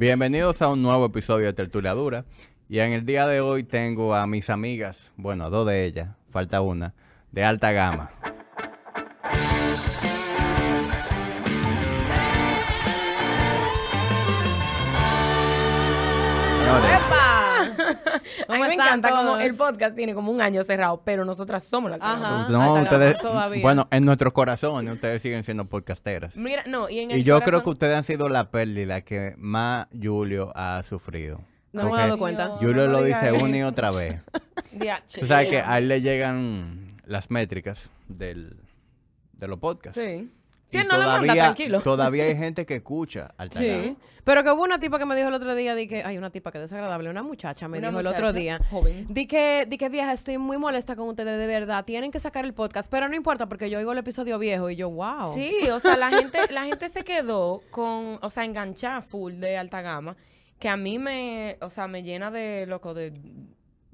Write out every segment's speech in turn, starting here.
Bienvenidos a un nuevo episodio de Tertuliadura. Y en el día de hoy tengo a mis amigas, bueno, a dos de ellas, falta una, de alta gama. Señores, mí ¿Cómo me están encanta como todos? el podcast tiene como un año cerrado, pero nosotras somos la Ajá. No, ustedes, todavía. bueno, en nuestros corazones ustedes siguen siendo podcasteras. Mira, no, y en el Y yo creo que ustedes han sido la pérdida que más Julio ha sufrido. No me he dado cuenta. Julio no lo dice una y otra vez. Tú sabes que a él le llegan las métricas del, de los podcasts. Sí. Y Si él no la manda, todavía- tranquilo. Todavía hay gente que escucha al Sí. Pero que hubo una tipa que me dijo el otro día, di que, hay una tipa que desagradable, una muchacha me Una dijo el otro día. joven. Di que, di que vieja, estoy muy molesta con ustedes, de verdad. Tienen que sacar el podcast, pero no importa porque yo oigo el episodio viejo y yo, wow. Sí, o sea, la gente, la gente se quedó con, o sea, enganchada full de alta gama, que a mí me, o sea, me llena de loco de,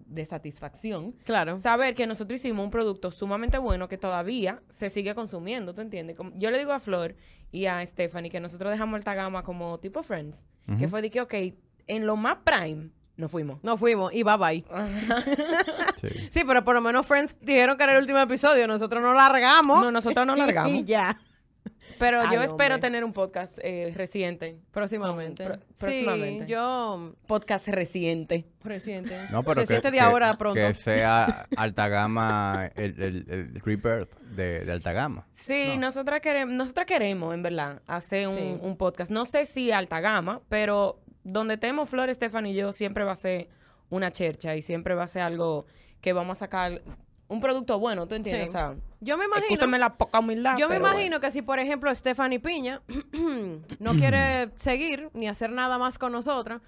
de satisfacción. Claro. Saber que nosotros hicimos un producto sumamente bueno que todavía se sigue consumiendo, ¿tú entiendes? Como- yo le digo a Flor y a Stephanie que nosotros dejamos alta gama como tipo Friends, que fue de que, ok, en lo más prime nos fuimos. Nos fuimos y bye bye. Sí. Sí, pero por lo menos Friends dijeron que era el último episodio. Nosotros nos largamos. No, nosotros nos largamos. y ya. Pero Ay, yo espero hombre. tener un podcast eh, reciente. Próximamente. Pro- sí, próximamente. yo. Podcast reciente. Reciente. No, pero que, Reciente de que- ahora pronto. que sea alta gama, el, el, el rebirth de, de alta gama. Sí, nosotras queremos, nosotras queremos, en verdad, hacer un, Sí. un podcast. No sé si alta gama, pero donde tenemos Flor, Estefan y yo, siempre va a ser una chercha y siempre va a ser algo que vamos a sacar un producto bueno, ¿tú entiendes? Sí. O sea, Yo me imagino. excúsame la poca humildad. Yo me imagino que si, por ejemplo, Stephanie Piña no quiere seguir ni hacer nada más con nosotras,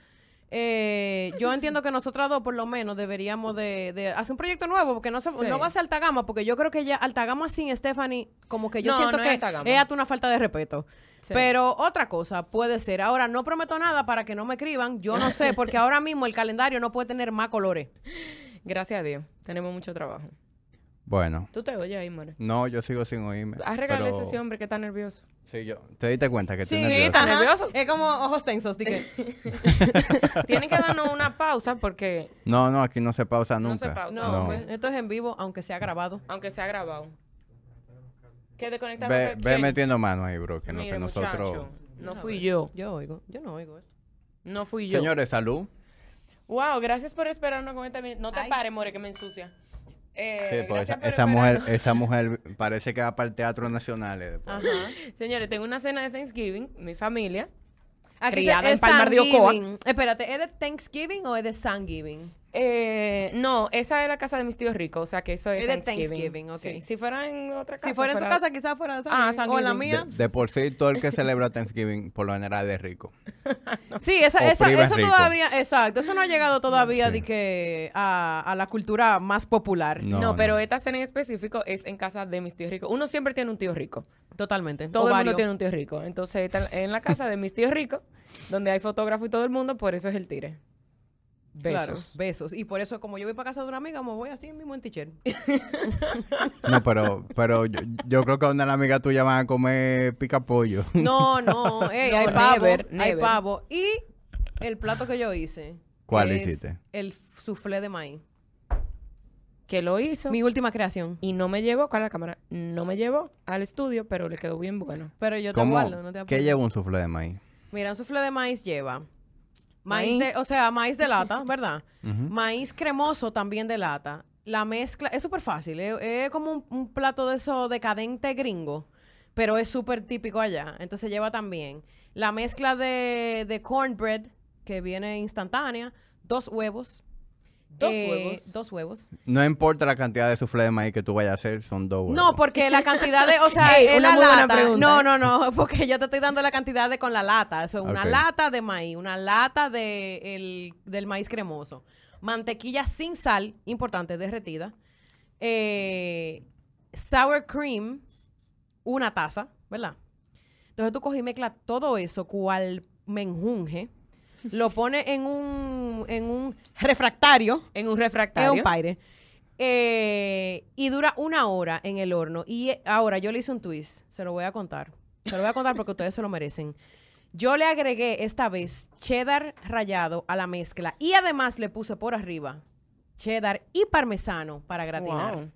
eh, yo entiendo que nosotras dos, por lo menos, deberíamos de, de hacer un proyecto nuevo, porque no, se, Sí. no va a ser alta gama, porque yo creo que ya alta gama sin Stephanie, como que yo No, siento no es que gama. es hasta una falta de respeto. Sí. Pero otra cosa puede ser, ahora no prometo nada para que no me escriban, yo no sé, porque ahora mismo el calendario no puede tener más colores. Gracias a Dios, tenemos mucho trabajo. Bueno, Tú te oyes ahí, More. no, yo sigo sin oírme. Arreglarle pero- a ese hombre que está nervioso. Sí, yo, ¿Te diste cuenta que estoy Sí, nervioso? está ajá. nervioso. Es como ojos tensos, di que- Tienen que darnos una pausa porque, No, no, aquí no se pausa No nunca. se pausa. No, No. pues, esto es en vivo, aunque sea grabado. aunque sea grabado. ¿Qué desconectar? Ve, ve metiendo mano ahí, bro, que, no, Mire, que nosotros... muchacho, no fui yo. Yo oigo, yo no oigo esto. No fui yo. Señores, salud. Wow, gracias por esperarnos con esta... No te Ay, pares, More, que me ensucia. Eh, Sí, pues esa, mujer, esa mujer parece que va para el Teatro Nacional. eh, después. Ajá. Señores, tengo una cena de Thanksgiving, mi familia. Aquí Criada se- en Palmar de Ocoa. Thanksgiving. Espérate, ¿es de Thanksgiving o es de Thanksgiving? Eh, no, esa es la casa de mis tíos ricos, o sea que eso es, Es de Thanksgiving. Thanksgiving, ok. Sí, si fuera en otra casa. Si fuera en tu casa, quizás fuera de Ah, Thanksgiving. o en la mía. De, de por sí, todo el que celebra Thanksgiving, por lo general, es rico. Sí, esa, esa- eso rico. todavía, exacto, eso no ha llegado todavía Sí. de que a, a la cultura más popular. No, No, no. pero esta cena en específico es en casa de mis tíos ricos. Uno siempre tiene un tío rico. Totalmente. Todo o el mundo tiene un tío rico. Entonces, está en la casa de mis tíos ricos, donde hay fotógrafo y todo el mundo, por eso es el tire. Claro, Besos. besos. Y por eso, como yo voy para casa de una amiga, me voy así mismo en t-shirt. No, pero, pero yo, yo creo que donde la amiga tuya van a comer pica pollo. No, no, ey, No, hay pavo, never, hay never. pavo. Y el plato que yo hice. ¿Cuál es hiciste? El soufflé de maíz. Que lo hizo. Mi última creación. Y no me llevó, con la cámara, no me llevó al estudio, pero le quedó bien bueno. Pero yo te ¿Cómo? guardo, no te ¿Qué lleva un soufflé de maíz? Mira, un soufflé de maíz lleva maíz, de, o sea, maíz de lata, ¿verdad? Maíz cremoso también de lata. La mezcla es súper fácil, es, es como un, un plato de eso decadente gringo, pero es súper típico allá. Entonces lleva también la mezcla de, de cornbread, que viene instantánea, dos huevos. Dos eh, huevos. Dos huevos. No importa la cantidad de soufflé de maíz que tú vayas a hacer, son dos huevos. No, porque la cantidad de, o sea, es una la lata. pregunta, No, ¿eh? no, no, porque yo te estoy dando la cantidad de con la lata. Eso es una lata de maíz, una lata de el- del maíz cremoso. Mantequilla sin sal, importante, derretida. Eh, sour cream, una taza, ¿verdad? Entonces tú coges y mezclas todo eso, cual menjunje, lo pones en un, en un refractario, En un refractario. un paire. Eh, y dura una hora en el horno. Y eh, ahora yo le hice un twist. Se lo voy a contar. Se lo voy a contar porque ustedes se lo merecen. Yo le agregué esta vez cheddar rallado a la mezcla y además le puse por arriba cheddar y parmesano para gratinar. Wow.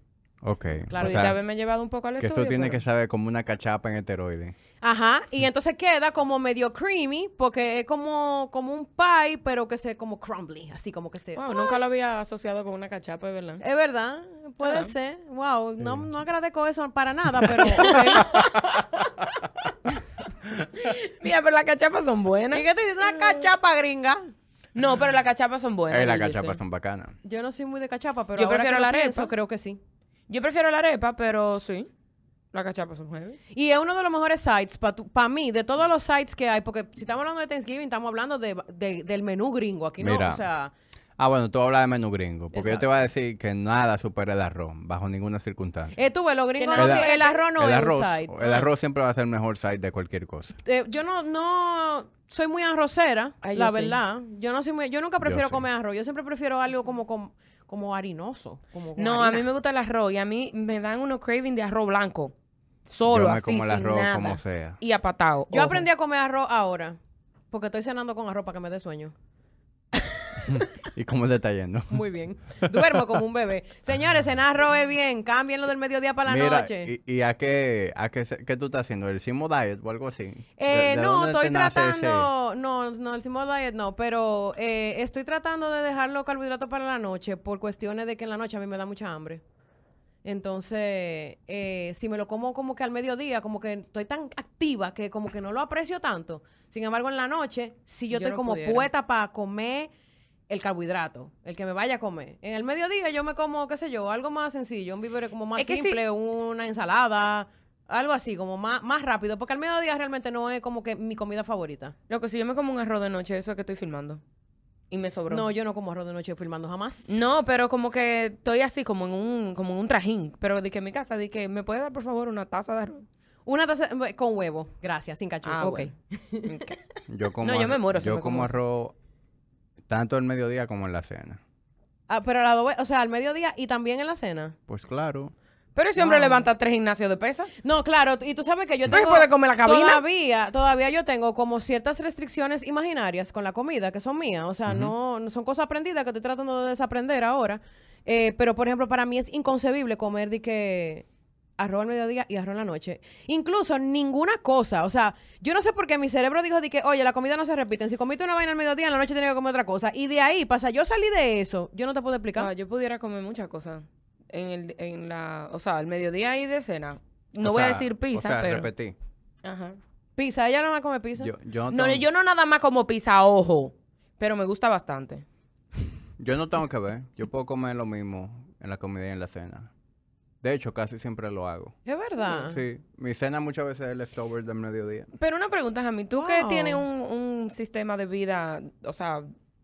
Ok. Claro, o Pudiste sea, haberme llevado un poco al que estudio. esto tiene pero- que saber como una cachapa en esteroide. Ajá, y entonces queda como medio creamy porque es como, como un pie, pero que se como crumbly, así como que se... Wow, nunca lo había asociado con una cachapa, es verdad. Es verdad, puede Ah. ser. Wow, no, no agradezco eso para nada, pero... Mira, pero las cachapas son buenas. ¿Y qué te dice una cachapa gringa? No, pero las cachapas son buenas. Eh, las yo cachapas son bacanas. Yo no soy muy de cachapa, pero Yo ahora prefiero que lo la arepa. pienso, creo que sí. Yo prefiero la arepa, pero sí. Las cachapas son heavy. Y es uno de los mejores sites para mí, de todos los sites que hay, porque si estamos hablando de Thanksgiving, estamos hablando de, de- del menú gringo. Aquí no, Mira. o sea, Ah, bueno, tú hablas de menú gringo. Porque yo te voy a decir que nada supera el arroz, bajo ninguna circunstancia. eh, tú ves, los gringos no El- arroz no el es arroz, un site. el arroz siempre va a ser el mejor site de cualquier cosa. Eh, yo no, no soy muy arrocera, Ay, yo la sí. verdad. Yo no soy muy, yo nunca prefiero comer arroz. Yo siempre prefiero algo como, como, como harinoso. Como No, a mí me gusta el arroz y a mí me dan unos craving de arroz blanco. Solo, yo me así, como el sin arroz nada. como sea. Y apatado. Yo ojo. aprendí a comer arroz ahora, porque estoy cenando con arroz para que me dé sueño. ¿Y cómo te está yendo? Muy bien. Duermo como un bebé. Señores, cenar arroz es bien. Cámbienlo del mediodía para la Mira, noche. ¿y, y a qué, a qué, se- qué tú estás haciendo? ¿El Simo Diet o algo así? Eh, ¿De- de no, estoy tratando, no, no, el Simo Diet no, pero eh, estoy tratando de dejar los carbohidratos para la noche por cuestiones de que en la noche a mí me da mucha hambre. Entonces, eh, si me lo como como que al mediodía, como que estoy tan activa que como que no lo aprecio tanto. Sin embargo, en la noche, si yo, Yo estoy no como pudiera. puesta para comer el carbohidrato, el que me vaya a comer. En el mediodía yo me como, qué sé yo, algo más sencillo, un víver como más Es que sí. simple, una ensalada, algo así, como más, más rápido, porque al mediodía realmente no es como que mi comida favorita. Lo que si yo me como un arroz de noche, eso es que estoy filmando. Y me sobró. No, yo no como arroz de noche filmando jamás. No, pero como que estoy así como en un, como en un trajín. Pero de que en mi casa, de que me puede dar por favor una taza de arroz. Una taza eh, con huevo, gracias, sin cachú. Ah, ok. bueno. Yo como No, yo me arroz- muero si Yo me como como arroz tanto el mediodía como en la cena. Ah, pero a la o sea, al mediodía y también en la cena. Pues claro. Pero ese hombre levanta tres gimnasios de pesa. No, claro, y tú sabes que yo ¿No tengo... puede comer la cabina? Todavía, todavía yo tengo como ciertas restricciones imaginarias con la comida que son mías. O sea, no, no son cosas aprendidas que estoy tratando de desaprender ahora. Eh, pero, por ejemplo, para mí es inconcebible comer de que arroz al mediodía y arroz en la noche. Incluso ninguna cosa. O sea, yo no sé por qué mi cerebro dijo de que, oye, la comida no se repite. Si comiste una vaina al mediodía, en la noche tenía que comer otra cosa. Y de ahí pasa, yo salí de eso. Yo no te puedo explicar. Ah, yo pudiera comer muchas cosas. En, el, en la, o sea, al mediodía y de cena. No O voy a decir pizza, O sea, pero. repetí. Ajá. Pizza, ella no me come pizza. Yo, yo, no No, yo no nada más como pizza, ojo. Pero me gusta bastante. yo no tengo que ver. Yo puedo comer lo mismo en la comida y en la cena. De hecho, casi siempre lo hago. Es verdad. Sí. Mi cena muchas veces es leftover del mediodía. Pero una pregunta, Jamie. Tú que Wow. tienes un, un sistema de vida, o sea,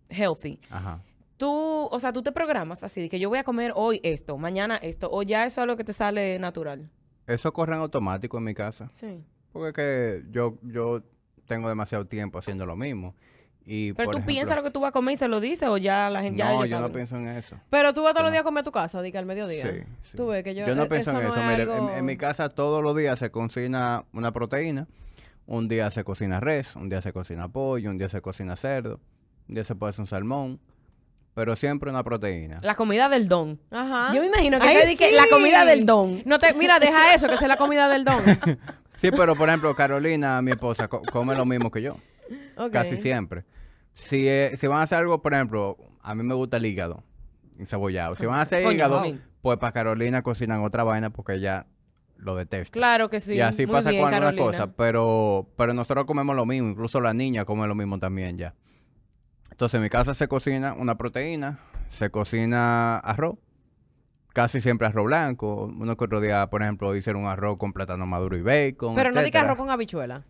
healthy. Ajá. Tú, o sea, tú te programas así, de que yo voy a comer hoy esto, mañana esto, o ya eso es lo que te sale natural. Eso corre en automático en mi casa. Sí. Porque es que yo, yo tengo demasiado tiempo haciendo lo mismo. Y, Pero tú ejemplo, piensas lo que tú vas a comer y se lo dices, o ya la gente ya No, ellos yo no pienso en eso. Pero tú vas todos los No. días a comer a tu casa, diga al mediodía. Sí, sí. Tú ves que yo, no eh, pienso en no eso. es Mire, algo- en, en mi casa todos los días se cocina una proteína. Un día se cocina res, un día se cocina pollo, un día se cocina cerdo, un día se puede hacer un salmón, pero siempre una proteína. La comida del don. Ajá. Yo me imagino que Ay, se dedique sí. la comida del don. No te, mira, deja eso, que sea la comida del don. Sí, pero por ejemplo, Carolina, mi esposa, co- come lo mismo que yo, casi siempre. Si, eh, si van a hacer algo, por ejemplo, a mí me gusta el hígado encebollado. Si van a hacer Coño, hígado, pues para Carolina cocinan otra vaina porque ella lo detesta. Claro que sí. y así Muy pasa bien, con algunas Carolina. cosas, pero, pero nosotros comemos lo mismo, incluso la niña come lo mismo también ya. Entonces en mi casa se cocina una proteína, se cocina arroz, casi siempre arroz blanco, uno que otro día, por ejemplo, hicieron un arroz con plátano maduro y bacon. Pero no digas arroz con habichuela.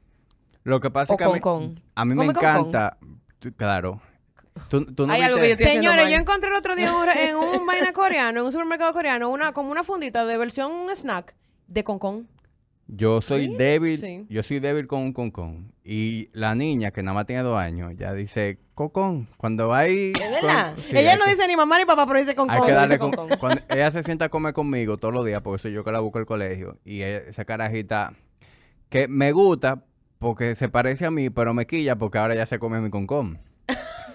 Lo que pasa O es que a con mí, con. a mí me con encanta, claro. Tú, tú no Hay algo que yo te- Estoy haciendo Señores, mal. yo encontré el otro día en un, re- en un vaina coreano, en un supermercado coreano, una como una fundita de versión snack de concón. Yo soy ¿Sí? débil, Sí. yo soy débil con un concón. Y la niña, que nada más tiene dos años, ya dice, cocón, cuando va ahí... ¿Es verdad? con- sí, Ella hay no que- dice ni mamá ni papá, pero dice Hay concón. que darle dice con, concón. cuando ella se sienta a comer conmigo todos los días, porque soy yo que la busco al colegio. Y ella- esa carajita que me gusta, porque se parece a mí, pero me quilla porque ahora ya se come mi concón.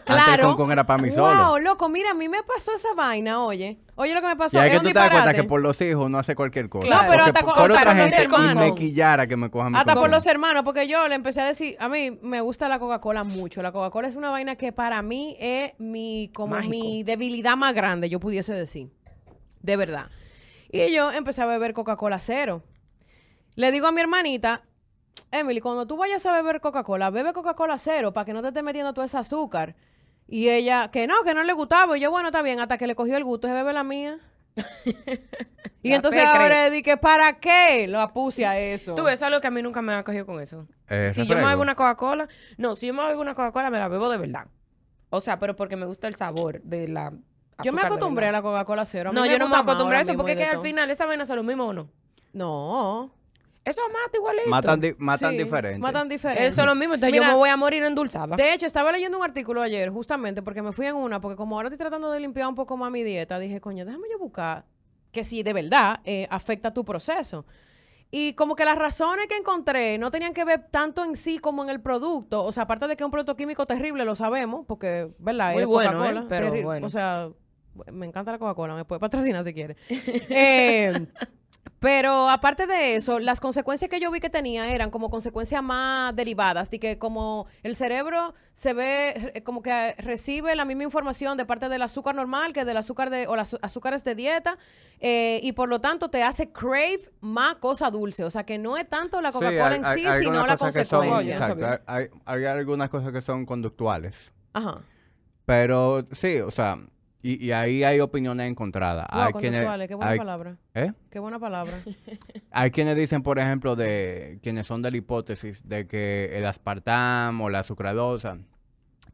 Antes el Claro. concón era para mí wow, solo. loco, mira, a mí me pasó esa vaina, oye. Oye lo que me Y pasó. ahí es que tú te das cuenta disparate. que por los hijos no hace cualquier cosa. No, pero hasta con- hasta otra con gente los y me quillara que me coja mi Hasta por los hermanos, porque yo le empecé a decir, a mí me gusta la Coca-Cola mucho. La Coca-Cola es una vaina que para mí es mi, como Mágico. mi debilidad más grande, yo pudiese decir. De verdad. Y yo empecé a beber Coca-Cola cero. Le digo a mi hermanita, Emily, cuando tú vayas a beber Coca-Cola, bebe Coca-Cola cero para que no te estés metiendo todo ese azúcar. Y ella, que no, que no le gustaba. Y yo, bueno, está bien, hasta que le cogió el gusto, se bebe la mía. y La entonces ahora dije, ¿para qué lo puse a eso? Tú, eso es algo que a mí nunca me ha cogido con eso. Eh, si yo me bebo una Coca-Cola, no, si yo me bebo una Coca-Cola, me la bebo de verdad. O sea, pero porque me gusta el sabor de la. Yo me acostumbré a la Coca-Cola cero. A mí No, yo no me acostumbré a eso porque es que de al todo. final esa vaina es lo mismo o no. No. Eso mata igualito. Matan, di- matan Sí, diferente. Matan diferente. Eso es lo mismo, entonces Mira, yo me voy a morir endulzada. De hecho, estaba leyendo un artículo ayer, justamente, porque me fui en una, porque como ahora estoy tratando de limpiar un poco más mi dieta, dije, coño, déjame yo buscar que si de verdad eh, afecta tu proceso. Y como que las razones que encontré no tenían que ver tanto en sí como en el producto. O sea, aparte de que es un producto químico terrible, lo sabemos, porque, ¿verdad? Muy Es bueno, Coca-Cola, ¿eh? Pero terrible. bueno. O sea, me encanta la Coca-Cola, me puede patrocinar si quiere. Eh, pero aparte de eso, las consecuencias que yo vi que tenía eran como consecuencias más derivadas, de que como el cerebro se ve, eh, como que recibe la misma información de parte del azúcar normal que del azúcar de, o las azúcares de dieta, eh, y por lo tanto te hace crave más cosa dulce. O sea, que no es tanto la Sí, Coca-Cola hay- en hay- sí, hay sino algunas la son- consecuencia. Oye, exacto, hay, hay algunas cosas que son conductuales. Ajá. Pero sí, o sea, y, y ahí hay opiniones encontradas. Wow, hay quienes, qué buena hay- palabra. ¿eh? Qué buena palabra. Hay quienes dicen, por ejemplo, de quienes son de la hipótesis de que el aspartam o la sucradosa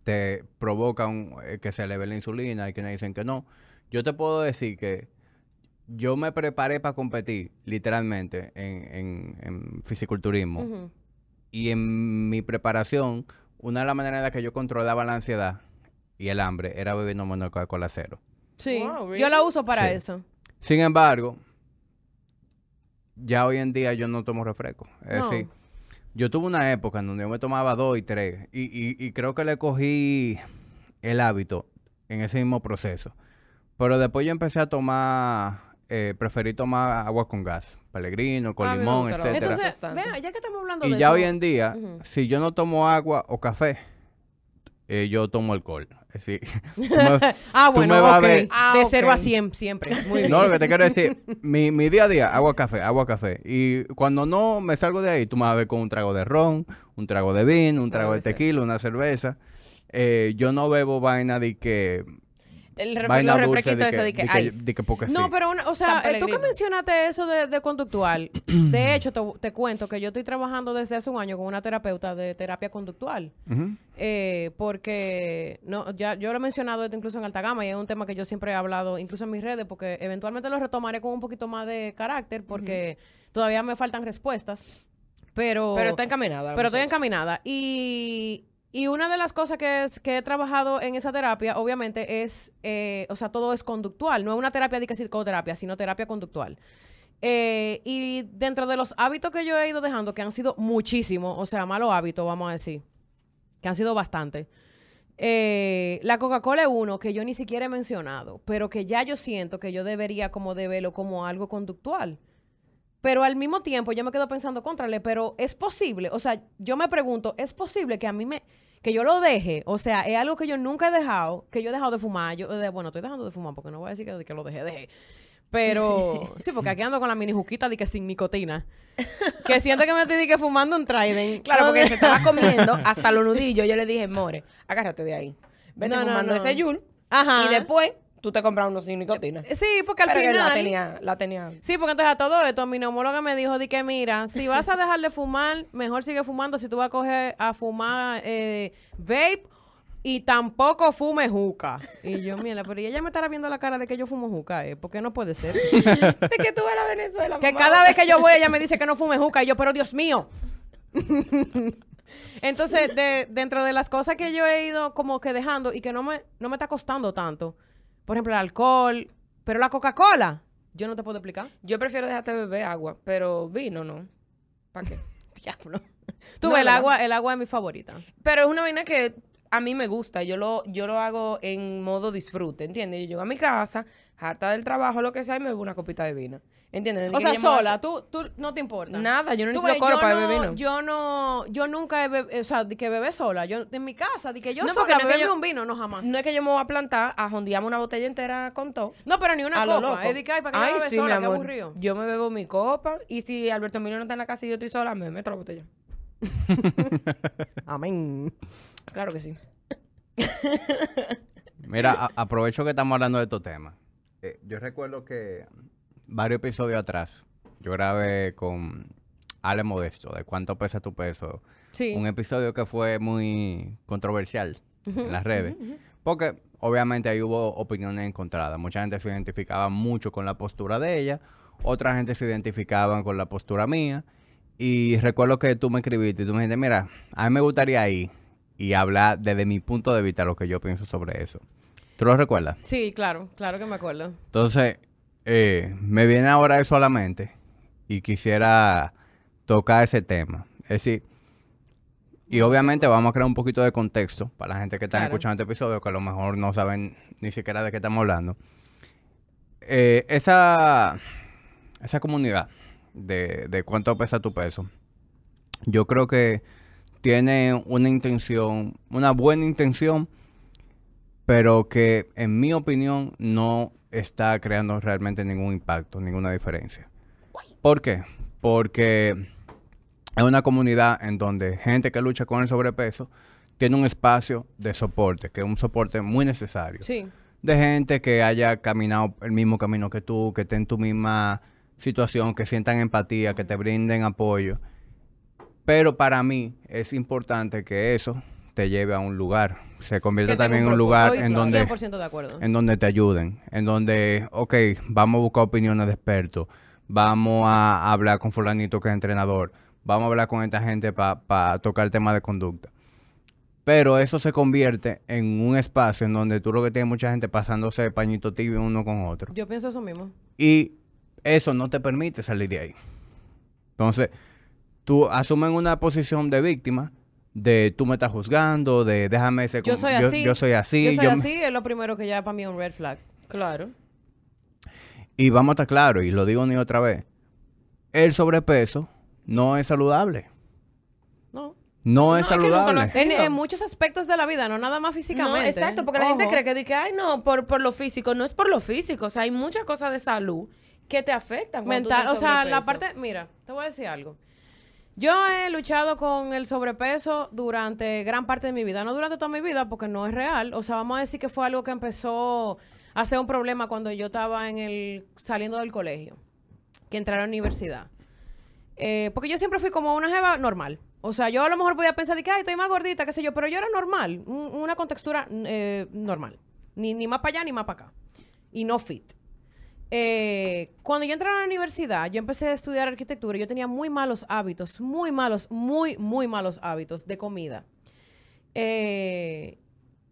te provoca un- eh, que se eleve la insulina. Hay quienes dicen que no. Yo te puedo decir que yo me preparé para competir, literalmente, en, en- en fisiculturismo. Y en mi preparación, una de las maneras en las que yo controlaba la ansiedad y el hambre era bebiendo mono Coca-Cola cero. Sí, Wow, yo la uso para Sí. eso. Sin embargo, ya hoy en día yo no tomo refresco. Es No. decir, yo tuve una época en donde yo me tomaba dos y tres. Y, y- y creo que le cogí el hábito en ese mismo proceso. Pero después yo empecé a tomar, eh, preferí tomar agua con gas, pellegrino, con Ah, limón, etcétera. Entonces, vea, ya que estamos hablando y de ya eso. hoy en día, si yo no tomo agua o café, eh, yo tomo alcohol. Tú me- Ah, bueno, me ver- Ah, de ok. 0 a 100 siempre. Muy bien. No, lo que te quiero decir, mi, mi día a día, agua café, agua café. Y cuando no me salgo de ahí, tú me vas a ver con un trago de ron, un trago de vino, un trago de ser. tequila, una cerveza. Eh, yo no bebo vaina de que... El refre- los refresquitos eso de que, de ice. de que porque No, sí. pero, una- o sea, eh, tú que mencionaste eso de, de conductual, de hecho, te, te cuento que yo estoy trabajando desde hace un año con una terapeuta de terapia conductual. Eh, porque no, ya yo lo he mencionado esto incluso en Altagama y es un tema que yo siempre he hablado incluso en mis redes porque eventualmente lo retomaré con un poquito más de carácter porque todavía me faltan respuestas. Pero, Pero está encaminada. pero estoy encaminada. Y, y una de las cosas que, he trabajado en esa terapia, obviamente, es, eh, o sea, todo es conductual. No es una terapia de que psicoterapia, sino terapia conductual. Eh, y dentro de los hábitos que yo he ido dejando, que han sido muchísimos, o sea, malos hábitos, vamos a decir, que han sido bastante. Eh, la Coca-Cola es uno que yo ni siquiera he mencionado, pero que ya yo siento que yo debería como de verlo como algo conductual. Pero al mismo tiempo yo me quedo pensando, contrale, pero es posible, o sea, yo me pregunto, ¿es posible que a mí me, que yo lo deje? O sea, es algo que yo nunca he dejado, que yo he dejado de fumar, yo, de- bueno, estoy dejando de fumar porque no voy a decir que, que lo dejé, dejé. Pero, sí, porque aquí ando con la mini juquita de que sin nicotina. Que siento que me estoy que fumando un Trident. Claro, porque se estaba comiendo hasta los nudillos. Yo le dije, more, agárrate de ahí. Vete No, no, fumando no. ese Yul. Ajá. Y después tú te compras uno sin nicotina. Sí, porque al Pero final... la tenía, la tenía. Sí, porque entonces a todo esto mi neumóloga me dijo de que mira, si vas a dejar de fumar, mejor sigue fumando si tú vas a coger a fumar eh, vape y tampoco fume juca. Y yo, mira, pero ella me estará viendo la cara de que yo fumo juca, ¿eh? Porque no puede ser. De que tú vas a la Venezuela. que mamá. cada vez que yo voy ella me dice que no fume juca y yo, pero Dios mío. Entonces, de- dentro de las cosas que yo he ido como que dejando y que no me, no me está costando tanto, por ejemplo, el alcohol, pero la Coca-Cola, yo no te puedo explicar. Yo prefiero dejarte beber agua, pero vino no. ¿Para qué? Diablo. Tú No, el agua, el agua es mi favorita. Pero es una vaina que a mí me gusta. Yo lo, yo lo hago en modo disfrute, ¿entiendes? Yo llego a mi casa, harta del trabajo, lo que sea, y me bebo una copita de vino. ¿Entiendes? No O sea, sola, hacer- tú, tú no te importa. Nada, yo no Tú necesito ves, coro yo para no, beber vino. Yo no, yo nunca he bebido, o sea, de que bebé sola. Yo en mi casa, de que yo No, porque sola no beberme yo- un vino, no jamás. No es que yo me voy a plantar a jondearme una botella entera con todo. No, pero ni una copa. Es de que, ay, para que yo sí, sola, qué amor. aburrido. Yo me bebo mi copa y si Alberto Emilio no está en la casa y yo estoy sola, me meto la botella. Amén. Claro que sí. Mira, a- aprovecho que estamos hablando de estos temas. Eh, yo recuerdo que varios episodios atrás, yo grabé con Ale Modesto, de cuánto pesa tu peso. Sí. Un episodio que fue muy controversial en las redes. Porque obviamente ahí hubo opiniones encontradas. Mucha gente se identificaba mucho con la postura de ella, otra gente se identificaba con la postura mía. Y recuerdo que tú me escribiste y tú me dijiste, mira, a mí me gustaría ir y hablar desde mi punto de vista lo que yo pienso sobre eso. ¿Tú lo recuerdas? Sí, claro, claro que me acuerdo. Entonces, eh, me viene ahora eso a la mente y quisiera tocar ese tema. Es decir, y obviamente vamos a crear un poquito de contexto para la gente que está Claro. escuchando este episodio que a lo mejor no saben ni siquiera de qué estamos hablando. Eh, esa, esa comunidad de, de cuánto pesa tu peso, yo creo que tiene una intención, una buena intención, pero que en mi opinión no está creando realmente ningún impacto, ninguna diferencia. ¿Por qué? Porque es una comunidad en donde gente que lucha con el sobrepeso tiene un espacio de soporte, que es un soporte muy necesario. Sí. De gente que haya caminado el mismo camino que tú, que esté en tu misma situación, que sientan empatía, que te brinden apoyo. Pero para mí es importante que eso te lleve a un lugar, se tenga también en un lugar en donde 100% de acuerdo. en donde te ayuden, en donde, ok, vamos a buscar opiniones de expertos, vamos a hablar con fulanito que es entrenador, vamos a hablar con esta gente para tocar el tema de conducta. Pero eso se convierte en un espacio en donde tú lo que tienes mucha gente pasándose pañito tibio uno con otro. Yo pienso eso mismo. Y eso no te permite salir de ahí. Entonces, tú asumes una posición de víctima, de tú me estás juzgando, de déjame ser Yo como- soy así. Yo, soy así. Yo soy yo me- así, es lo primero que ya para mí es un red flag. Claro. Y vamos a estar claros, y lo digo ni otra vez, el sobrepeso no es saludable. No. No, es que saludable. En, muchos aspectos de la vida, no nada más No, físicamente. exacto, porque la gente cree que, di que, ay, no, por, por lo físico. No es por lo físico. O sea, hay muchas cosas de salud que te afectan. mental, o sea, la parte, mira, te voy a decir algo. Yo he luchado con el sobrepeso durante gran parte de mi vida, no durante toda mi vida porque no es real, o sea, vamos a decir que fue algo que empezó a ser un problema cuando yo estaba en el saliendo del colegio, que entré a la universidad. Eh, porque yo siempre fui como una jeva normal. O sea, yo a lo mejor podía pensar de que, ay, estoy más gordita, qué sé yo, pero yo era normal, un- una contextura eh, normal. Ni, ni más para allá ni más para acá. Y no fit. Eh, cuando yo entré a la universidad, yo empecé a estudiar arquitectura y yo tenía muy malos hábitos, muy malos, muy, muy malos hábitos de comida. Eh,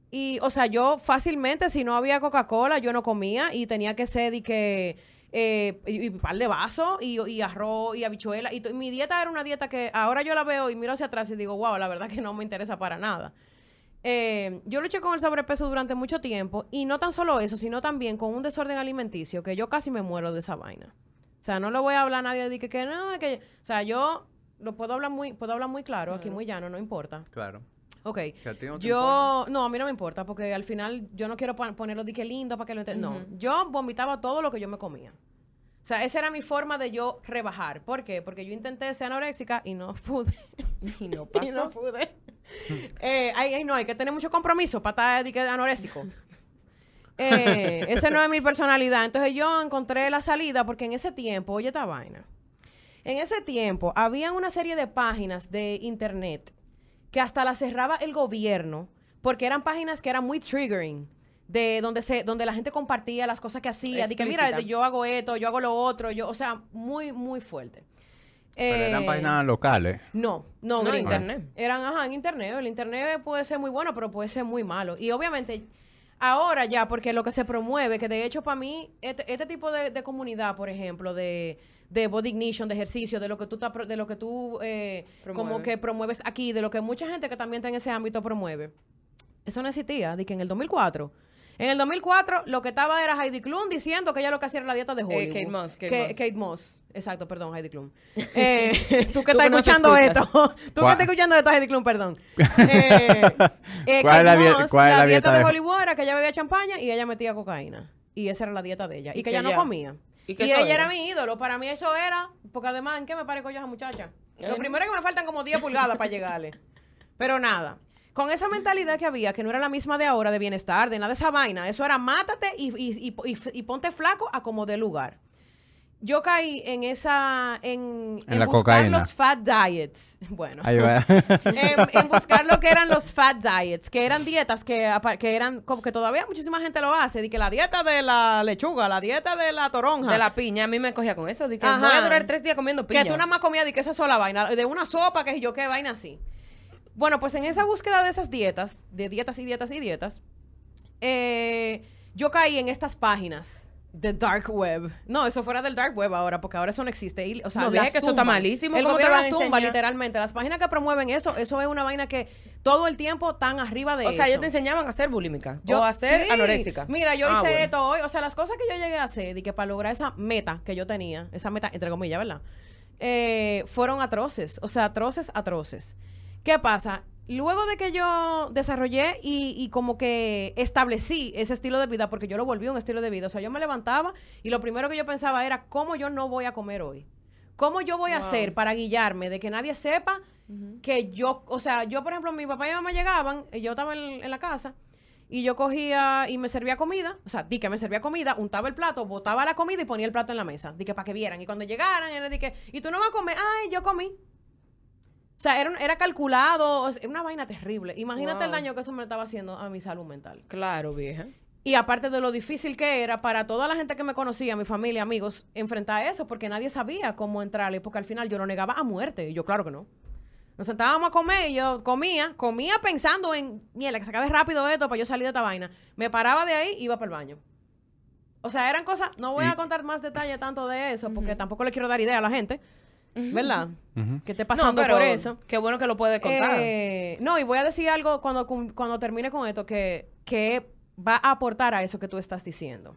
y, o sea, yo fácilmente, si no había Coca-Cola, yo no comía y tenía que ser de que eh, y, y par de vasos y, y arroz y habichuela. Y mi dieta era una dieta que ahora yo la veo y miro hacia atrás y digo, wow, la verdad que no me interesa para nada. Eh, yo luché con el sobrepeso durante mucho tiempo y no tan solo eso, sino también con un desorden alimenticio que yo casi me muero de esa vaina. O sea, no le voy a hablar a nadie de que, que no, es que, o sea, yo lo puedo hablar muy, puedo hablar muy claro, aquí muy llano, no importa. Claro. Ok. Que a ti no te yo, no, a mí no me importa, porque al final yo no quiero pon- ponerlo de que lindo para que lo entiendan. No, yo vomitaba todo lo que yo me comía. O sea, esa era mi forma de yo rebajar. ¿Por qué? Porque yo intenté ser anoréxica y no pude. Y no y no pasó. pude. eh, ay, ay, no, hay que tener mucho compromiso para estar anoréxico. Eh, esa no es mi personalidad. Entonces yo encontré la salida porque en ese tiempo, oye esta vaina. En ese tiempo había una serie de páginas de internet que hasta la cerraba el gobierno porque eran páginas que eran muy triggering. De donde se, donde la gente compartía las cosas que hacía, de que mira, yo hago esto, yo hago lo otro, yo, o sea, muy, muy fuerte. Pero eran Eh, páginas locales. no, no, No, gringa. internet. Eran, ajá, en internet. El internet puede ser muy bueno, pero puede ser muy malo. Y obviamente, Ahora ya, porque lo que se promueve, que de hecho para mí, este, este tipo de, de comunidad, por ejemplo, de, de body ignition, de ejercicio, de lo que tú, ta- de lo que tú eh, como que promueves aquí, de lo que mucha gente que también está en ese ámbito promueve. Eso no existía, de que en el 2004. En el 2004 lo que estaba era Heidi Klum diciendo que ella lo que hacía era la dieta de Hollywood. Kate Moss, Kate Que- Moss. Kate Moss. Exacto, perdón, Heidi Klum. Eh, tú que Tú estás que escuchando esto. tú que ¿Cuál- estás escuchando esto, Heidi Klum, perdón. Eh, eh, ¿Cuál es la Kate die- Moss, cuál es la dieta de de- Hollywood era que ella bebía champaña y ella metía cocaína. Y esa era la dieta de ella. Y, Y que que ella no comía. y que ella era. era mi ídolo. Para mí eso era, porque además, ¿en qué me parezco yo a esa muchacha? Lo Eh. primero es que me faltan como 10 pulgadas para llegarle. Pero nada. Con esa mentalidad que había, que no era la misma de ahora, de bienestar, de nada de esa vaina, eso era mátate y, y- y- y- y ponte flaco a como de lugar. Yo caí en esa, en, En la buscar cocaína. los fat diets. Bueno Ahí va. en, en buscar lo que eran los fat diets, que eran dietas que, que eran como que todavía muchísima gente lo hace, de que la dieta de la lechuga, la dieta de la toronja, De la piña, a mí me cogía con eso. De que Ajá. voy a durar tres días comiendo piña. que tú nada más comías de que esa sola vaina, de una sopa, que yo qué vaina así. Bueno, pues en esa búsqueda de esas dietas, de dietas y dietas y dietas, eh, yo caí en estas páginas de dark web. No, eso fuera del dark web ahora, porque ahora eso no existe. Y, o sea, No, las que eso está malísimo. El ¿Cómo te gobierno las tumba, literalmente. Las páginas que promueven eso, eso es una vaina que todo el tiempo están arriba de O sea, eso. ellos te enseñaban a ser bulímica. o a ser sí. anoréxica. Mira, yo Ah, hice bueno. esto hoy. O sea, las cosas que yo llegué a hacer y que para lograr esa meta que yo tenía, esa meta, entre comillas, ¿verdad? Eh, fueron atroces. O sea, atroces, atroces. ¿Qué pasa? Luego de que yo desarrollé y, y como que establecí ese estilo de vida, porque yo lo volví un estilo de vida. O sea, yo me levantaba y lo primero que yo pensaba era cómo yo no voy a comer hoy. ¿Cómo yo voy a hacer para guiarme de que nadie sepa que yo, o sea, yo, por ejemplo, mi papá y mi mamá llegaban, y yo estaba en, en la casa, y yo cogía y me servía comida, o sea, di que me servía comida, untaba el plato, botaba la comida y ponía el plato en la mesa, di que para que vieran. Y cuando llegaran, era di que, ¿y tú no vas a comer? Ay, yo comí. O sea, era, era calculado, sea, una vaina terrible. Imagínate el daño que eso me estaba haciendo a mi salud mental. Claro, vieja. Y aparte de lo difícil que era para toda la gente que me conocía, mi familia, amigos, enfrentar eso, porque nadie sabía cómo entrarle, porque al final yo lo negaba a muerte. Y yo, claro que no. Nos sentábamos a comer y yo comía, comía pensando en, mierda, que se acabe rápido esto para yo salir de esta vaina. Me paraba de ahí iba para el baño. O sea, eran cosas, no voy a contar más detalles tanto de eso, porque tampoco le quiero dar idea a la gente, ¿verdad? Que esté pasando no, por eso. Qué bueno que lo puede contar. Eh, no, y voy a decir algo cuando, cuando termine con esto que, que va a aportar a eso que tú estás diciendo.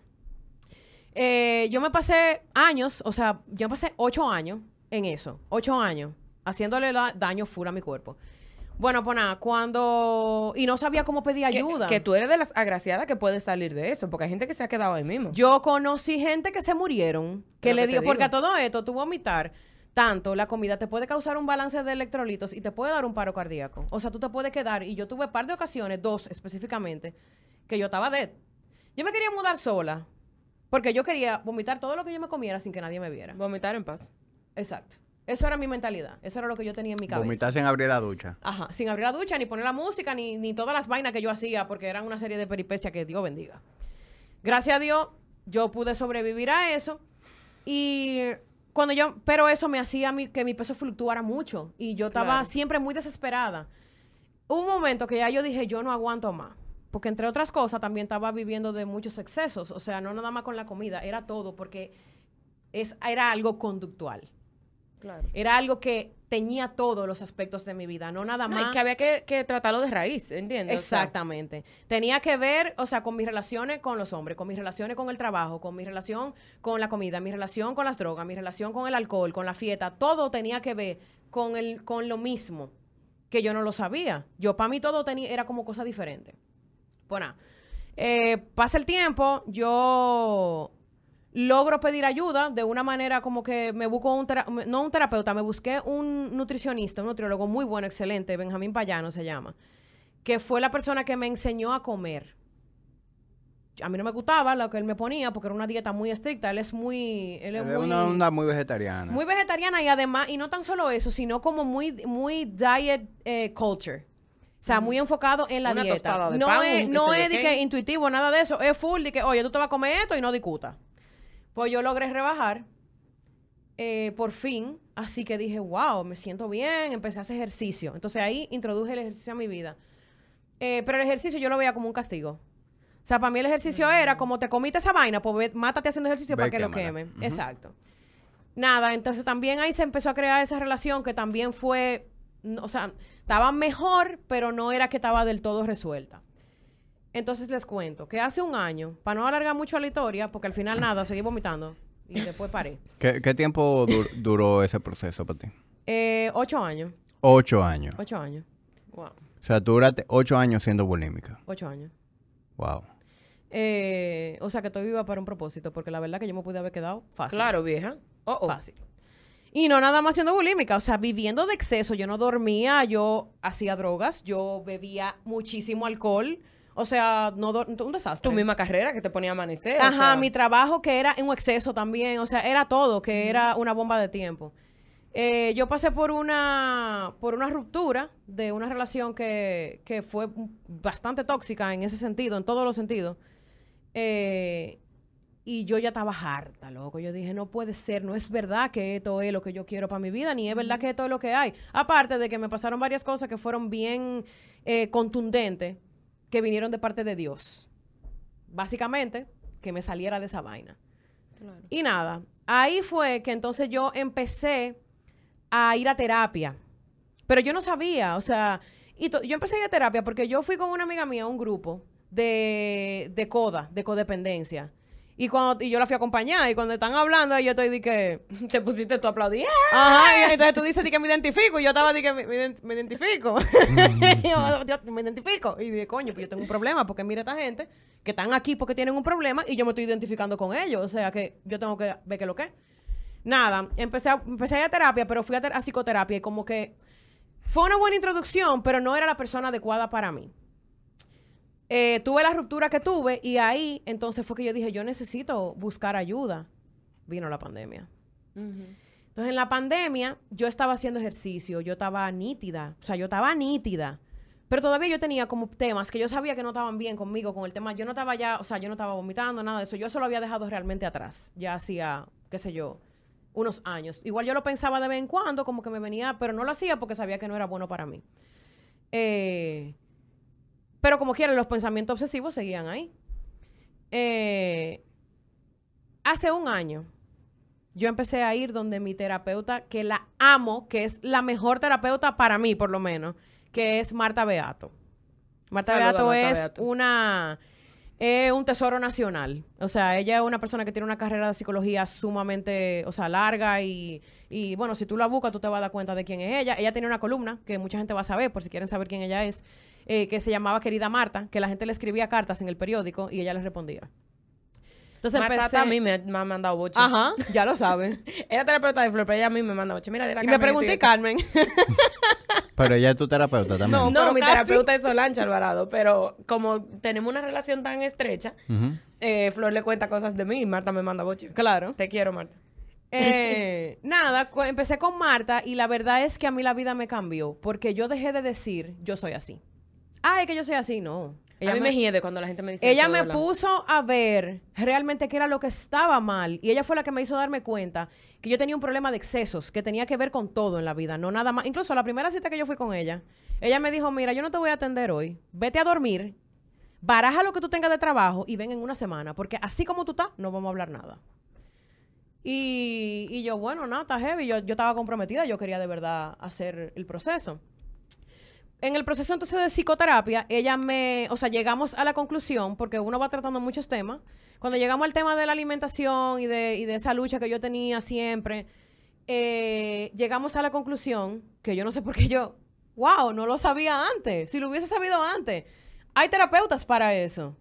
Eh, yo me pasé años, o sea, yo me pasé ocho años en eso, ocho años, haciéndole la- daño full a mi cuerpo. Bueno, pues nada, cuando... Y no sabía cómo pedir ayuda. que tú eres de las agraciadas que puedes salir de eso, porque hay gente que se ha quedado ahí mismo. Yo conocí gente que se murieron, que le que dio, porque a todo esto, tú vomitar tanto, la comida te puede causar un balance de electrolitos y te puede dar un paro cardíaco. O sea, tú te puedes quedar, y yo tuve par de ocasiones, dos específicamente, que yo estaba dead. Yo me quería mudar sola, porque yo quería vomitar todo lo que yo me comiera sin que nadie me viera. Vomitar en paz. Exacto. Eso era mi mentalidad, eso era lo que yo tenía en mi cabeza. Vomitar sin abrir la ducha. Ajá, sin abrir la ducha, ni poner la música, ni, ni todas las vainas que yo hacía, porque eran una serie de peripecias que Dios bendiga. Gracias a Dios, yo pude sobrevivir a eso. Y cuando yo, pero eso me hacía mi- que mi peso fluctuara mucho. Y yo estaba Claro. siempre muy desesperada. Hubo un momento que ya yo dije, yo no aguanto más. Porque entre otras cosas, también estaba viviendo de muchos excesos. O sea, no nada más con la comida, era todo, porque es, era algo conductual. Claro. Era algo que tenía todos los aspectos de mi vida, no nada No, más. y que había que, que tratarlo de raíz, ¿entiendes? O sea, Exactamente. Tenía que ver, o sea, con mis relaciones con los hombres, con mis relaciones con el trabajo, con mi relación con la comida, mi relación con las drogas, mi relación con el alcohol, con la fiesta, todo tenía que ver con el con lo mismo, que yo no lo sabía. Yo para mí todo tenía era como cosa diferente. Pues nada, eh, pasa el tiempo, yo logro pedir ayuda de una manera como que me busco un, no un terapeuta, me busqué un nutricionista, un nutriólogo muy bueno, excelente, Benjamín Payano se llama, que fue la persona que me enseñó a comer. A mí no me gustaba lo que él me ponía porque era una dieta muy estricta, él es muy... Él es Es muy, una onda muy vegetariana. muy vegetariana y además, y no tan solo eso, sino como muy, muy diet eh, culture. O sea, muy enfocado en la Una dieta. de no pan, es, no es de qué. que intuitivo, nada de eso. Es full de que, oye, tú te vas a comer esto y no discuta. Pues yo logré rebajar eh, por fin. Así que dije, wow, me siento bien. Empecé a hacer ejercicio. Entonces ahí introduje el ejercicio a mi vida. Eh, pero el ejercicio yo lo veía como un castigo. O sea, para mí el ejercicio era como te comiste esa vaina, pues ve- mátate haciendo ejercicio Ve para que lo quémala. queme. Ujú. Exacto. Nada, entonces también ahí se empezó a crear esa relación que también fue, o sea, estaba mejor, pero no era que estaba del todo resuelta. Entonces les cuento que hace un año, para no alargar mucho la historia, porque al final nada, seguí vomitando y después paré. ¿Qué, qué tiempo dur- duró ese proceso para ti? Eh, ocho años, Ocho años. ocho años, Wow. O sea, tú duraste ocho años siendo bulímica. ocho años. Wow. Eh, o sea que estoy viva para un propósito, porque la verdad que yo me pude haber quedado fácil. Claro, vieja. Oh, oh. Fácil. Y no nada más siendo bulímica, o sea, viviendo de exceso. Yo no dormía, yo hacía drogas, yo bebía muchísimo alcohol. O sea, no un desastre. Tu misma carrera que te ponía a amanecer. o Ajá, sea. mi trabajo que era en un exceso también, o sea, era todo, que era una bomba de tiempo. Eh, yo pasé por una, por una ruptura de una relación que, que fue bastante tóxica en ese sentido, en todos los sentidos. Eh, y yo ya estaba harta, loco. Yo dije, no puede ser, no es verdad que esto es lo que yo quiero para mi vida, ni es verdad que esto es lo que hay. Aparte de que me pasaron varias cosas que fueron bien eh, contundentes, que vinieron de parte de Dios. Básicamente, que me saliera de esa vaina. Claro. Y nada, ahí fue que entonces yo empecé a ir a terapia. Pero yo no sabía, o sea, y yo empecé a ir a terapia porque yo fui con una amiga mía a un grupo de, de coda, de codependencia. Y, cuando, y yo la fui a acompañar y cuando están hablando, yo estoy de que... Te pusiste tú a aplaudir. Ajá, y entonces tú dices di que me identifico y yo estaba de que me, me me identifico. yo, yo me identifico. Y dije, coño, pues yo tengo un problema porque mira esta gente que están aquí porque tienen un problema y yo me estoy identificando con ellos. O sea que yo tengo que ver qué es lo que es. Nada, empecé a, empecé a ir a terapia, pero fui a, ter- a psicoterapia y como que fue una buena introducción, pero no era la persona adecuada para mí. Eh, tuve la ruptura que tuve y ahí entonces fue que yo dije, yo necesito buscar ayuda. Vino la pandemia. Entonces, en la pandemia, yo estaba haciendo ejercicio, yo estaba nítida, o sea, yo estaba nítida. Pero todavía yo tenía como temas que yo sabía que no estaban bien conmigo con el tema. Yo no estaba ya, o sea, yo no estaba vomitando, nada de eso. Yo eso lo había dejado realmente atrás. Ya hacía, qué sé yo, unos años. Igual yo lo pensaba de vez en cuando, como que me venía, pero no lo hacía porque sabía que no era bueno para mí. Eh, pero como quiera, los pensamientos obsesivos seguían ahí. Eh, hace un año, yo empecé a ir donde mi terapeuta, que la amo, que es la mejor terapeuta para mí, por lo menos, que es Marta Beato. Marta Saluda, Beato Marta es Beato. una es un tesoro nacional. O sea, ella es una persona que tiene una carrera de psicología sumamente, o sea, larga y, y bueno, si tú la buscas, tú te vas a dar cuenta de quién es ella. Ella tiene una columna que mucha gente va a saber, por si quieren saber quién ella es, eh, que se llamaba Querida Marta, que la gente le escribía cartas en el periódico y ella les respondía. Entonces Marta empecé... a mí me, me ha mandado boche. Ajá, ya lo saben. Ella es terapeuta de flor, pero ella a mí me manda boche. Mira, dile a Y me pregunté. Carmen. Pero ella es tu terapeuta también. No. No, pero mi casi. terapeuta es Solange Alvarado, pero como tenemos una relación tan estrecha, eh, Flor le cuenta cosas de mí y Marta me manda boche. claro. Te quiero, Marta. Eh, nada, empecé con Marta y la verdad es que a mí la vida me cambió porque yo dejé de decir yo soy así. Ay, que yo soy así, no. a mí me, hiede cuando la gente me dice ella me puso a ver realmente qué era lo que estaba mal y ella fue la que me hizo darme cuenta que yo tenía un problema de excesos que tenía que ver con todo en la vida, no nada más. Incluso la primera cita que yo fui con ella, ella me dijo, mira, yo no te voy a atender hoy, vete a dormir, baraja lo que tú tengas de trabajo y ven en una semana, porque así como tú estás, no vamos a hablar nada. Y, y yo, bueno, nada, está heavy, yo, yo estaba comprometida, yo quería de verdad hacer el proceso en el proceso entonces de psicoterapia, ella me, o sea, llegamos a la conclusión, porque uno va tratando muchos temas, cuando llegamos al tema de la alimentación y de, esa lucha que yo tenía siempre, eh, llegamos a la conclusión, que yo no sé por qué yo, wow, no lo sabía antes, si lo hubiese sabido antes, hay terapeutas para eso.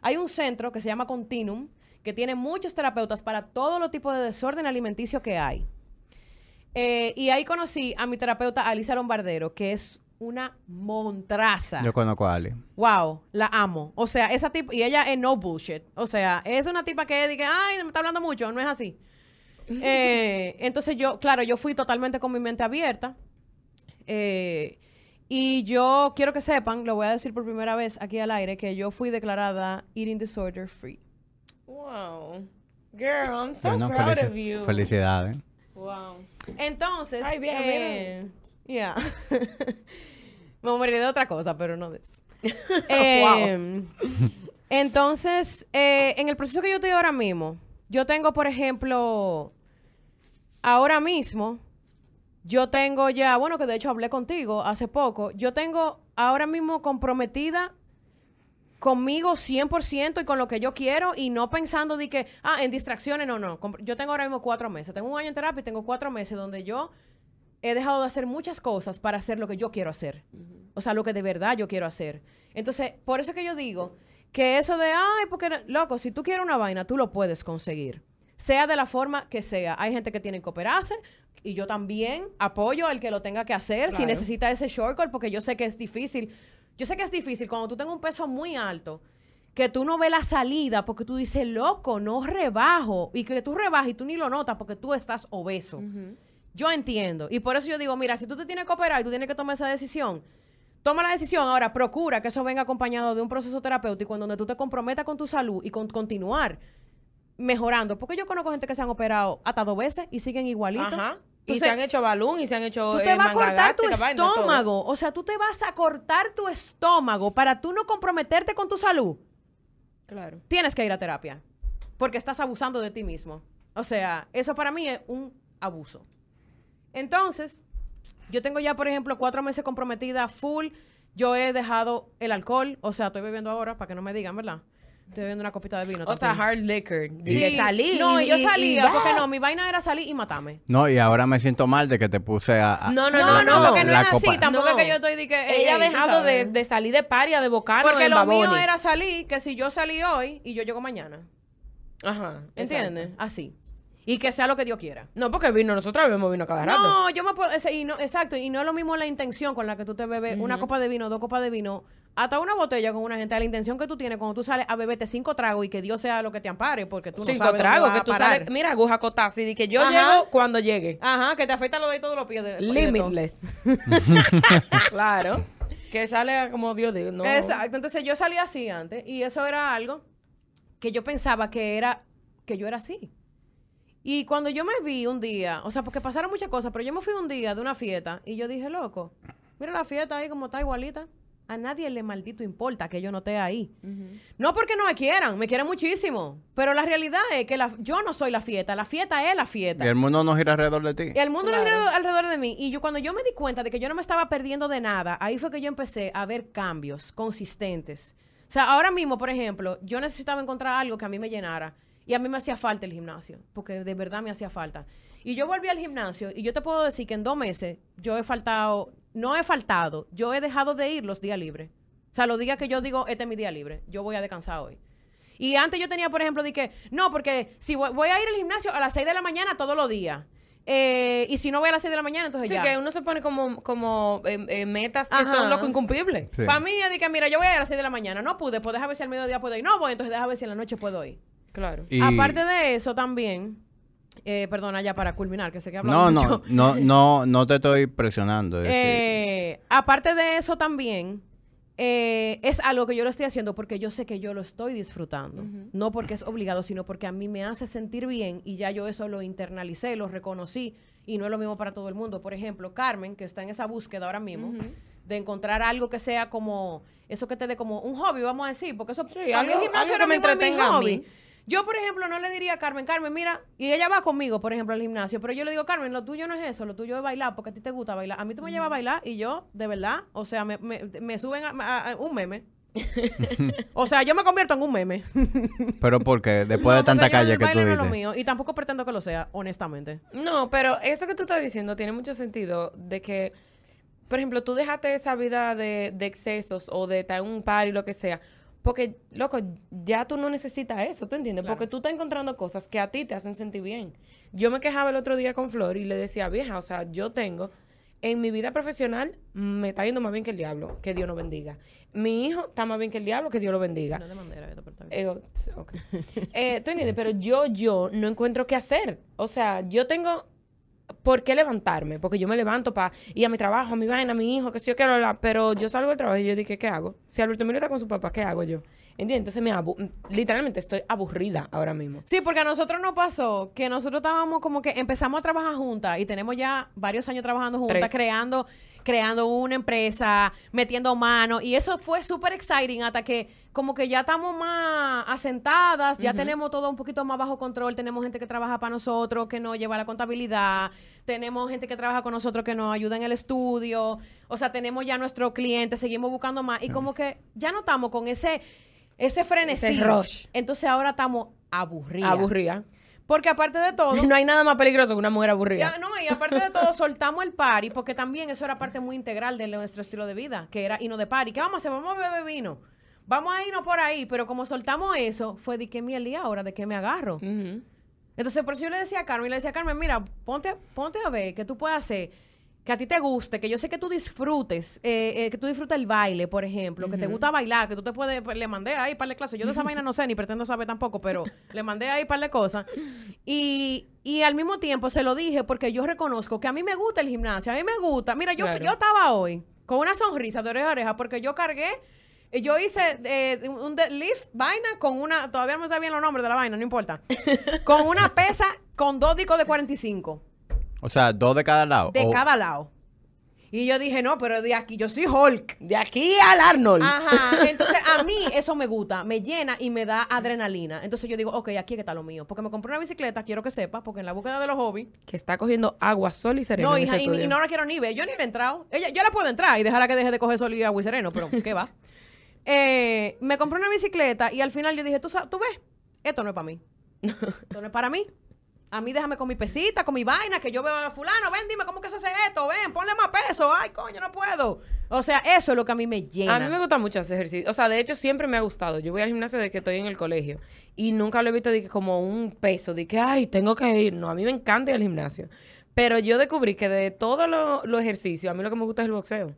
Hay un centro que se llama Continuum, que tiene muchos terapeutas para todos los tipos de desorden alimenticio que hay. Eh, y ahí conocí a mi terapeuta Alicia Lombardero, que es una montraza. Yo conozco a Ali. Wow, la amo. O sea, esa tipa, y ella es no bullshit. O sea, es una tipa que dice, ay, me está hablando mucho, no es así. Eh, entonces yo, claro, yo fui totalmente con mi mente abierta. Eh, y yo quiero que sepan, lo voy a decir por primera vez aquí al aire, que yo fui declarada eating disorder free. Wow. Girl, I'm so Bueno, proud felici- of you. Felicidades. Wow. Entonces, Ay, vieja, eh, ya. Me moriré de otra cosa, pero no de eso. Eh, Entonces, eh, en el proceso que yo estoy ahora mismo, yo tengo, por ejemplo, ahora mismo, yo tengo ya, bueno, que de hecho hablé contigo hace poco, yo tengo ahora mismo comprometida conmigo 100% y con lo que yo quiero y no pensando de que, ah, en distracciones, no, no. Yo tengo ahora mismo cuatro meses. Tengo un año en terapia y tengo cuatro meses donde yo he dejado de hacer muchas cosas para hacer lo que yo quiero hacer. O sea, lo que de verdad yo quiero hacer. Entonces, por eso que yo digo que eso de, ay, porque, no-". loco, si tú quieres una vaina, tú lo puedes conseguir. Sea de la forma que sea. Hay gente que tiene que operarse y yo también apoyo al que lo tenga que hacer si necesita ese shortcut porque yo sé que es difícil. Yo sé que es difícil cuando tú tengas un peso muy alto que tú no ves la salida porque tú dices, loco, no rebajo. Y que tú rebajas y tú ni lo notas porque tú estás obeso. Yo entiendo. Y por eso yo digo, mira, si tú te tienes que operar y tú tienes que tomar esa decisión, toma la decisión. Ahora, procura que eso venga acompañado de un proceso terapéutico en donde tú te comprometas con tu salud y con continuar mejorando. Porque yo conozco gente que se han operado hasta dos veces y siguen igualitos. Ajá. Y se han hecho balón y se han hecho. Tú eh, te vas a cortar tu estómago. O sea, tú te vas a cortar tu estómago para tú no comprometerte con tu salud. Claro. Tienes que ir a terapia. Porque estás abusando de ti mismo. O sea, eso para mí es un abuso. Entonces, yo tengo ya, por ejemplo, cuatro meses comprometida full. Yo he dejado el alcohol. O sea, estoy bebiendo ahora para que no me digan, ¿verdad? Estoy bebiendo una copita de vino. O sea, hard liquor. Sí. Que salí. No, y yo y- salía y- porque no, mi vaina era salir y matarme. No, y ahora me siento mal de que te puse a... a- No, no, No, no, no, porque no es así. Tampoco No. es que yo estoy de que. ey, Ella ha dejado de, salir de paria, de bocano, Porque lo mío era salir, que si yo salí hoy y yo llego mañana. Ajá. ¿Entiendes? Así. Y que sea lo que Dios quiera. No, porque vino, nosotros bebemos vino cada rato. No, yo me puedo. ese- y no, exacto. Y no es lo mismo la intención con la que tú te bebes una copa de vino, dos copas de vino, hasta una botella con una gente. La intención que tú tienes cuando tú sales a beberte cinco tragos y que Dios sea lo que te ampare, porque tú no Cinco sabes dónde tragos, vas que a tú parar. sales. Mira, aguja cotaza y que yo Ajá. llego cuando llegue. Ajá, que te afecta lo de todos los pies. De, de. Limitless. claro. Que sale como Dios diga. No. Exacto. Entonces yo salí así antes y eso era algo que yo pensaba que era que yo era así. Y cuando yo me vi un día, o sea, porque pasaron muchas cosas, pero yo me fui un día de una fiesta y yo dije, loco, mira la fiesta ahí como está igualita. A nadie le maldito importa que yo no esté ahí. No porque no me quieran, me quieren muchísimo. Pero la realidad es que la- yo no soy la fiesta, la fiesta es la fiesta. Y el mundo no gira alrededor de ti. Y el mundo no gira alrededor de mí. Y yo cuando yo me di cuenta de que yo no me estaba perdiendo de nada, ahí fue que yo empecé a ver cambios consistentes. O sea, ahora mismo, por ejemplo, yo necesitaba encontrar algo que a mí me llenara. Y a mí me hacía falta el gimnasio, porque de verdad me hacía falta. Y yo volví al gimnasio y yo te puedo decir que en dos meses yo he faltado, no he faltado, yo he dejado de ir los días libres. O sea, los días que yo digo, este es mi día libre, yo voy a descansar hoy. Y antes yo tenía, por ejemplo, de que, no, porque si voy, voy a ir al gimnasio a las 6 de la mañana todos los días. Eh, y si no voy a las 6 de la mañana, entonces Sí, ya. que uno se pone como, como eh, eh, metas que Ajá. son loco incumplibles. Sí. Para mí es de que, mira, yo voy a ir a las 6 de la mañana. No pude, pues déjame ver si al mediodía puedo ir. No voy, entonces déjame ver si en la noche puedo ir. Claro. Y- Aparte de eso también, eh, perdona ya para culminar, que sé que he hablado No, mucho. no, no, no, no te estoy presionando. es Eh, aparte de eso también, eh, es algo que yo lo estoy haciendo porque yo sé que yo lo estoy disfrutando. No porque es obligado, sino porque a mí me hace sentir bien y ya yo eso lo internalicé, lo reconocí y no es lo mismo para todo el mundo. Por ejemplo, Carmen, que está en esa búsqueda ahora mismo, de encontrar algo que sea como, eso que te dé como un hobby, vamos a decir, porque eso, Sí, para mí el gimnasio es mi entretenga a hobby. Yo, por ejemplo, no le diría a Carmen, Carmen, mira, y ella va conmigo, por ejemplo, al gimnasio, pero yo le digo, Carmen, lo tuyo no es eso, lo tuyo es bailar, porque a ti te gusta bailar. A mí tú me llevas a bailar y yo, de verdad, o sea, me, me- me suben a, a- a un meme. o sea, yo me convierto en un meme. Pero porque después de tanta calle el que tú baile no es lo dices. mío, y tampoco pretendo que lo sea, honestamente. No, pero eso que tú estás diciendo tiene mucho sentido de que, por ejemplo, tú dejaste esa vida de, de excesos o de estar en un par y lo que sea. Porque, loco, ya tú no necesitas eso, ¿tú entiendes? Claro. Porque tú estás encontrando cosas que a ti te hacen sentir bien. Yo me quejaba el otro día con Flor y le decía, vieja, o sea, yo tengo, en mi vida profesional me está yendo más bien que el diablo, que Dios nos bendiga. Mi hijo está más bien que el diablo, que Dios lo bendiga. No de manera, bien. Eh, oh, t- ok. Eh, ¿Tú entiendes? Pero yo, yo no encuentro qué hacer. O sea, yo tengo por qué levantarme. Porque yo me levanto para ir a mi trabajo, a mi vaina, a mi hijo, que si yo quiero hablar. Pero yo salgo del trabajo y yo dije, ¿qué hago? Si Alberto Emilio está con su papá, ¿qué hago yo? ¿Entiendes? Entonces me abu- literalmente estoy aburrida ahora mismo. Sí, porque a nosotros nos pasó que nosotros estábamos como que empezamos a trabajar juntas y tenemos ya varios años trabajando juntas, Tres. creando, creando una empresa, metiendo mano. Y eso fue súper exciting hasta que como que ya estamos más asentadas, ya tenemos todo un poquito más bajo control, tenemos gente que trabaja para nosotros, que nos lleva la contabilidad, tenemos gente que trabaja con nosotros que nos ayuda en el estudio, o sea, tenemos ya nuestros clientes, seguimos buscando más y como que ya no estamos con ese ese frenesí. Ese rush. Entonces ahora estamos aburridas. Aburrida. Porque aparte de todo, No hay nada más peligroso que una mujer aburrida. ya, no, y aparte de todo, soltamos el party, porque también eso era parte muy integral de nuestro estilo de vida, que era irnos de party. ¿Qué vamos a hacer? Vamos a beber vino. Vamos a irnos por ahí, pero como soltamos eso, fue de que miel y ahora, de qué me agarro. Entonces, por eso yo le decía a Carmen, le decía a Carmen, mira, ponte, ponte a ver qué tú puedes hacer, que a ti te guste, que yo sé que tú disfrutes, eh, eh, que tú disfrutes el baile, por ejemplo, que te gusta bailar, que tú te puedes, pues, le mandé ahí par de clases. Yo de esa vaina no sé, ni pretendo saber tampoco, pero le mandé ahí par de cosas. Y, y al mismo tiempo se lo dije porque yo reconozco que a mí me gusta el gimnasio, a mí me gusta. Mira, yo, Claro. yo estaba hoy con una sonrisa de oreja a oreja porque yo cargué eh, yo hice eh, un deadlift vaina con una, todavía no me sabían los nombres de la vaina, no importa. con una pesa con dos discos de 45 O sea, dos de cada lado. de O- cada lado. Y yo dije, no, pero de aquí yo soy Hulk. De aquí al Arnold. Ajá. Entonces, a mí eso me gusta, me llena y me da adrenalina. Entonces yo digo, ok, aquí es que está lo mío. Porque me compré una bicicleta, quiero que sepa, porque en la búsqueda de los hobbies. Que está cogiendo agua, sol y sereno. No, hija, y, y no la quiero ni ver. Yo ni le he entrado. Ella, yo la puedo entrar y dejarla que deje de coger sol y agua y sereno, pero ¿qué va? Eh, me compré una bicicleta y al final yo dije, ¿tú, ¿tú ves? Esto no es para mí. Esto no es para mí. A mí déjame con mi pesita, con mi vaina, que yo veo a fulano, ven, dime cómo que se hace esto, ven, ponle más peso, ay, coño, no puedo. O sea, eso es lo que a mí me llena. A mí me gusta mucho hacer ejercicio. O sea, de hecho, siempre me ha gustado. Yo voy al gimnasio desde que estoy en el colegio. Y nunca lo he visto de que como un peso, de que, ay, tengo que ir. No, a mí me encanta ir al gimnasio. Pero yo descubrí que de todos los los ejercicios, a mí lo que me gusta es el boxeo.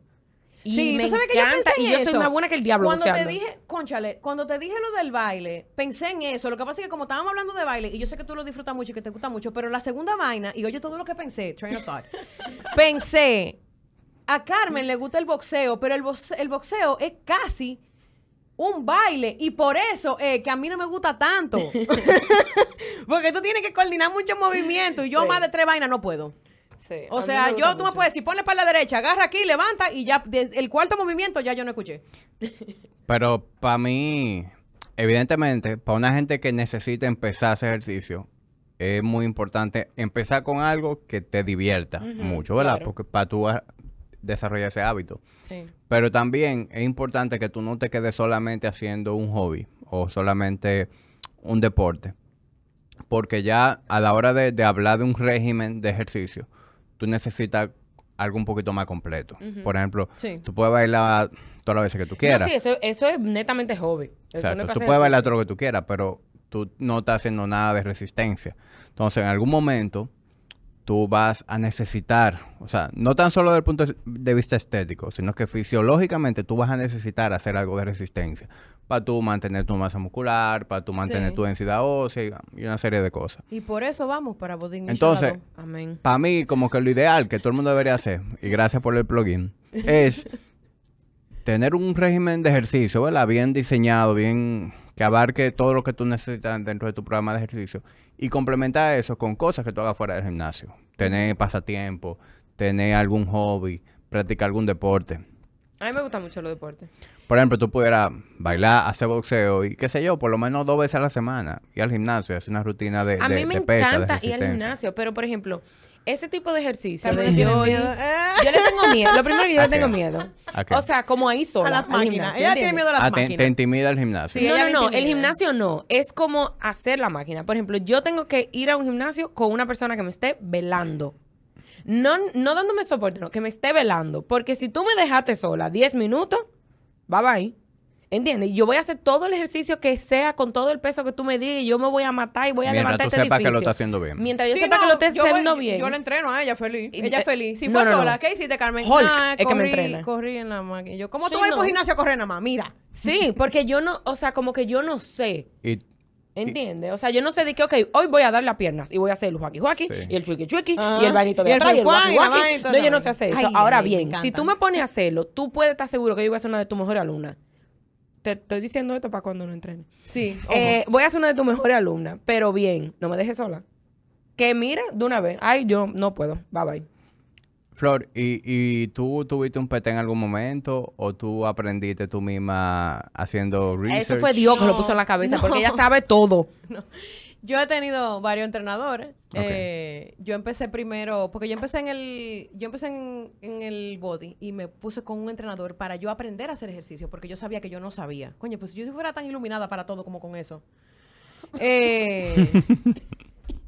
Y sí, me tú sabes que yo pensé en y yo eso. soy más buena que el diablo Cuando boxeando. te dije, conchale, cuando te dije lo del baile, pensé en eso. Lo que pasa es que como estábamos hablando de baile, y yo sé que tú lo disfrutas mucho y que te gusta mucho, pero la segunda vaina, y oye todo lo que pensé, train of thought, pensé, a Carmen le gusta el boxeo, pero el, boxe- el boxeo es casi un baile y por eso es que a mí no me gusta tanto. Porque tú tienes que coordinar muchos movimientos y yo Sí. más de tres vainas no puedo. Sí, O sea, yo, tú me puedes decir, ponle para la derecha, agarra aquí, levanta y ya, desde el cuarto movimiento ya yo no escuché. Pero para mí, evidentemente, para una gente que necesita empezar a hacer ejercicio, es muy importante empezar con algo que te divierta mucho, ¿verdad? claro. Porque para tú desarrollar ese hábito. Sí. Pero también es importante que tú no te quedes solamente haciendo un hobby o solamente un deporte. Porque ya a la hora de, de hablar de un régimen de ejercicio, tú necesitas algo un poquito más completo. Por ejemplo, Sí. tú puedes bailar todas las veces que tú No, quieras. sí, eso, eso es netamente hobby. Eso no es tú puedes bailar todo lo que tú quieras, pero tú no estás haciendo nada de resistencia. Entonces, en algún momento, tú vas a necesitar, o sea, no tan solo desde el punto de vista estético, sino que fisiológicamente tú vas a necesitar hacer algo de resistencia para tú mantener tu masa muscular, para tú mantener Sí. tu densidad ósea y una serie de cosas. Y por eso vamos para Bodín Entonces, Amén. para mí, como que lo ideal que todo el mundo debería hacer, y gracias por el plugin, es tener un régimen de ejercicio, ¿verdad? Bien diseñado, bien que abarque todo lo que tú necesitas dentro de tu programa de ejercicio y complementar eso con cosas que tú hagas fuera del gimnasio. Tener pasatiempo, tener algún hobby, practicar algún deporte. A mí me gustan mucho los deportes. Por ejemplo, tú pudieras bailar, hacer boxeo y qué sé yo, por lo menos dos veces a la semana, ir al gimnasio, hacer una rutina de, A de, mí me de pesa, de encanta ir al gimnasio, pero por ejemplo, ese tipo de ejercicio yo, yo le tengo miedo. Lo primero que yo ¿A le tengo miedo. O sea, como ahí sola. A las máquinas. gimnasio, Ella tiene miedo a las Ah, máquinas. te intimida el gimnasio. Sí, no, no, no, el gimnasio no, es como hacer la máquina. Por ejemplo, yo tengo que ir a un gimnasio con una persona que me esté velando. No, no dándome soporte, no, que me esté velando. Porque si tú me dejaste sola 10 minutos, bye bye. ¿Entiendes? Yo voy a hacer todo el ejercicio que sea con todo el peso que tú me digas y yo me voy a matar y voy a Mientras levantar tú este sepas que lo está haciendo bien. Mientras yo Sí, sepa no, que lo yo voy- haciendo bien. Yo la entreno a ella feliz. Y- ella eh, feliz. Si no, fue no, no. sola, ¿qué hiciste, Carmen? Hulk Ah, es que me corrí, entrena. corrí en la máquina. Yo, ¿Cómo Sí, tú vas a ir no. por gimnasio a correr nada más? Mira. Sí, porque yo no, o sea, como que yo no sé. Y ¿Entiendes? O sea, yo no sé de que, ok, hoy voy a dar las piernas y voy a hacer el juaki juaki Sí. y el chuiki chuiki Ajá. y el bañito de Y el atrás el y toda No, yo no sé hacer eso. Ay, Ahora ay, bien, si tú me pones a hacerlo, tú puedes estar seguro que yo voy a ser una de tus mejores alumnas. Te estoy diciendo esto para cuando no entrene. Sí. Eh, voy a ser una de tus mejores alumnas, pero bien, no me dejes sola. Que mira de una vez, ay, yo no puedo, bye bye. Flor, ¿y, ¿y tú tuviste un PT en algún momento o tú aprendiste tú misma haciendo research? Eso fue Dios que lo No, puso en la cabeza, porque no. ella sabe todo. Yo he tenido varios entrenadores. Eh, yo empecé primero, porque yo empecé en el, yo empecé en, en el body y me puse con un entrenador para yo aprender a hacer ejercicio, porque yo sabía que yo no sabía. Coño, pues si yo fuera tan iluminada para todo como con eso. Eh,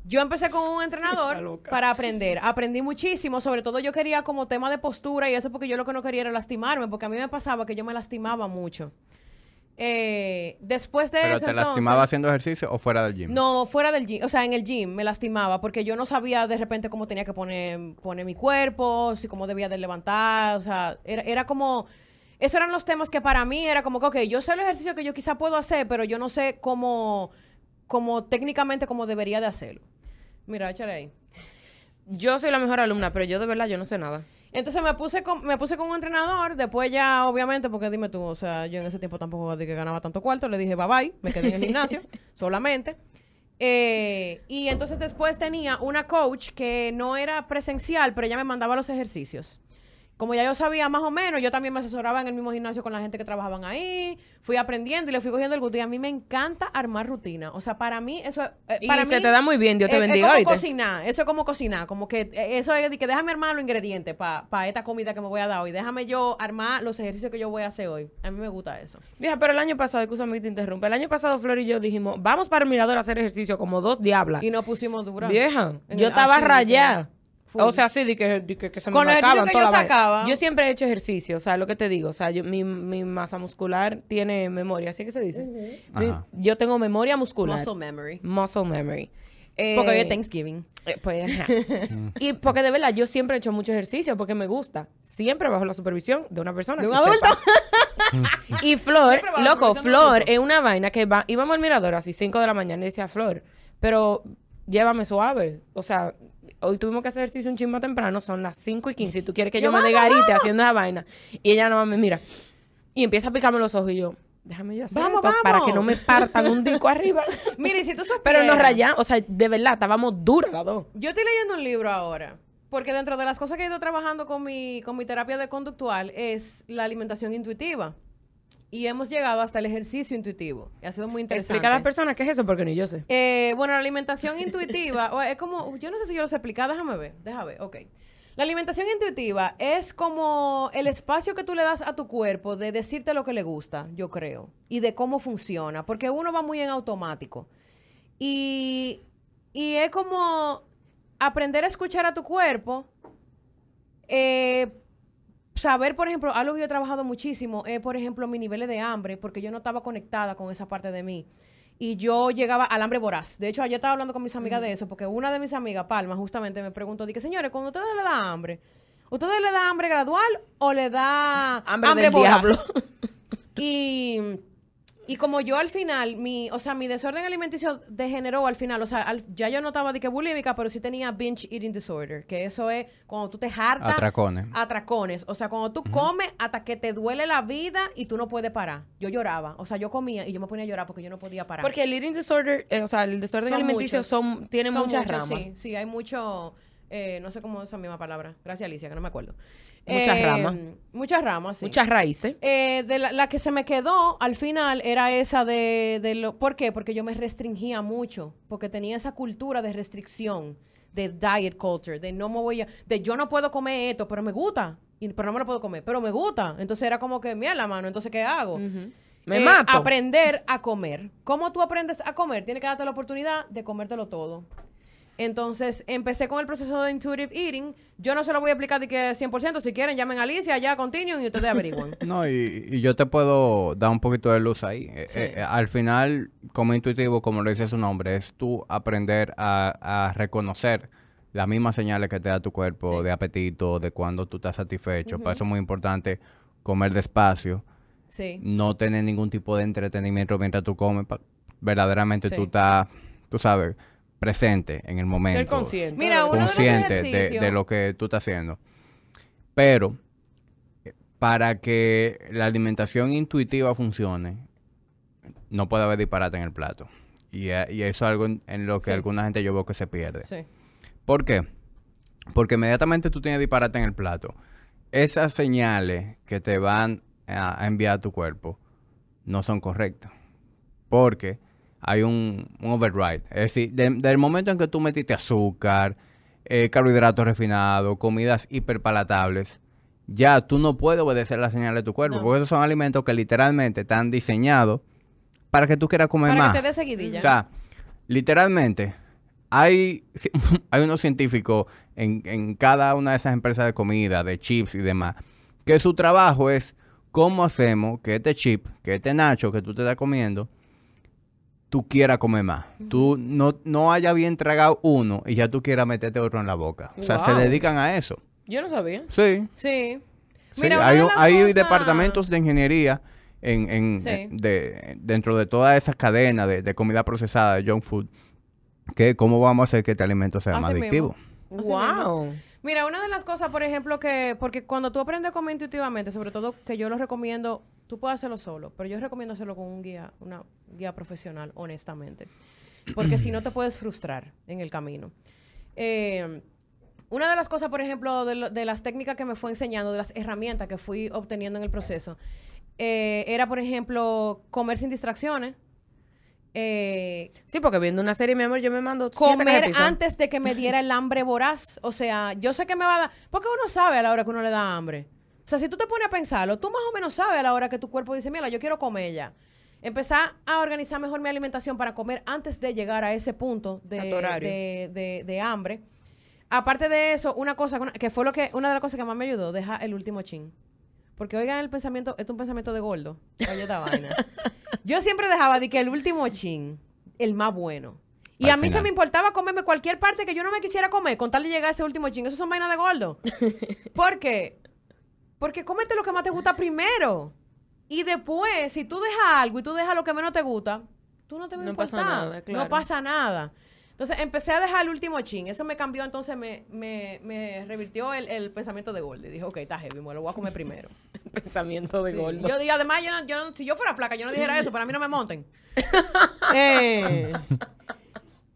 yo empecé con un entrenador para aprender. Aprendí muchísimo, sobre todo yo quería como tema de postura y eso porque yo lo que no quería era lastimarme, porque a mí me pasaba que yo me lastimaba mucho. Eh, después de ¿Pero eso, te entonces- lastimaba haciendo ejercicio o fuera del gym? no, fuera del gym, o sea, en el gym me lastimaba porque yo no sabía de repente cómo tenía que poner, poner mi cuerpo, si cómo debía de levantar, o sea, era, era como, esos eran los temas que para mí era como que, ok, yo sé el ejercicio que yo quizá puedo hacer, pero yo no sé cómo, cómo técnicamente cómo debería de hacerlo. Mira, échale ahí. Yo soy la mejor alumna, pero yo de verdad yo no sé nada. Entonces me puse con, me puse con un entrenador, después ya obviamente, porque dime tú, o sea, yo en ese tiempo tampoco de que ganaba tanto cuarto, le dije bye bye, me quedé en el gimnasio solamente. Eh, y entonces después tenía una coach que no era presencial, pero ella me mandaba los ejercicios. Como ya yo sabía más o menos, yo también me asesoraba en el mismo gimnasio con la gente que trabajaban ahí, fui aprendiendo y le fui cogiendo el gusto. Y a mí me encanta armar rutina. O sea, para mí eso... eh, Y para se mí, te da muy bien, Dios te es- bendiga, Es como ¿oíste? cocinar, eso es como cocinar, como que eh, eso es de que déjame armar los ingredientes para esta comida que me voy a dar hoy, déjame yo armar los ejercicios que yo voy a hacer hoy. A mí me gusta eso. Vieja, pero el año pasado, escúchame que te interrumpa, el año pasado Flor y yo dijimos, vamos para el mirador a hacer ejercicio como dos diablas. Y nos pusimos dura. Vieja, yo el- estaba rayada. Full. O sea, sí, de que, de que, que se me Con los ejercicios que yo sacaba. Yo siempre he hecho ejercicio, o sea, lo que te digo, o sea, yo, mi, mi masa muscular tiene memoria, ¿así que se dice? Mi- yo tengo memoria muscular. Muscle memory. Muscle memory. Eh, Porque hoy es Thanksgiving. eh, pues, ajá. y porque de verdad, yo siempre he hecho mucho ejercicio porque me gusta. Siempre bajo la supervisión de una persona. De un que adulto. sepa. y Flor, loco, Flor es una vaina que va, íbamos al mirador así 5 de la mañana y decía Flor, pero llévame suave. O sea, hoy tuvimos que hacer ejercicio un chisme temprano, son las 5 y 15 y tú quieres que yo, Yo, me dé vamos, garite haciendo esa vaina. Y ella nada más me mira y empieza a picarme los ojos y yo, déjame yo hacer Vamos, esto para vamos. que no me partan un disco arriba. Mire, y si tú supieras... Pero nos rayamos, o sea, de verdad, estábamos duras las dos. Yo estoy leyendo un libro ahora. Porque dentro de las cosas que he ido trabajando con mi, con mi terapia de conductual es la alimentación intuitiva. Y hemos llegado hasta el ejercicio intuitivo. Y ha sido muy interesante. Explica a las personas qué es eso porque ni yo sé. Eh, bueno, la alimentación intuitiva, o es como, yo no sé si yo lo sé explicar, déjame ver, déjame ver, ok. La alimentación intuitiva es como el espacio que tú le das a tu cuerpo de decirte lo que le gusta, yo creo, y de cómo funciona, porque uno va muy en automático. Y, y es como aprender a escuchar a tu cuerpo, eh, saber, por ejemplo, algo que yo he trabajado muchísimo es, por ejemplo, mi niveles de hambre, porque yo no estaba conectada con esa parte de mí. Y yo llegaba al hambre voraz. De hecho, ayer estaba hablando con mis amigas de eso, porque una de mis amigas, Palma, justamente me preguntó, dije, señores, cuando ustedes le da hambre, ¿ustedes le da hambre gradual o le da Hambre del voraz? diablo. Y, y como yo al final, mi, o sea, mi desorden alimenticio degeneró al final. O sea, al- ya yo no estaba de que bulímica, pero sí tenía binge eating disorder, que eso es cuando tú te hartas. Atracones. Atracones. O sea, cuando tú comes hasta que te duele la vida y tú no puedes parar. Yo lloraba. O sea, yo comía y yo me ponía a llorar porque yo no podía parar. Porque el eating disorder, eh, o sea, el desorden Son alimenticio muchos. son, tiene Son muchas muchos, ramas. Sí, sí, hay mucho. eh, no sé cómo es esa misma palabra. Gracias, Alicia, que no me acuerdo. Muchas Eh, ramas. Muchas ramas, sí. Muchas raíces. Eh, de la, la que se me quedó al final era esa de, de lo... ¿Por qué? Porque yo me restringía mucho, porque tenía esa cultura de restricción, de diet culture, de no me voy a... De yo no puedo comer esto, pero me gusta, y, pero no me lo puedo comer, pero me gusta. Entonces era como que, mira la mano, entonces ¿qué hago? Me Eh, mato. Aprender a comer. ¿Cómo tú aprendes a comer? Tienes que darte la oportunidad de comértelo todo. Entonces, empecé con el proceso de intuitive eating. Yo no se lo voy a explicar de que 100%. Si quieren, llamen a Alicia, ya continúen y ustedes averiguan. No, y, y yo te puedo dar un poquito de luz ahí. Eh, Sí. eh, al final, como intuitivo, como lo dice su nombre, es tú aprender a, a reconocer las mismas señales que te da tu cuerpo Sí. de apetito, de cuando tú estás satisfecho. Por eso es muy importante comer despacio, Sí. no tener ningún tipo de entretenimiento mientras tú comes. verdaderamente tú estás, tú sabes, presente en el momento. Ser consciente. Mira, uno de los consciente de, lo que tú estás haciendo. Pero para que la alimentación intuitiva funcione, no puede haber disparate en el plato. Y, eh, y eso es algo en, en lo que Sí. alguna gente yo veo que se pierde. Sí. ¿Por qué? Porque inmediatamente tú tienes disparate en el plato. Esas señales que te van a, a enviar a tu cuerpo no son correctas. Porque hay un, un override. Es decir, de- del momento en que tú metiste azúcar, eh, carbohidratos refinados, comidas hiperpalatables, ya tú no puedes obedecer las señales de tu cuerpo. No. Porque esos son alimentos que literalmente están diseñados para que tú quieras comer Para más. que te dé seguidilla. O sea, literalmente, hay, hay unos científicos en, en cada una de esas empresas de comida, de chips y demás, que su trabajo es cómo hacemos que este chip, que este nacho que tú te estás comiendo, tú quieras comer más. Tú no, no haya bien tragado uno y ya tú quieras meterte otro en la boca. O sea, se dedican a eso. Yo no sabía. Sí. Sí. Sí, Mira, hay, de hay cosas- departamentos de ingeniería en, en- Sí. eh, de, dentro de toda esa cadena de, de comida procesada, de junk food, que cómo vamos a hacer que este alimento sea más Así adictivo. Así wow. Mira, una de las cosas, por ejemplo, que, porque cuando tú aprendes a comer intuitivamente, sobre todo que yo lo recomiendo, tú puedes hacerlo solo, pero yo recomiendo hacerlo con un guía, una guía profesional, honestamente. Porque si no te puedes frustrar en el camino. Eh, una de las cosas, por ejemplo, de, lo- de las técnicas que me fue enseñando, de las herramientas que fui obteniendo en el proceso, eh, era, por ejemplo, comer sin distracciones. Eh, Sí, porque viendo una serie, mi amor, yo me mando comer antes de que me diera el hambre voraz. O sea, yo sé que me va a dar. Porque uno sabe a la hora que uno le da hambre. O sea, si tú te pones a pensarlo, tú más o menos sabes a la hora que tu cuerpo dice, mira, yo quiero comer ya. Empezar a organizar mejor mi alimentación para comer antes de llegar a ese punto de, hambre. Aparte de eso, una cosa que fue lo que una de las cosas que más me ayudó, deja el último chin. Porque oigan el pensamiento, esto es un pensamiento de gordo. Oye, esta vaina. Yo siempre dejaba de que el último chin, el más bueno. Y Al a mí se me importaba comerme cualquier parte que yo no me quisiera comer con tal de llegar a ese último chin. Eso son vainas de gordo. ¿Por qué? Porque cómete lo que más te gusta primero. Y después, si tú dejas algo y tú dejas lo que menos te gusta, tú no te va a No pasa importar. nada, claro. No pasa nada. Entonces empecé a dejar el último chin. Eso me cambió, entonces me, me, me revirtió el, el pensamiento de gordo. Y dije, ok, está heavy, me lo voy a comer primero. Pensamiento de Sí. Yo, y además, yo no, yo no- si yo fuera flaca, yo no dijera eso, para mí no me monten. Eh,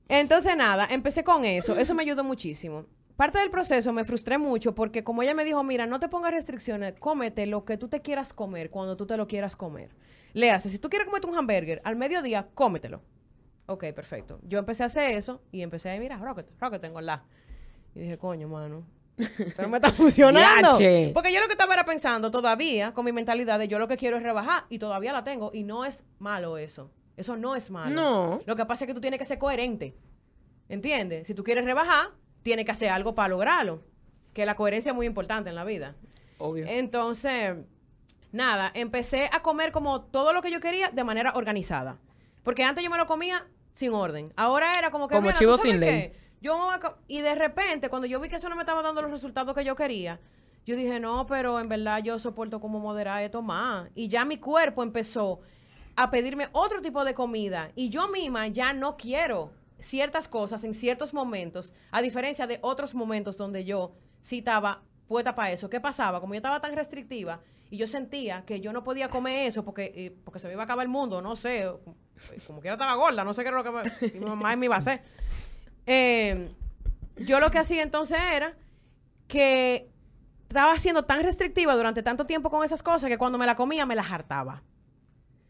entonces, nada, empecé con eso. Eso me ayudó muchísimo. Parte del proceso me frustré mucho porque como ella me dijo, mira, no te pongas restricciones, cómete lo que tú te quieras comer cuando tú te lo quieras comer. Le hace, si tú quieres comerte un hamburger al mediodía, cómetelo. Ok, perfecto. Yo empecé a hacer eso y empecé a mira, Rocket, Rocket, tengo la. Y dije, coño, mano. Pero me está funcionando. Porque yo lo que estaba era pensando todavía con mi mentalidad de yo lo que quiero es rebajar y todavía la tengo y no es malo eso. Eso no es malo. No. Lo que pasa es que tú tienes que ser coherente. ¿Entiendes? Si tú quieres rebajar, tienes que hacer algo para lograrlo. Que la coherencia es muy importante en la vida. Obvio. Entonces, nada, empecé a comer como todo lo que yo quería de manera organizada. Porque antes yo me lo comía sin orden. Ahora era como que Como mira, ¿tú chivo sin ley. Yo y de repente cuando yo vi que eso no me estaba dando los resultados que yo quería, yo dije, "No, pero en verdad yo soporto como moderar esto más." Y ya mi cuerpo empezó a pedirme otro tipo de comida y yo misma ya no quiero ciertas cosas en ciertos momentos, a diferencia de otros momentos donde yo sí estaba para eso. ¿Qué pasaba? Como yo estaba tan restrictiva y yo sentía que yo no podía comer eso porque, eh, porque se me iba a acabar el mundo, no sé, como quiera estaba gorda, no sé qué era lo que me, mi mamá me iba a hacer. Eh, yo lo que hacía entonces era que estaba siendo tan restrictiva durante tanto tiempo con esas cosas que cuando me la comía me las hartaba.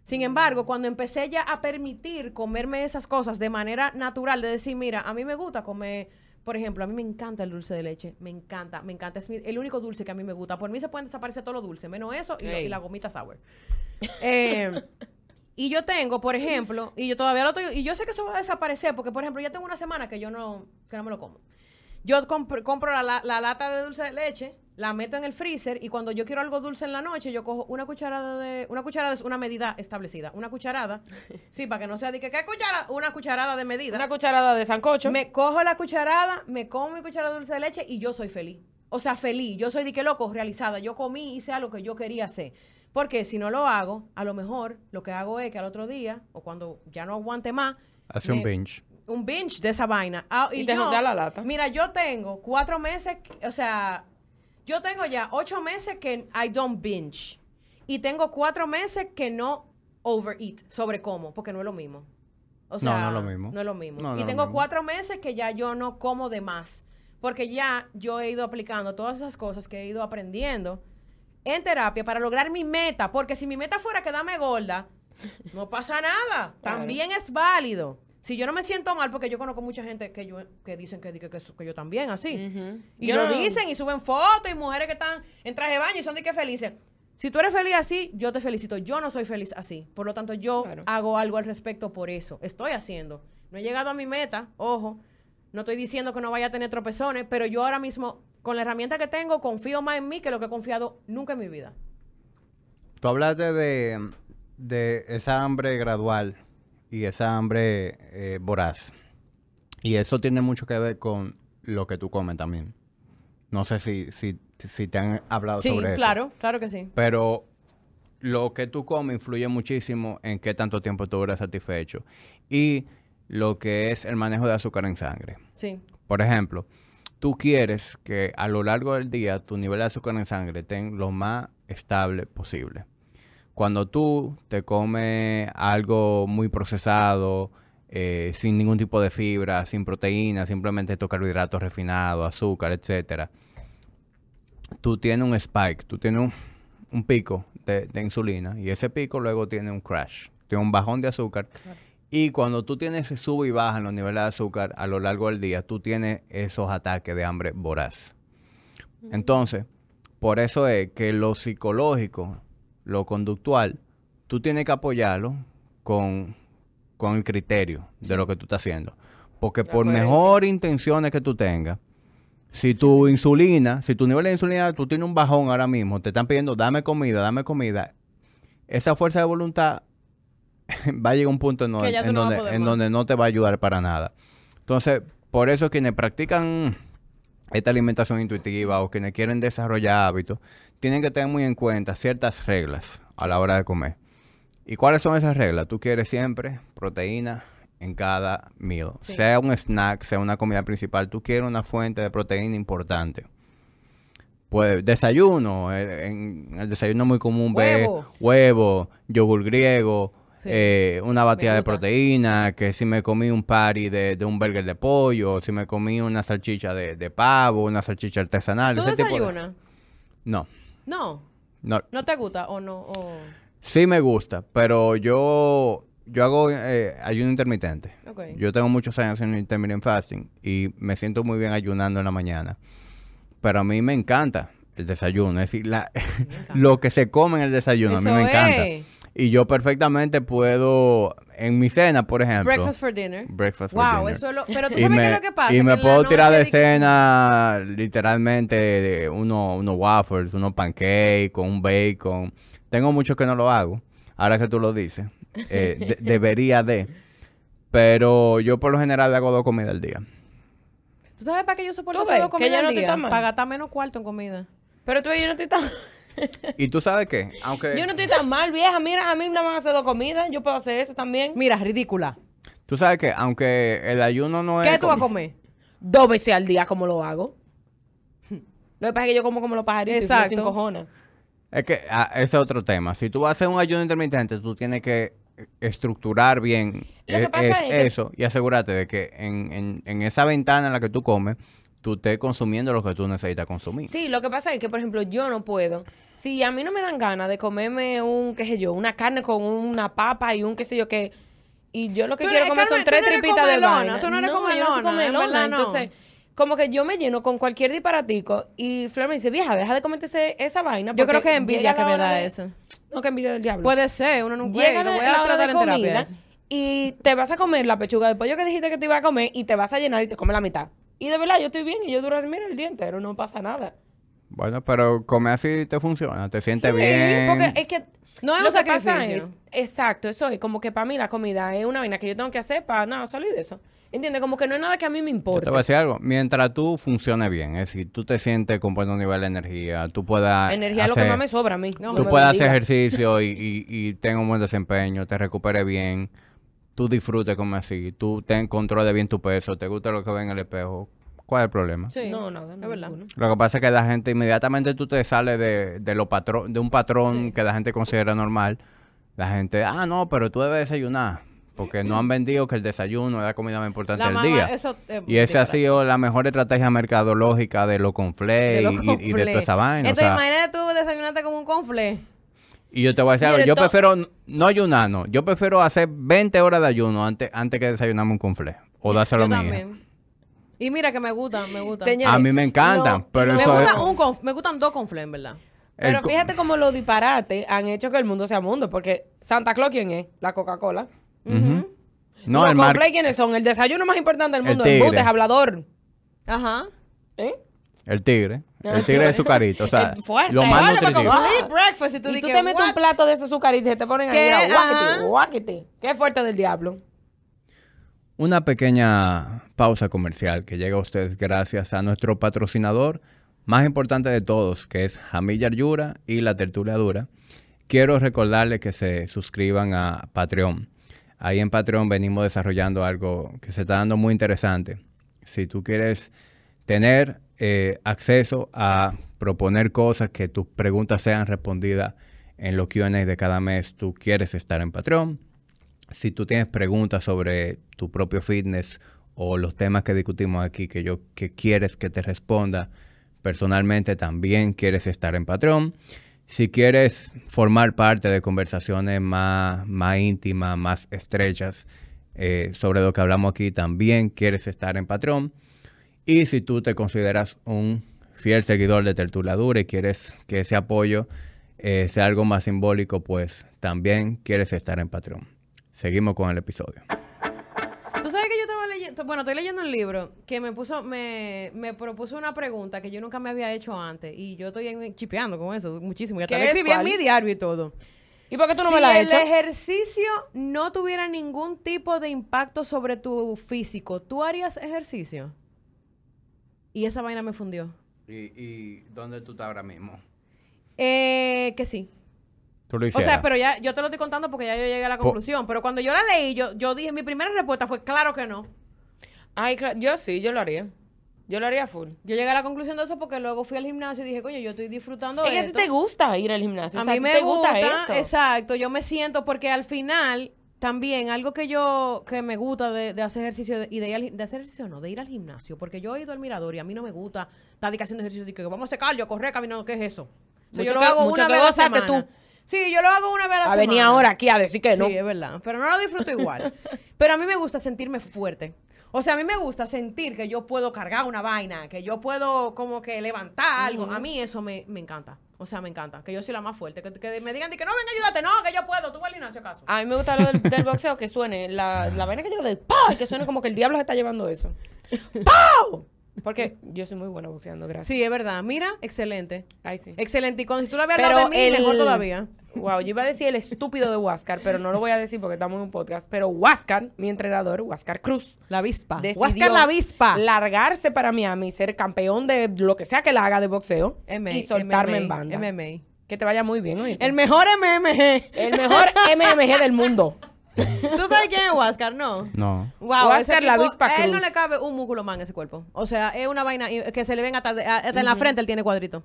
Sin embargo, cuando empecé ya a permitir comerme esas cosas de manera natural, de decir, mira, a mí me gusta comer, por ejemplo, a mí me encanta el dulce de leche, me encanta, me encanta, es mi- el único dulce que a mí me gusta. Por mí se pueden desaparecer todos los dulces, menos eso y, lo- y la gomita sour. Eh, y yo tengo, por ejemplo, y yo todavía lo estoy, y yo sé que eso va a desaparecer, porque por ejemplo, ya tengo una semana que yo no, que no me lo como. Yo compro, compro la, la- la lata de dulce de leche, la meto en el freezer y cuando yo quiero algo dulce en la noche, yo cojo una cucharada de... Una cucharada es una medida establecida. Una cucharada, sí, para que no sea de que, ¿qué cucharada? Una cucharada de medida. Una cucharada de sancocho. Me cojo la cucharada, me como mi cucharada de dulce de leche y yo soy feliz. O sea, feliz. Yo soy de que loco, realizada. Yo comí, hice algo que yo quería hacer. Porque si no lo hago, a lo mejor lo que hago es que al otro día, o cuando ya no aguante más, Hace un binge. un binge de esa vaina. Ah, Y te la lata. Mira, yo tengo cuatro meses, o sea, yo tengo ya ocho meses que I don't binge. Y tengo cuatro meses que no overeat, sobre cómo, porque no es lo mismo. O No, sea, no es lo mismo. No es lo mismo. No, no y tengo mismo. cuatro meses que ya yo no como de más. porque ya yo he ido aplicando todas esas cosas que he ido aprendiendo en terapia para lograr mi meta, porque si mi meta fuera quedarme gorda, no pasa nada, también es válido. Si yo no me siento mal, porque yo conozco mucha gente que, yo, que dicen que, que, que, que yo también así. Y Yo lo no- dicen y suben fotos y mujeres que están en traje de baño y son de que felices. Si tú eres feliz así, yo te felicito. Yo no soy feliz así. Por lo tanto, yo Claro. hago algo al respecto por eso. Estoy haciendo. No he llegado a mi meta, ojo. No estoy diciendo que no vaya a tener tropezones, pero yo ahora mismo, con la herramienta que tengo, confío más en mí que lo que he confiado nunca en mi vida. Tú hablaste de, de esa hambre gradual y esa hambre eh, voraz. Y eso tiene mucho que ver con lo que tú comes también. No sé si, si, si te han hablado Sí, sobre eso. claro, claro que sí. Pero lo que tú comes influye muchísimo en qué tanto tiempo tú eres satisfecho. Y lo que es el manejo de azúcar en sangre. Sí. Por ejemplo, tú quieres que a lo largo del día tu nivel de azúcar en sangre esté lo más estable posible. Cuando tú te comes algo muy procesado, eh, sin ningún tipo de fibra, sin proteína, simplemente estos carbohidratos refinados, azúcar, etcétera, tú tienes un spike, tú tienes un, un pico de, de insulina y ese pico luego tiene un crash, tiene un bajón de azúcar. Y cuando tú tienes ese sube y baja en los niveles de azúcar a lo largo del día, tú tienes esos ataques de hambre voraz. Entonces, por eso es que lo psicológico, lo conductual, tú tienes que apoyarlo con, con el criterio de lo que tú estás haciendo. Porque La por mejor intenciones que tú tengas, si tu insulina, si tu nivel de insulina, tú tienes un bajón ahora mismo, te están pidiendo, dame comida, dame comida, esa fuerza de voluntad va a llegar a un punto en, donde, en no donde no te va a ayudar para nada. Entonces, por eso quienes practican esta alimentación intuitiva o quienes quieren desarrollar hábitos, tienen que tener muy en cuenta ciertas reglas a la hora de comer. ¿Y cuáles son esas reglas? Tú quieres siempre proteína en cada meal. Sí. Sea un snack, sea una comida principal, tú quieres una fuente de proteína importante. Pues desayuno, eh, en el desayuno muy común ver Huevo. huevo, yogur griego, Sí. eh, una batida de proteína, que si me comí un patty de, de un burger de pollo, si me comí una salchicha de, de pavo, una salchicha artesanal. ¿Tú ese tipo de- desayunas? No, No. no. ¿No te gusta o no? O... Sí me gusta, pero yo, yo hago eh, ayuno intermitente. Ok. Yo tengo muchos años en intermittent fasting y me siento muy bien ayunando en la mañana. Pero a mí me encanta el desayuno. Es decir, la- lo que se come en el desayuno, a mí me encanta. es. Y yo perfectamente puedo, en mi cena, por ejemplo. Breakfast for dinner. breakfast for Wow, dinner. eso es lo... Pero tú Y sabes me, qué es lo que pasa. y me puedo tirar de que- cena literalmente de uno- unos waffles, unos pancakes con un bacon. Tengo mucho que no lo hago. Ahora que tú lo dices. Eh, de- debería de. Pero yo por lo general hago dos comidas al día. ¿Tú sabes para qué yo soporto hacer dos que comidas ya no al te día? Para gastar menos cuarto en comida. Pero tú yo no estoy tan... ¿Y tú sabes qué? Aunque Yo no estoy tan mal, vieja. Mira, a mí nada más hacer dos comidas. Yo puedo hacer eso también. Mira, ridícula. tú sabes que aunque el ayuno no es ¿Qué tú vas a comer? Dos veces al día, como lo hago. Lo que pasa es que yo como como los pajaritos Exacto. y sin cojones. Es que ah, ese es otro tema. Si tú vas a hacer un ayuno intermitente, tú tienes que estructurar bien e- pasa es- es que- eso y asegurarte de que en, en- en esa ventana en la que tú comes, tú estés consumiendo lo que tú necesitas consumir. Sí, lo que pasa es que, por ejemplo, yo no puedo. Si a mí no me dan ganas de comerme un, qué sé yo, una carne con una papa y un qué sé yo qué. Y yo lo que Tú quiero comer son tres tripitas de vaina. tú no eres yo soy comelona, verdad no. Entonces, como que yo me lleno con cualquier disparatico y Flor me dice, vieja, deja de comerte esa vaina. Yo creo que es envidia que me da de- eso. No, que envidia del diablo. Puede ser, uno nunca Llega lo la, voy a tratar de en terapia. y te vas a comer la pechuga de pollo que dijiste que te iba a comer y te vas a llenar y te comes la mitad. Y de verdad, yo estoy bien y yo duro, mira, el día entero, no pasa nada. Bueno, pero comer así te funciona, te sientes Sí, bien. porque es que No es lo un que pasa es- exacto, eso es como que para mí la comida es una vaina que yo tengo que hacer para nada salir de eso. ¿Entiendes? Como que no es nada que a mí me Yo importe. te voy a decir algo. Mientras tú funciones bien, es decir, tú te sientes con buen nivel de energía, tú puedas. Energía es lo que más me sobra a mí. No, tú me puedes hacer ejercicio y, y, y tengas un buen desempeño, te recuperes bien, tú disfrutes como así, tú ten control de bien tu peso, te gusta lo que ves en el espejo. ¿Cuál es el problema? Sí, No, nada, no, es verdad. ninguno. Lo que pasa es que la gente inmediatamente tú te sales de, de lo patrón, de un patrón Sí. que la gente considera normal. La gente, ah, no, pero tú debes desayunar. porque no han vendido que el desayuno es la comida más importante del día. eso Y esa ha sido la mejor estrategia mercadológica de los conflés y, y- y de toda esa vaina. o Entonces, sea, imagínate tú desayunarte como un conflé. Y yo te voy a decir yo prefiero no ayunar, no. Yo prefiero hacer 20 horas de ayuno antes, antes que desayunarme un conflé. O dárselo a mi hija. Y mira que me gusta, me gusta. Señores, A mí me encantan, no, pero me, eso gusta es- un conf- me gustan dos conflés, en verdad. el Pero fíjate cómo los disparates han hecho que el mundo sea mundo. Porque Santa Claus, ¿quién es? La Coca-Cola. No, los el mar... ¿quiénes son? El desayuno más importante del El mundo. tigre. Embutes, hablador. Ajá. ¿Eh? El tigre. El tigre de sucarito. O sea, fuerte. lo más Vale, nutritivo. complete breakfast y tú y tú te metes un plato de ese azúcar y te ponen a ¿Qué? ir a Ajá. guáquete, guáquete. Qué fuerte del diablo. Una pequeña pausa comercial que llega a ustedes gracias a nuestro patrocinador más importante de todos, que es Jamilla Yura y La Tertulia Dura. Quiero recordarles que se suscriban a Patreon. Ahí en Patreon venimos desarrollando algo que se está dando muy interesante. Si tú quieres tener eh, acceso a proponer cosas, que tus preguntas sean respondidas en los Q&A de cada mes, tú quieres estar en Patreon. Si tú tienes preguntas sobre tu propio fitness o los temas que discutimos aquí que yo que quieres que te responda personalmente, también quieres estar en Patreon. Si quieres formar parte de conversaciones más, más íntimas, más estrechas eh, sobre lo que hablamos aquí, también quieres estar en Patreon. Y si tú te consideras un fiel seguidor de Tertuladura y quieres que ese apoyo eh, sea algo más simbólico, pues también quieres estar en Patreon. Seguimos con el episodio. Tú sabes que yo estaba leyendo, bueno, estoy leyendo un libro que me puso, me, me propuso una pregunta que yo nunca me había hecho antes y yo estoy en- chipeando con eso muchísimo. Ya ¿Qué te es? escribí en mi diario y todo. ¿Y por qué tú no si me la has el hecho? ejercicio no tuviera ningún tipo de impacto sobre tu físico, ¿tú harías ejercicio? Y esa vaina me fundió. ¿Y, dónde tú estás ahora mismo? Eh, que sí. Tú lo O hicieras. sea, pero ya yo te lo estoy contando porque ya yo llegué a la Po- conclusión. Pero cuando yo la leí, yo, yo dije, mi primera respuesta fue claro que no. Ay, cla- yo sí, yo lo haría. Yo lo haría full. Yo llegué a la conclusión de eso porque luego fui al gimnasio y dije, coño, yo estoy disfrutando Es que a ti esto. te gusta ir al gimnasio. A o sea, mí me te gusta, eso. exacto. Yo me siento porque al final también algo que yo que me gusta de, de hacer ejercicio de- y de ir al, de hacer ejercicio no, de ir al gimnasio, porque yo he ido al mirador y a mí no me gusta estar haciendo ejercicio de que vamos a hacer cardio, correr, caminando, ¿qué es eso? O sea, Mucho yo lo que- hago una vez a la semana. tú. Sí, yo lo hago una vez a la A semana. venir ahora aquí a decir que no. Sí, es verdad. Pero no lo disfruto igual. Pero a mí me gusta sentirme fuerte. O sea, a mí me gusta sentir que yo puedo cargar una vaina, que yo puedo como que levantar algo. A mí eso me, me encanta. O sea, me encanta. Que yo soy la más fuerte. Que, que me digan que no, venga, ayúdate. No, que yo puedo. Tú vas al gimnasio acaso. A mí me gusta lo del, del boxeo, que suene, la, la vaina que yo lo de ¡pau! que suene como que el diablo se está llevando eso. ¡Pau! Porque yo soy muy buena boxeando, gracias. Sí, es verdad. Mira, excelente. Ay, sí. Excelente. Y cuando si tú la ves al Pero lado de mí, el- mejor todavía. Wow, yo iba a decir el estúpido de Huáscar, pero no lo voy a decir porque estamos en un podcast. Pero Huáscar, mi entrenador, Huáscar Cruz, La avispa. Huáscar la avispa. largarse para Miami ser campeón de lo que sea que la haga de boxeo MMA, y soltarme en banda. MMA. Que te vaya muy bien, oíste. El mejor MMG. El mejor MMG del mundo. ¿Tú sabes quién es Huáscar? No. No. Wow, Huáscar la avispa a él no Cruz. le cabe un músculo más en ese cuerpo. O sea, es una vaina que se le ven hasta en la frente, él tiene cuadrito.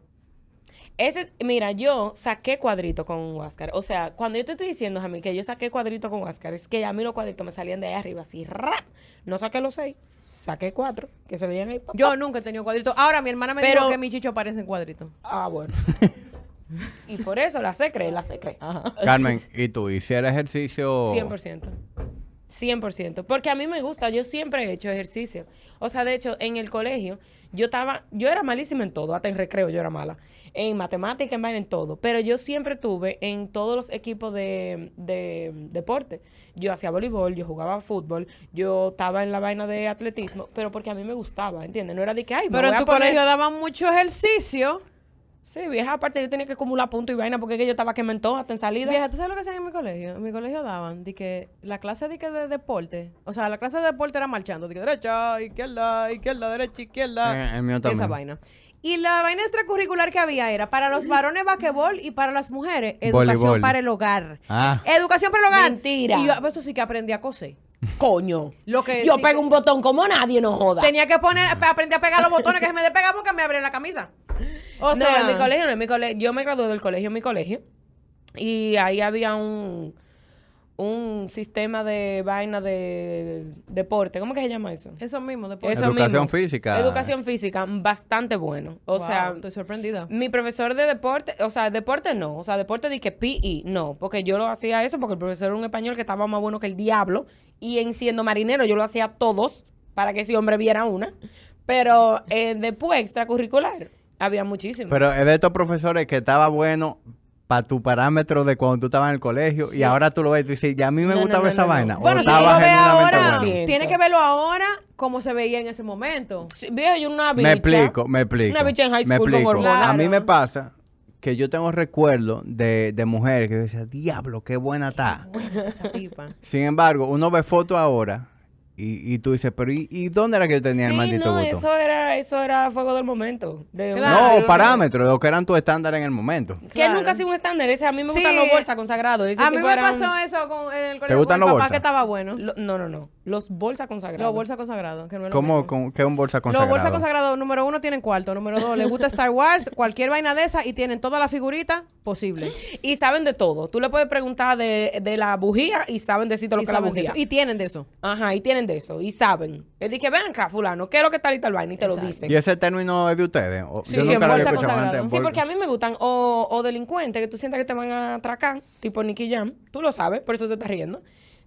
Ese, mira, yo saqué cuadrito con Huáscar. O sea, cuando yo te estoy diciendo, a mí que yo saqué cuadrito con Huáscar, es que a mí los cuadritos me salían de ahí arriba, así, ¡ra! No saqué los seis, saqué cuatro, que se veían ahí. pa, pa. Yo nunca he tenido cuadrito. Ahora mi hermana me Pero- dijo que mi chicho parece en cuadrito. Ah, bueno. y por eso la sé creer, la sé creer. Carmen, ¿y tú hicieras ejercicio? 100%. 100%. Porque a mí me gusta, yo siempre he hecho ejercicio. O sea, de hecho, en el colegio, yo estaba, yo era malísima en todo, hasta en recreo yo era mala. En matemática, en vaina, en todo. Pero yo siempre tuve en todos los equipos de, de deporte. Yo hacía voleibol, yo jugaba fútbol, yo estaba en la vaina de atletismo, pero porque a mí me gustaba, ¿entiendes? No era de que, ay, me Pero voy en a tu poner- colegio daban mucho ejercicio. Sí, vieja, aparte yo tenía que acumular puntos y vaina porque que yo estaba quemando hasta en salida. Vieja, ¿tú sabes lo que hacían en mi colegio? En mi colegio daban de que la clase de, que de deporte, o sea, la clase de deporte era marchando, de que derecha, izquierda, izquierda, derecha, izquierda. Eh, el mío Esa también. vaina. Y la vaina extracurricular que había era para los varones basquetbol y para las mujeres educación Voleibol. para el hogar. Ah. Educación para el hogar. Mentira. Y yo, pues, esto sí que aprendí a coser. Coño. Lo que yo sí pego que- un botón como nadie, no joda. Tenía que poner, aprendí a pegar los botones que se me despegaban porque me abría la camisa. O no, sea, en mi colegio, no, en mi colegio. Yo me gradué del colegio en mi colegio. Y ahí había un, un sistema de vaina de deporte. ¿Cómo que se llama eso? Eso mismo. Eso Educación mismo. física. Educación física, bastante bueno. O Wow, sea, estoy sorprendida. mi profesor de deporte, o sea, deporte no, o sea, deporte de que PE, no, porque yo lo hacía eso porque el profesor era un español que estaba más bueno que el diablo y en siendo marinero yo lo hacía todos para que ese hombre viera una, pero eh, después extracurricular había muchísimo. Pero es de estos profesores que estaba bueno para tu parámetro de cuando tú estabas en el colegio y ahora tú lo ves y dices, ya a mí me No, gustaba no, esa no, no. vaina. o Bueno, si tú estaba lo ves ahora, bueno. Sí. tienes que verlo ahora como se veía en ese momento. Sí, veo yo una bicha. Me explico, me explico. Una bicha en high me school explico. hormonas. A mí me pasa que yo tengo recuerdos de, de mujeres que yo decía, diablo, qué buena está. Esa tipa. Sin embargo, uno ve fotos ahora y, y tú dices, pero ¿y, y dónde era que yo tenía el Sí, maldito no, gusto? eso era, eso era fuego del momento. De Claro. No, parámetros, lo que eran tus estándares en el momento. Que Claro. nunca ha sido un estándar. Ese, a mí me Sí. gustan los bolsas consagrados. A mí me pasó eso con en el colegio gustan con mi los papá bolsas? que estaba bueno. Lo- no, no, no. Los bolsas consagrados. Los bolsas consagrados, que no es lo ¿Cómo, con, ¿Qué es un bolsa Los consagrado? bolsas consagrados, número uno, tienen cuarto. Número dos, les gusta Star Wars, cualquier vaina de esa y tienen todas las figuritas posibles. Y saben de todo. Tú le puedes preguntar de, de la bujía y saben decirte lo Y que es la bujía. Y tienen de eso. Ajá, y tienen de eso. Y saben. Le dije, ven acá, fulano, ¿qué es lo que está ahorita el vaina? Y te lo dicen. ¿Y ese término es de ustedes? O- Sí, yo sí, nunca lo había bolsa escuchado consagrado. antes. Sí, Bol- porque a mí me gustan o, o delincuentes que tú sientas que te van a atracar, tipo Nicky Jam. Tú lo sabes, por eso te estás riendo.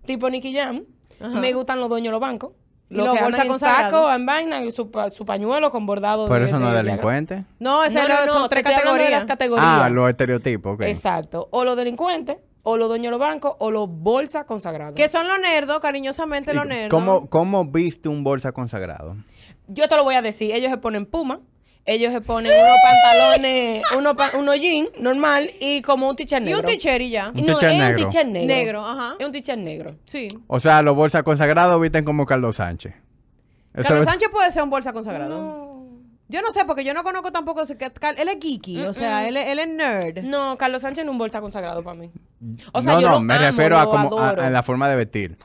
Tipo Nicky Jam. Ajá. Me gustan los dueños de los bancos. ¿Y Los los que bolsas andan en consagrados? saco, en vaina, y su, pa- su pañuelo con bordado Pero de- eso no es de- delincuente. No, ese No, no, no, son tres de categorías. las categorías. Ah, los estereotipos, ok. Exacto. O los delincuentes, o los dueños de los bancos, o los bolsas consagrados. Que son los nerdos, cariñosamente los ¿Y nerdos. ¿Cómo, ¿Cómo viste un bolsa consagrado? Yo te lo voy a decir. Ellos se ponen puma. Ellos se ponen unos pantalones, unos, pa- unos jeans normal y como un t-shirt Y negro. un t-shirt y ya. Un no, t-shirt es negro. un t-shirt negro. Negro, ajá. Es un t-shirt negro. Sí. O sea, los bolsas consagrados visten como Carlos Sánchez. Eso Carlos es- Sánchez puede ser un bolsa consagrado. No. Yo no sé, porque yo no conozco tampoco. Él es geeky, o sea, él, es- él es nerd. No, Carlos Sánchez no es un bolsa consagrado para mí. O sea, no, yo no, lo me amo, refiero a, como, a la forma de vestir.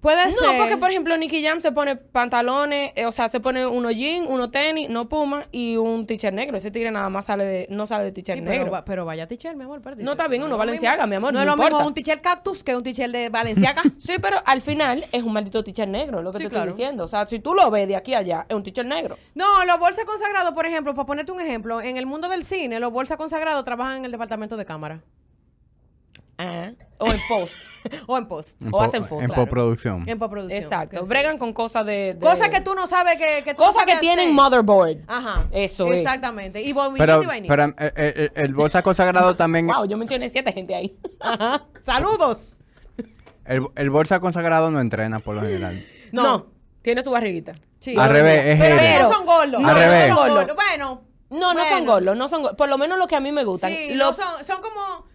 Puede No, ser. porque por ejemplo Nicky Jam se pone pantalones, eh, o sea, se pone unos jeans, unos tenis, no puma y un t-shirt negro. Ese tigre nada más sale de, no sale de t-shirt Sí, pero, negro. va- pero vaya t-shirt, mi amor. pero No, está bien, uno mismo. mi amor, No, no es lo importa. mismo un t-shirt cactus que un t-shirt de Valenciaga. Sí, pero al final es un maldito t-shirt negro, lo que Sí, te claro. estoy diciendo. O sea, si tú lo ves de aquí a allá, es un t-shirt negro. no, los bolsas consagrados, por ejemplo, para ponerte un ejemplo, en el mundo del cine, los bolsas consagrados trabajan en el departamento de cámara. Ah, o en post. o en post. En O po- hacen fotos, En claro. postproducción. En postproducción. Exacto. Bregan con cosas de, de- Cosas que tú no sabes que, que tú no Cosas que tienen hacer. motherboard. Ajá. Eso es. Exactamente. Y Pero, y vainilla. pero eh, eh, el, bolsa consagrado también... Wow, yo mencioné siete gente ahí. Ajá. Saludos. El, el bolsa consagrado no entrena por lo general. No. Tiene su barriguita. Sí. Al revés, es pero hater. no son gordos. Al No, no revés. son Gordo. gordos. Bueno. No, no son gordos, no son gordos. Por lo menos lo que a mí me gustan. Sí, Lo- no son, son como...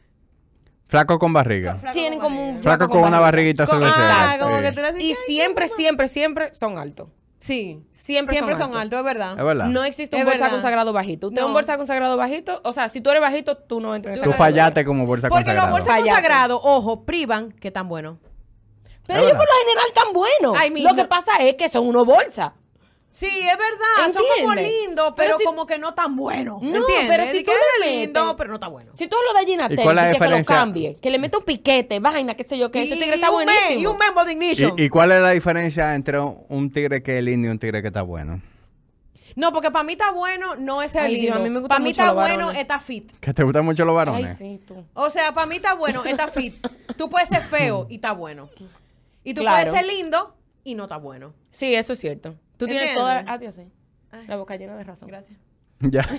Flaco con barriga. Flaco Tienen con como un. Flaco con una barriguita Con- cervecera. ah, como Sí. que tú Y "Ay, siempre, siempre, siempre son altos. Sí. Siempre Siempre son son altos. es verdad. Es verdad. No existe un bolsa consagrado bajito. Usted No. un bolsa consagrado bajito, o sea, si tú eres bajito, tú no entras en Tú fallaste como bolsa Porque los consagrado. bolsas Fallaste. consagrados, ojo, privan que tan buenos. Pero Es ellos por lo general tan buenos. Ay, mi- lo que pasa es que son unos bolsas. Sí, es verdad. Son como ¿Entiendes? lindos, Pero pero, si- como que no tan buenos. No, ¿Entiendes? pero si tú que le es lindo, metes- pero no está bueno. Si tú ¿Y cuál es la que lo diferencia? cambie, que le mete un piquete, vaina, qué sé yo, que ese tigre está buenísimo. y un membo de ignition. ¿Y, y cuál es la diferencia entre un, tigre que es lindo y un tigre que está bueno? No, porque para mí está bueno no es Ay, Dios, lindo. a mí me gustan para mí está bueno está fit. ¿Que te gustan mucho los Ay, varones? sí, tú. O sea, para mí está bueno está fit. Tú puedes ser feo y está bueno. Y tú Claro. puedes ser lindo y no está bueno. Sí, eso es cierto. Tú tienes toda... Ah, Dios, sí. Ay. La boca llena de razón. Gracias. Ya.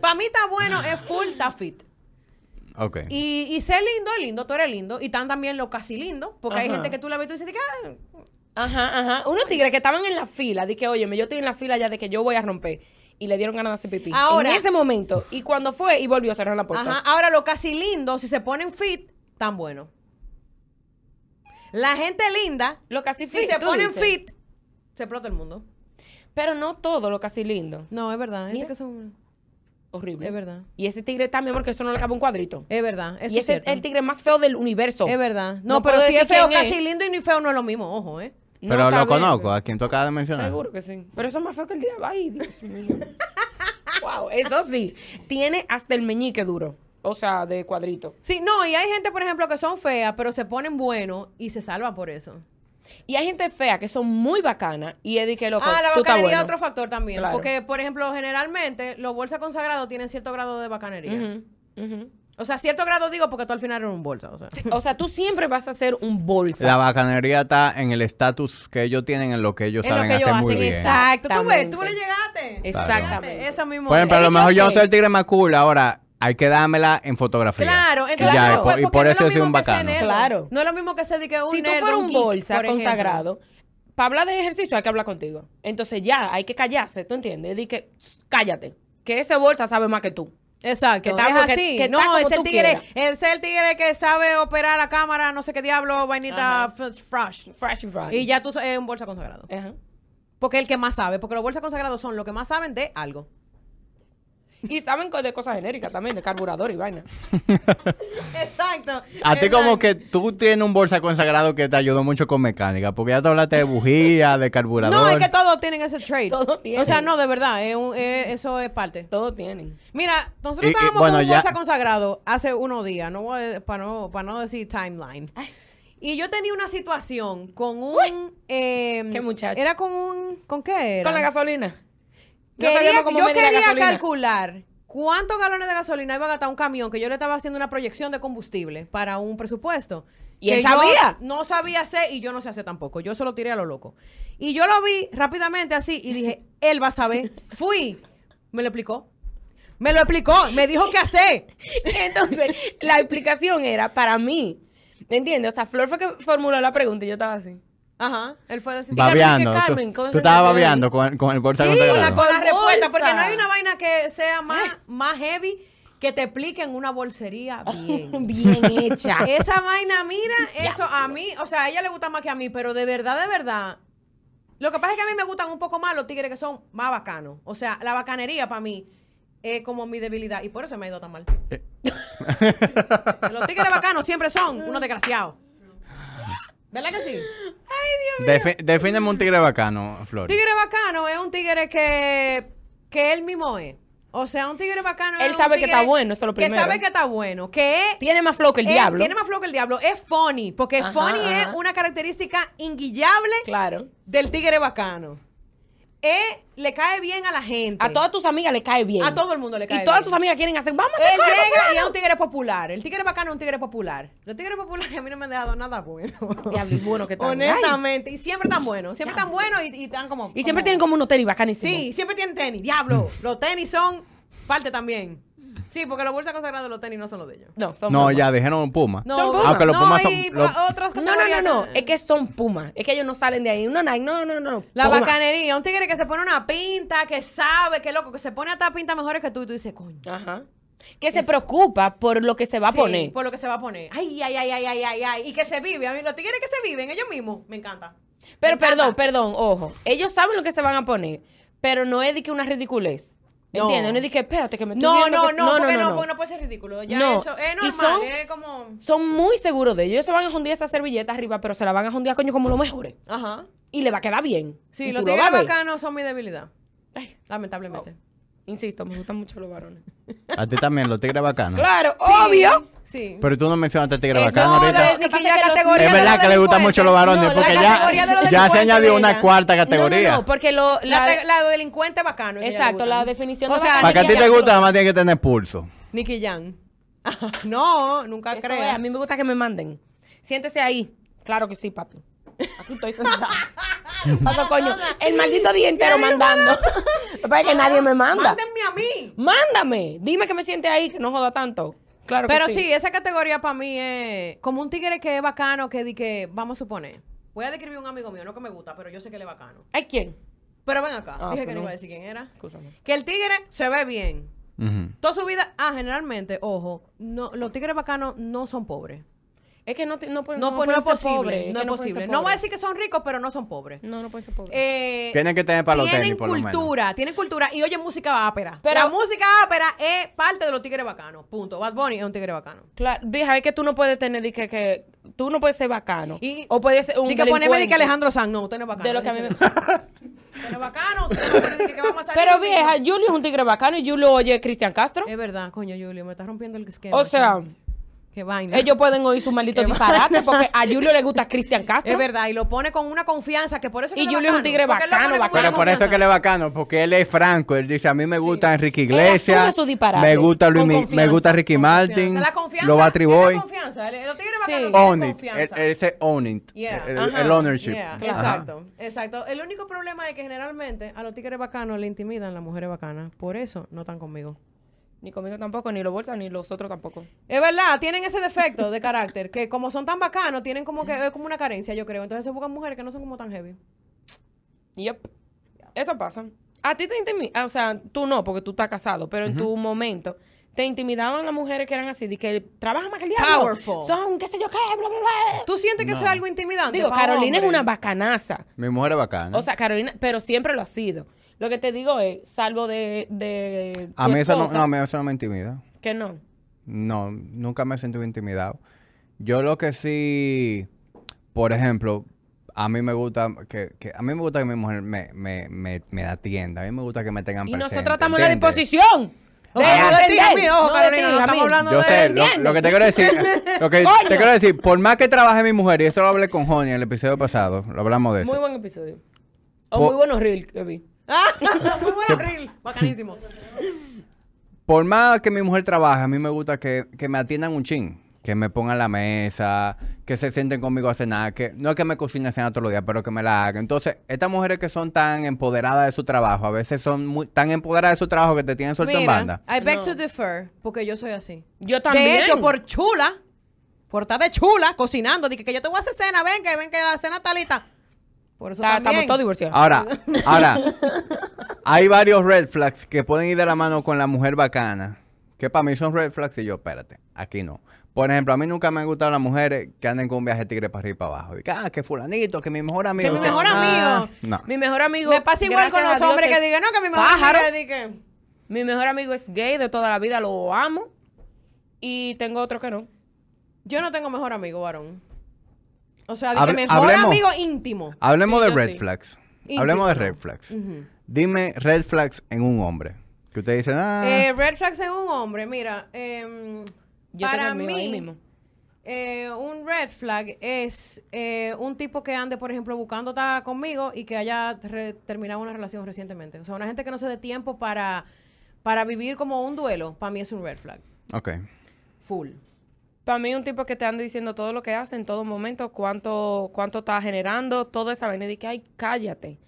Para mí está bueno es full está fit. ok. Y, y ser lindo es lindo, tú eres lindo. Y están también los casi lindos. Porque hay gente que tú la ves y tú dices, "Ah, Ajá, ajá. Unos tigres que estaban en la fila, que, oye, yo estoy en la fila ya de que yo voy a romper. Y le dieron ganas de hacer pipí. Ahora- En ese momento. Y cuando fue, y volvió a cerrar la puerta. Ajá. Ahora los casi lindos, si se ponen fit, tan buenos. La gente linda, Lo casi si fit, se tú ponen dices. fit, se explota el mundo. Pero no todo lo casi lindo. No, es verdad. Gente Mira. que son... Horrible. Es verdad. Y ese tigre está, mi amor, que eso no le cabe un cuadrito. Es verdad. Eso y es ese es el tigre más feo del universo. Es verdad. No, No pero si es feo, es. casi lindo y ni feo no es lo mismo, ojo, ¿eh? No, Pero lo bien. conozco, a quien tú acabas de mencionar. Seguro que sí. Pero eso es más feo que el diablo. Ay, Dios mío. wow, eso sí. Tiene hasta el meñique duro. O sea, de cuadrito. Sí, no, y hay gente, por ejemplo, que son feas, pero se ponen buenos y se salvan por eso. Y hay gente fea que son muy bacanas y es de que loco, ah, la tú bacanería bueno. es otro factor también. Claro. Porque, por ejemplo, generalmente los bolsas consagrados tienen cierto grado de bacanería. O sea, cierto grado digo porque tú al final eres un bolsa. O sea. Sí, o sea, tú siempre vas a ser un bolsa. La bacanería está en el estatus que ellos tienen, en lo que ellos Es lo saben que ellos hacer muy hacen, bien. exacto. Tú ves, Exactamente. tú le llegaste. Exactamente. Eso mismo. Por ejemplo, a lo mejor yo soy el tigre cool, ahora hay que dármela en fotografía. Claro, entonces, ya, claro, y por, y porque por no es eso lo yo soy un que bacano. nerd. Claro. No es lo mismo que ser de que un si tú fueras un un geek, bolsa consagrado, para hablar de ejercicio hay que hablar contigo. Entonces ya, hay que callarse, ¿tú entiendes? Di que, "Shh, cállate, que ese bolsa sabe más que tú. Exacto, Que está- es que- así. que está no, como es el tigre, es el tigre que sabe operar la cámara, no sé qué diablo, vainita fresh. Fresh and fried. Y ya tú eres un bolsa consagrado. Ajá. Porque es el que más sabe, porque los bolsas consagrados son los que más saben de algo. Y saben de cosas genéricas también, de carburador y vaina. Exacto. A ti como que tú tienes un bolsa consagrado que te ayudó mucho con mecánica, porque ya te hablaste de bujía, de carburador. No, es que todos tienen ese trade. Todos tienen. O sea, no, de verdad, es un- es- eso es parte. Todos tienen. Mira, nosotros Y- y, estábamos bueno, con un ya- bolsa consagrado hace unos días, no voy a- para no, para no decir timeline. Y yo tenía una situación con un... eh, Qué muchacho. Era con un... ¿Con qué era? Con la gasolina. Quería- yo quería calcular cuántos galones de gasolina iba a gastar un camión que yo le estaba haciendo una proyección de combustible para un presupuesto. ¿Y él sabía? No sabía hacer y yo no sé hacer tampoco. Yo solo tiré a lo loco. Y yo lo vi rápidamente así y dije, él va a saber. Fui. Me lo explicó. Me lo explicó. Me dijo qué hacer. Entonces, la explicación era para mí. ¿Me entiendes? O sea, Flor fue que formuló la pregunta y yo estaba así. Ajá. Él fue decir. Carmen, Babeando. que tú- Carmen, con tú eso estabas babeando con, con el bolsa Sí, con la, con la respuesta, porque no hay una vaina que sea más, más heavy que te explique en una bolsería bien. Bien hecha. Esa vaina, mira, eso a mí, o sea, a ella le gusta más que a mí, pero de verdad, de verdad. Lo que pasa es que a mí me gustan un poco más los tigres que son más bacanos. O sea, la bacanería para mí es como mi debilidad y por eso me ha ido tan mal. Eh. los tigres bacanos siempre son unos desgraciados. ¿Verdad que sí? Defi- defíneme un tigre bacano, Flor. Tigre bacano es un tigre que, que él mismo es. O sea, un tigre bacano es Él un sabe que está bueno, eso es lo Que primero. sabe que está bueno, que es Tiene más flow que el Él diablo. Tiene más flow que el diablo. Es funny. Porque Ajá, funny es una característica inguillable Claro. del tigre bacano. Es, le cae bien a la gente. A todas tus amigas le cae bien. A todo el mundo le cae Y todas bien. tus amigas quieren hacer, vamos a hacer Él llega y fulano". es un tigre popular. El tigre bacano es un tigre popular. Los tigres populares a mí no me han dado nada bueno. Diablo, y bueno que están. Honestamente. Y siempre tan buenos. Siempre tan buenos y, y están como. Y siempre tienen como unos tenis bacanísimos. Sí, siempre tienen tenis. Diablo. Los tenis son parte también. Sí, porque los bolsas consagrados de los tenis no son los de ellos. No, son No, ya dijeron Puma. No, Son pumas. Aunque los no, pumas son- y los- otras No, no, no, categorías no. también. Es que son pumas. Es que ellos no salen de ahí. No, no, no, no, no. La Puma. bacanería, un tigre que se pone una pinta, que sabe, que loco, que se pone hasta pinta mejores que tú y tú dices, coño. Ajá. Que se preocupa por lo que se va a Sí, poner. Por lo que se va a poner. Ay, ay, ay, ay, ay, ay, ay. Y que se vive. A mí, los tigres que se viven, ellos mismos, me encanta. Pero Me encanta. perdón, perdón, ojo. Ellos saben lo que se van a poner, pero no es de que una ridiculez. No. ¿Entiendes? No es de que espérate que me estoy No, no, que- no, porque no, porque no puede ser ridículo. Ya No. eso es normal, son- es como. Son muy seguros de ellos. Ellos se van a jondear esa servilleta arriba, pero se la van a jondear, coño, como los mejores. Ajá. Y le va a quedar bien. Sí, los lo tigres bacanos son mi debilidad. Ay, Lamentablemente. Insisto, me gustan mucho los varones. A ti también, los tigres bacanos. Claro, Sí, obvio. Sí. Pero tú no mencionaste tigre Eso, bacano no, ahorita. de- que ya es categoría verdad que le gustan mucho los varones, No, porque ya, ya se añadió una cuarta categoría. no, no, porque lo, La, la, la de delincuente bacano. Exacto, la definición O sea, Para que a ti te tú guste, lo- nada más tiene que tener pulso. Nicky Jam. no, nunca es, a mí me gusta que me manden. Siéntese ahí. Claro que sí, papi. Aquí estoy sentada. Paso, coño. El maldito día entero mandando. Lo que nadie me manda. Mándenme a mí. Mándame. Dime que me siente ahí, que no joda tanto. Claro que Pero sí. sí. esa categoría para mí es como un tigre que es bacano, que di que, vamos a suponer, voy a describir un amigo mío, no que me gusta, pero yo sé que él es bacano. ¿Hay quién? Pero ven acá, Ah, dije que pues no no. iba a decir quién era. Escúchame. Que el tigre se ve bien. Ujú. Toda su vida, ah, generalmente, ojo, no, los tigres bacanos no son pobres. Es que no, no, No, no no es posible, no es posible. No voy a decir que son ricos, pero no son pobres. No, no pueden ser pobres. Eh, Tienen que tener para los tienen tenis, por lo menos. cultura, tienen cultura y oyen música ápera. Pero- la música ápera es parte de los tigres bacanos. Punto. Bad Bunny es un tigre bacano. Claro, vieja, es que tú no puedes tener de que, que tú no puedes ser bacano. Y- o puedes ser un Di que poneme di que. Alejandro Sanz, no, usted no es bacano. De lo que a mí me... Pero bacano, o sea, que- que vamos a salir Pero vieja, Julio es un tigre bacano y Julio oye Cristian Castro. Es verdad, coño, Julio, me estás rompiendo el esquema. O sea, Qué vaina. ellos pueden oír su maldito Qué disparate porque a Julio le gusta Cristian Castro. Es verdad, y lo pone con una confianza que por eso Y que Julio es un tigre lo bacano, Pero por eso es que él es bacano, porque él es franco. Él dice, a mí me gusta Enrique Iglesias, asume su disparate, me gusta Luis, Mi- me gusta Ricky Con Martin, confianza. La confianza, los Battery tiene Boy. confianza. El- Los tigres Sí. Own it. confianza. El- Ese own it. Yeah. El, el ownership. Yeah, Claro. Exacto, exacto. El único problema es que generalmente a los tigres bacanos le intimidan las mujeres bacanas. Por eso no están conmigo. Ni conmigo tampoco, ni los bolsas, ni los otros tampoco. Es verdad, tienen ese defecto de carácter, que como son tan bacanos, tienen como que es como una carencia, yo creo. Entonces se buscan mujeres que no son como tan heavy. Yep. Eso pasa. A ti te intimidaban, o sea, tú no, porque tú estás casado, pero en tu momento te intimidaban las mujeres que eran así, de que trabajan más que el diablo. Powerful. Son qué sé yo qué, bla, bla, bla. ¿Tú sientes que eso No. es algo intimidante? Digo, Carolina es una bacanaza. Mi mujer es bacana. O sea, Carolina, pero siempre lo ha sido. Lo que te digo es, salvo de, de a mí eso no, esposa, no, a mí eso no me intimida. que no. No, nunca me he sentido intimidado. Yo lo que sí, por ejemplo, a mí me gusta que, que- a mí me gusta que mi mujer me, me, me, me atienda. A mí me gusta que me tengan Y presente. nosotros estamos en la ¿entiendes? disposición. De a ojo, No de Carolina, ti, no a estamos hablando Yo de... sé, lo, ¿entiendes? lo que te quiero decir, lo que te quiero decir, por más que trabaje mi mujer, y esto lo hablé con Johnny en el episodio pasado, lo hablamos de eso. Muy buen episodio. O Po- muy buenos reels que vi. Muy buena reel, bacanísimo. Por más que mi mujer trabaje, a mí me gusta que, que me atiendan un chin. Que me pongan la mesa, que se sienten conmigo a cenar, que no es que me cocine cena todos los días, pero que me la hagan. Entonces, estas mujeres que son tan empoderadas de su trabajo, a veces son muy, tan empoderadas de su trabajo que te tienen suelto en banda. I beg No. to defer, porque yo soy así. Yo también. De hecho, por chula, por estar de chula, cocinando, dije que yo te voy a hacer cena, ven que ven que la cena está lista. Por eso Ta- estamos todos divorciados. Ahora, ahora, hay varios red flags que pueden ir de la mano con la mujer bacana. Que para mí son red flags y yo, espérate, aquí no. Por ejemplo, a mí nunca me han gustado las mujeres que anden con un viaje tigre para arriba y para abajo. Y que, ah, que fulanito, que mi mejor amigo. mi mejor Ah, amigo. No. Mi mejor amigo. Me pasa igual con los hombres que digan, no, que mi mejor pájaro. que... Mi mejor amigo es gay de toda la vida, lo amo. Y tengo otro que no. Yo no tengo mejor amigo, varón. O sea, de que mejor hablemos. amigo íntimo. Hablemos Sí, de red sí. flags. Íntimo, Hablemos de red flags. Dime red flags en un hombre. Que usted dice, ah, Eh, red flags en un hombre, mira, em, Yo para ahí mí, mismo. eh, un red flag es eh, un tipo que ande, por ejemplo, buscando estar conmigo y que haya terminado una relación recientemente. O sea, una gente que no se dé tiempo para, para vivir como un duelo, para mí es un red flag. ok. Full. Para mí, un tipo que te ande diciendo todo lo que hace en todo momento, cuánto, cuánto está generando, toda esa vaina. Y de que, ay, cállate.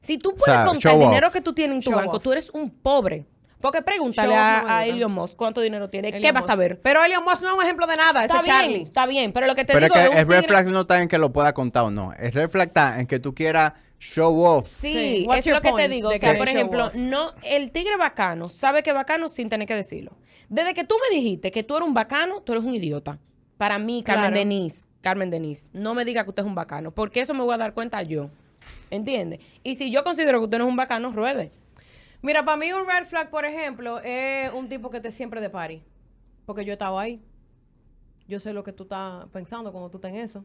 Si tú puedes sea, contar el dinero off. que tú tienes en tu Show banco, off. tú eres un pobre. Porque pregúntale a, a. Elon Musk cuánto dinero tiene. ¿Qué vas a ver? Pero Elon Musk no es un ejemplo de nada, ese Está Charlie. bien, está bien. Pero lo que te Pero es digo que es el red tigre- flag no está en que lo pueda contar o no. El red flag está en que tú quieras show off. Sí, es lo que te digo. O sea, por ejemplo, off? no, el tigre bacano sabe que es bacano sin tener que decirlo. Desde que tú me dijiste que tú eres un bacano, tú eres un idiota. Para mí, Carmen Claro. Denise, Carmen Denise, no me diga que usted es un bacano, porque eso me voy a dar cuenta yo. ¿Entiendes? Y si yo considero que usted no es un bacano, ruede. Mira, para mí un red flag, por ejemplo, es un tipo que te siempre de party. Porque yo he estado ahí. Yo sé lo que tú estás pensando cuando tú estás en eso.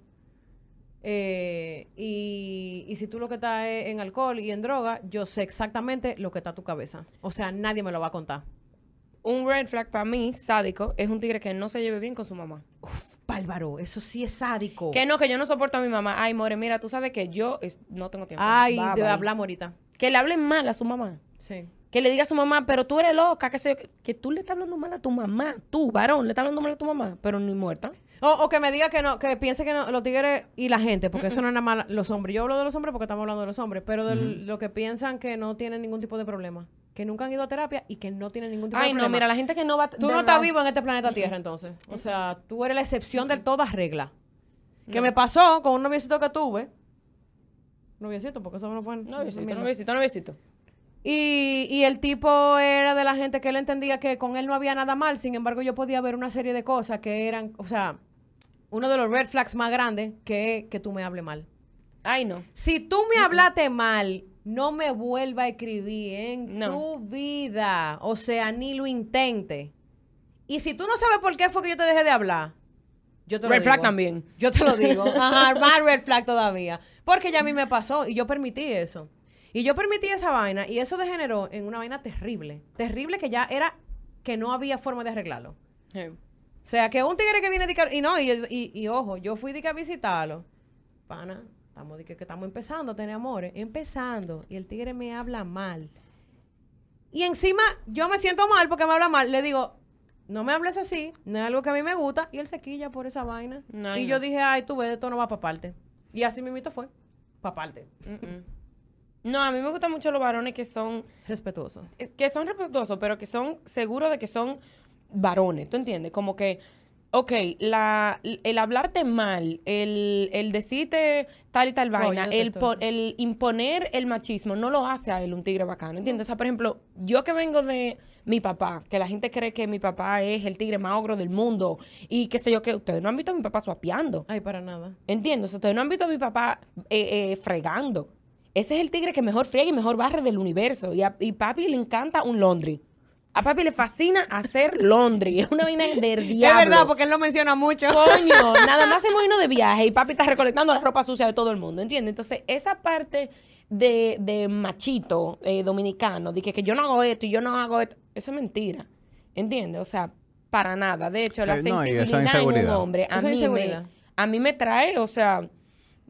Eh, y, y si tú lo que estás es en alcohol y en droga, yo sé exactamente lo que está en tu cabeza. O sea, nadie me lo va a contar. Un red flag para mí, sádico, es un tigre que no se lleve bien con su mamá. Uf, bárbaro, eso sí es sádico. Que no, que yo no soporto a mi mamá. Ay, more, mira, tú sabes que yo es- no tengo tiempo. Ay, Bye, de bye. hablamos ahorita. Que le hablen mal a su mamá. Sí. Que le diga a su mamá, pero tú eres loca, que, sé yo, que tú le estás hablando mal a tu mamá. Tú, varón, le estás hablando mal a tu mamá, pero ni muerta. O, o que me diga que no, que piense que no, los tigres y la gente, porque eso no es nada más los hombres. Yo hablo de los hombres porque estamos hablando de los hombres, pero de lo que piensan que no tienen ningún tipo de problema, que nunca han ido a terapia y que no tienen ningún tipo Ay, de no, problema. mira, la gente que no va... Tú no estás vivo en este planeta Tierra, entonces. O sea, tú eres la excepción de todas reglas. Que me pasó con un noviecito que tuve. Noviecito, porque eso no pueden. Noviecito, mira. noviecito, noviecito. Y, y el tipo era de la gente que él entendía que con él no había nada mal. Sin embargo, yo podía ver una serie de cosas que eran, o sea, uno de los red flags más grandes que es que tú me hables mal. Ay, no. Si tú me hablaste mal, no me vuelva a escribir en No. tu vida. O sea, ni lo intente. Y si tú no sabes por qué fue que yo te dejé de hablar, yo te lo Red digo. flag también. Yo te lo digo. Ajá, más red flag todavía. Porque ya a mí me pasó y yo permití eso. Y yo permití esa vaina y eso degeneró en una vaina terrible. Terrible que ya era que no había forma de arreglarlo. Sí. O sea, que un tigre que viene de que- y no, y, y- y ojo, yo fui de que a visitarlo. Pana, estamos de que, que estamos empezando a tener amores, empezando, y el tigre me habla mal. Y encima yo me siento mal porque me habla mal, le digo, no me hables así, no es algo que a mí me gusta, y él se quilla por esa vaina. No, y no. yo dije, ay, tú ves, esto no va para parte. Y así mismito fue, para parte. No, a mí me gustan mucho los varones que son Respetuoso. es- que son respetuosos, pero que son seguros de que son varones, ¿tú entiendes? Como que, ok, la, el hablarte mal, el, el decirte tal y tal vaina, el, detesto po- eso. el imponer el machismo no lo hace a él un tigre bacano, ¿entiendes? O sea, por ejemplo, yo que vengo de mi papá, que la gente cree que mi papá es el tigre más ogro del mundo y qué sé yo, que ustedes no han visto a mi papá suapeando. Ay, para nada. ¿Entiendes? Ustedes no han visto a mi papá eh, eh, fregando. Ese es el tigre que mejor friega y mejor barre del universo. Y a y papi le encanta un laundry. A papi le fascina hacer laundry. Es una vaina del diablo. Es verdad, porque él lo menciona mucho. Coño, nada más hemos ido de viaje y papi está recolectando la ropa sucia de todo el mundo, ¿entiendes? Entonces, esa parte de, de machito eh, dominicano, de que, que yo no hago esto y yo no hago esto, eso es mentira, ¿entiendes? O sea, para nada. De hecho, la Eh, no, sensibilidad en un hombre a mí, me, a mí me trae, o sea,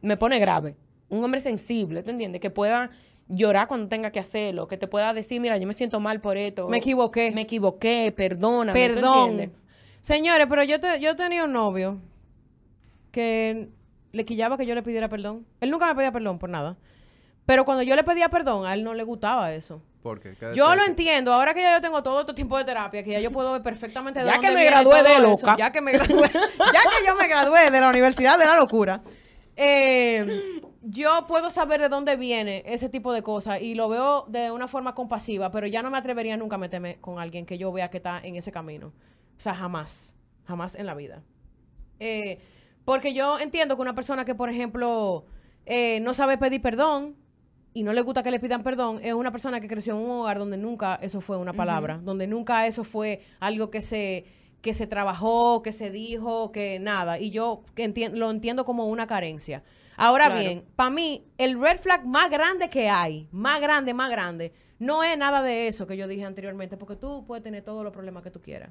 me pone grave. Un hombre sensible, ¿tú entiendes? Que pueda llorar cuando tenga que hacerlo, que te pueda decir, mira, yo me siento mal por esto. Me equivoqué. Me equivoqué, perdóname. ¿tú Perdón. Señores, pero yo, te, yo tenía un novio que le quillaba que yo le pidiera perdón. Él nunca me pedía perdón por nada. Pero cuando yo le pedía perdón, a él no le gustaba eso. ¿Por qué? ¿Qué Yo lo entiendo, ahora que ya yo tengo todo este tiempo de terapia, que ya yo puedo ver perfectamente de Ya dónde que me viene gradué todo de eso, loca. ya que me gradué, ya que yo me gradué de la Universidad de la Locura, eh, yo puedo saber de dónde viene ese tipo de cosas y lo veo de una forma compasiva, pero ya no me atrevería nunca a meterme con alguien que yo vea que está en ese camino. O sea, jamás, jamás en la vida. Eh, porque yo entiendo que una persona que, por ejemplo, eh, no sabe pedir perdón y no le gusta que le pidan perdón, es una persona que creció en un hogar donde nunca eso fue una palabra, donde nunca eso fue algo que se, que se trabajó, que se dijo, que nada. Y yo enti- lo entiendo como una carencia. Ahora Claro. bien, para mí, el red flag más grande que hay, más grande, más grande, no es nada de eso que yo dije anteriormente, porque tú puedes tener todos los problemas que tú quieras.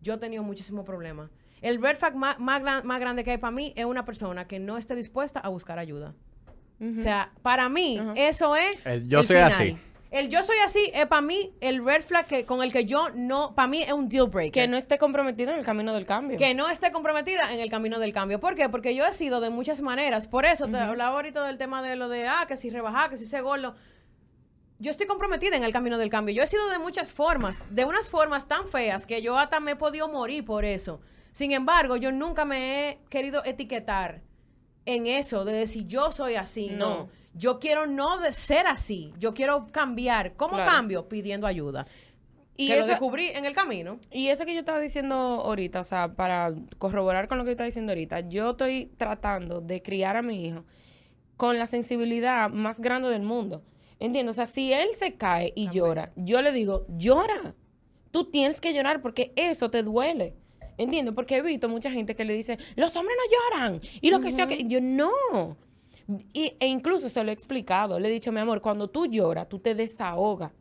Yo he tenido muchísimos problemas. El red flag más, más, gran- más grande que hay para mí es una persona que no esté dispuesta a buscar ayuda. O sea, para mí, eso es. El yo soy así. El yo soy así es para mí el red flag que, con el que yo no. Para mí es un deal breaker. Que no esté comprometido en el camino del cambio. Que no esté comprometida en el camino del cambio. ¿Por qué? Porque yo he sido de muchas maneras. Por eso te hablaba ahorita del tema de lo de, ah, que si rebajar, que si ser gordo. Yo estoy comprometida en el camino del cambio. Yo he sido de muchas formas, de unas formas tan feas que yo hasta me he podido morir por eso. Sin embargo, yo nunca me he querido etiquetar en eso de decir yo soy así. No. No. Yo quiero no de ser así. Yo quiero cambiar. ¿Cómo Claro. cambio? Pidiendo ayuda. Y que lo descubrí en el camino. Y eso que yo estaba diciendo ahorita, o sea, para corroborar con lo que yo estaba diciendo ahorita, yo estoy tratando de criar a mi hijo con la sensibilidad más grande del mundo. ¿Entiendes? O sea, si él se cae y llora, yo le digo, llora. Tú tienes que llorar porque eso te duele. ¿Entiendes? Porque he visto mucha gente que le dice, los hombres no lloran. Y lo que sea que... Yo, no. Y- e incluso se lo he explicado. Le he dicho, mi amor, cuando tú lloras, tú te desahogas.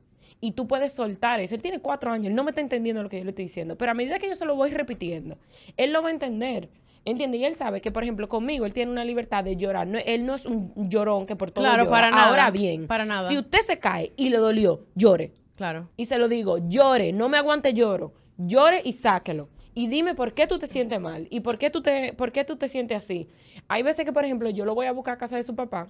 Y tú puedes soltar eso. Él tiene cuatro años, él no me está entendiendo lo que yo le estoy diciendo. Pero a medida que yo se lo voy repitiendo, él lo va a entender. ¿Entiendes? Y él sabe que, por ejemplo, conmigo él tiene una libertad de llorar. No- él no es un llorón que por todo Claro, llora. para nada, Ahora bien, para nada. si usted se cae y le dolió, llore. Claro. Y se lo digo, llore, no me aguante lloro. Llore y sáquelo. Y dime por qué tú te sientes mal y por qué tú te, por qué tú te sientes así. Hay veces que, por ejemplo, yo lo voy a buscar a casa de su papá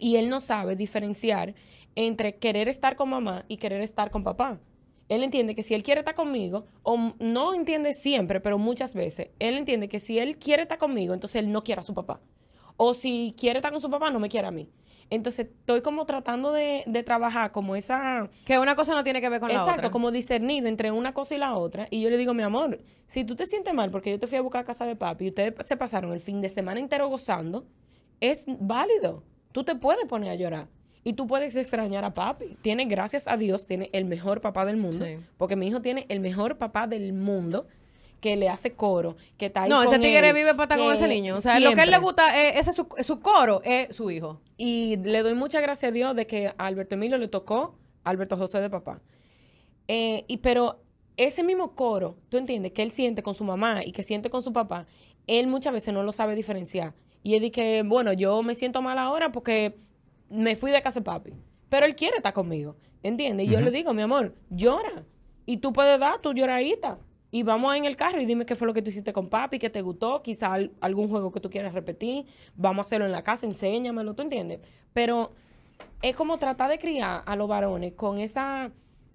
y él no sabe diferenciar entre querer estar con mamá y querer estar con papá. Él entiende que si él quiere estar conmigo, o no entiende siempre, pero muchas veces, él entiende que si él quiere estar conmigo, entonces él no quiere a su papá. O si quiere estar con su papá, no me quiere a mí. Entonces estoy como tratando de, de trabajar como esa Que una cosa no tiene que ver con la Exacto, otra. como discernir entre una cosa y la otra. Y yo le digo, mi amor, si tú te sientes mal porque yo te fui a buscar a casa de papi y ustedes se pasaron el fin de semana entero gozando, es válido. Tú te puedes poner a llorar. Y tú puedes extrañar a papi. Tiene, gracias a Dios, tiene el mejor papá del mundo. Sí. Porque mi hijo tiene el mejor papá del mundo. Que le hace coro, que está ahí No, ese tigre él, vive para estar con ese niño. O sea, lo que a él le gusta, es, ese es su, su coro, es su hijo. Y le doy muchas gracias a Dios de que a Alberto Emilio le tocó a Alberto José de papá. Eh, y pero ese mismo coro, tú entiendes, que él siente con su mamá y que siente con su papá, él muchas veces no lo sabe diferenciar. Y él dice que, bueno, yo me siento mal ahora porque me fui de casa de papi. Pero él quiere estar conmigo, ¿entiendes? Y yo le digo, mi amor, llora. Y tú puedes dar tu lloradita. Y vamos en el carro y dime qué fue lo que tú hiciste con papi, que te gustó, quizá al- algún juego que tú quieras repetir. Vamos a hacerlo en la casa, enséñamelo, ¿tú entiendes? Pero es como tratar de criar a los varones con esa,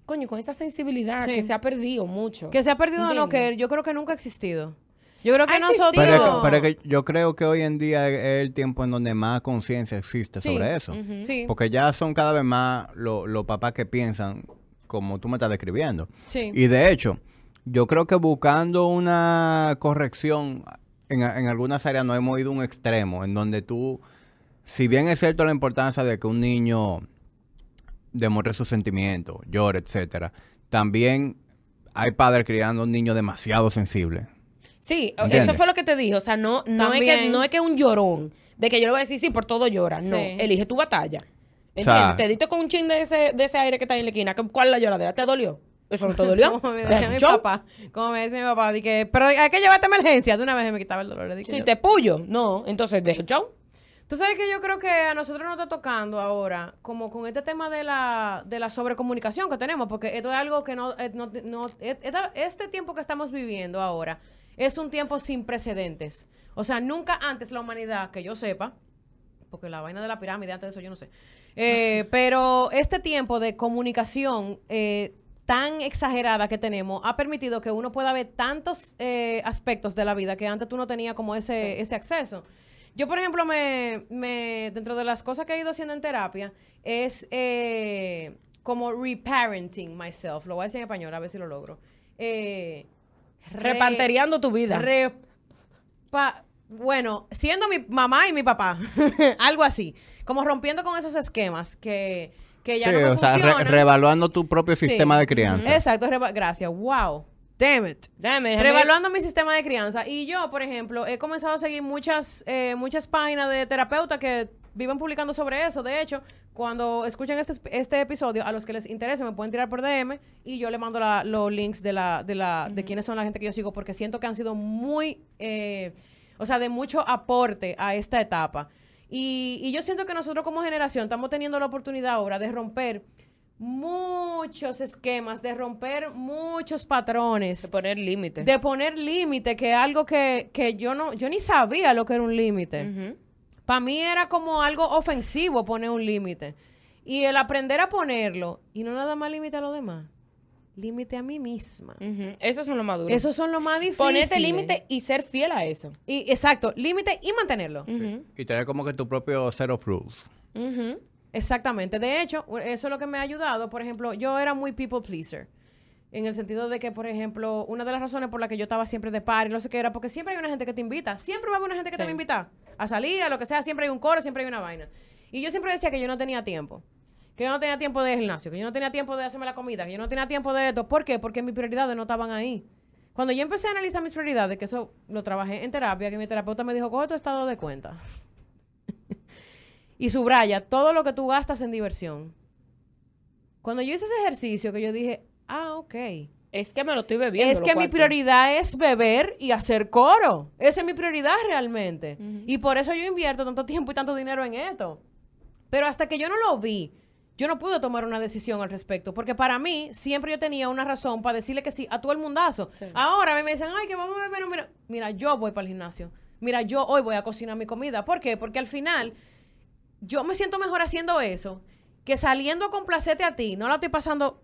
coño, con esa sensibilidad Sí. que se ha perdido mucho. Que se ha perdido o no, ¿Entiendes? que yo creo que nunca ha existido. Yo creo que nosotros... Pero, es que- Digo- pero que yo creo que hoy en día es el tiempo en donde más conciencia existe Sí. sobre eso. Sí, Porque ya son cada vez más lo- los papás que piensan como tú me estás describiendo. sí. Y de hecho, yo creo que buscando una corrección, en, en algunas áreas no hemos ido a un extremo, en donde tú, si bien es cierto la importancia de que un niño demuestre sus sentimientos, llore, etcétera, también hay padres criando un niño demasiado sensible. Sí, ¿Entiendes? eso fue lo que te dije. O sea, no, no, es que, no es que un llorón, de que yo le voy a decir, sí, por todo llora. No, elige tu batalla. ¿Entiendes? sea- te diste con un chin de ese, de ese aire que está ahí en la esquina. ¿Qué- ¿Cuál es la lloradera? ¿Te dolió? ¿Eso no te dolió? Como me ¿Te decía mi papá. Como me decía mi papá. di que, pero hay que llevarte emergencia. De una vez me quitaba el dolor. di que Si yo- te puyo, no. Entonces, deja el show. Tú sabes que yo creo que a nosotros nos está tocando ahora, como con este tema de la, de la sobrecomunicación que tenemos, porque esto es algo que no, eh, no- no- esta- este tiempo que estamos viviendo ahora es un tiempo sin precedentes. O sea, nunca antes la humanidad, que yo sepa, porque la vaina de la pirámide, antes de eso yo no sé, eh, pero este tiempo de comunicación eh, tan exagerada que tenemos ha permitido que uno pueda ver tantos eh, aspectos de la vida que antes tú no tenías como ese, ese acceso. Yo, por ejemplo, me, me, dentro de las cosas que he ido haciendo en terapia, es eh, como reparenting myself. Lo voy a decir en español, a ver si lo logro. Eh, re- Repantereando tu vida. bueno, siendo mi mamá y mi papá, algo así, como rompiendo con esos esquemas que, que ya Sí, no me o sea, re- funcionan. reevaluando tu propio Sí. sistema de crianza. Exacto, gracias. Wow. Damn it. Déjame, déjame- Revaluando mi sistema de crianza. Y yo, por ejemplo, he comenzado a seguir muchas, eh, muchas páginas de terapeutas que viven publicando sobre eso. De hecho, cuando escuchen este, este episodio, a los que les interese me pueden tirar por DM y yo le mando la- los links de la, de la, de quiénes son la gente que yo sigo, porque siento que han sido muy, eh, o sea, de mucho aporte a esta etapa. Y, y yo siento que nosotros como generación estamos teniendo la oportunidad ahora de romper muchos esquemas, de romper muchos patrones de poner límites. de poner límite, que es algo que, que yo no, yo ni sabía lo que era un límite. Para mí era como algo ofensivo poner un límite. Y el aprender a ponerlo, y no nada más límite a los demás, límite a mí misma. Ujú. Eso es lo más duro. Esos son lo más difíciles. Ponerte límite y ser fiel a eso. Y, exacto, límite y mantenerlo. Ujú. Y tener como que tu propio set of rules. Exactamente. De hecho, eso es lo que me ha ayudado. Por ejemplo, yo era muy people pleaser. En el sentido de que, por ejemplo, una de las razones por la que yo estaba siempre de par y no sé qué era, porque siempre hay una gente que te invita. Siempre va a haber una gente que te va a Sí. invitar a salir, a lo que sea. Siempre hay un coro, siempre hay una vaina. Y yo siempre decía que yo no tenía tiempo. Que yo no tenía tiempo de gimnasio, que yo no tenía tiempo de hacerme la comida, que yo no tenía tiempo de esto. ¿Por qué? Porque mis prioridades no estaban ahí. Cuando yo empecé a analizar mis prioridades, que eso lo trabajé en terapia, que mi terapeuta me dijo, coge tu estado de cuenta. y subraya todo lo que tú gastas en diversión. Cuando yo hice ese ejercicio, que yo dije, ah, ok. Es que me lo estoy bebiendo. Es que mi prioridad es beber y hacer coro. Esa es mi prioridad realmente. Y por eso yo invierto tanto tiempo y tanto dinero en esto. Pero hasta que yo no lo vi, yo no pude tomar una decisión al respecto. Porque para mí, siempre yo tenía una razón para decirle que sí a todo el mundazo. Sí. Ahora a me dicen, ay, que vamos a beber. Mira, mira, yo voy para el gimnasio. Mira, yo hoy voy a cocinar mi comida. ¿Por qué? Porque al final, yo me siento mejor haciendo eso que saliendo con placete a ti. No la estoy pasando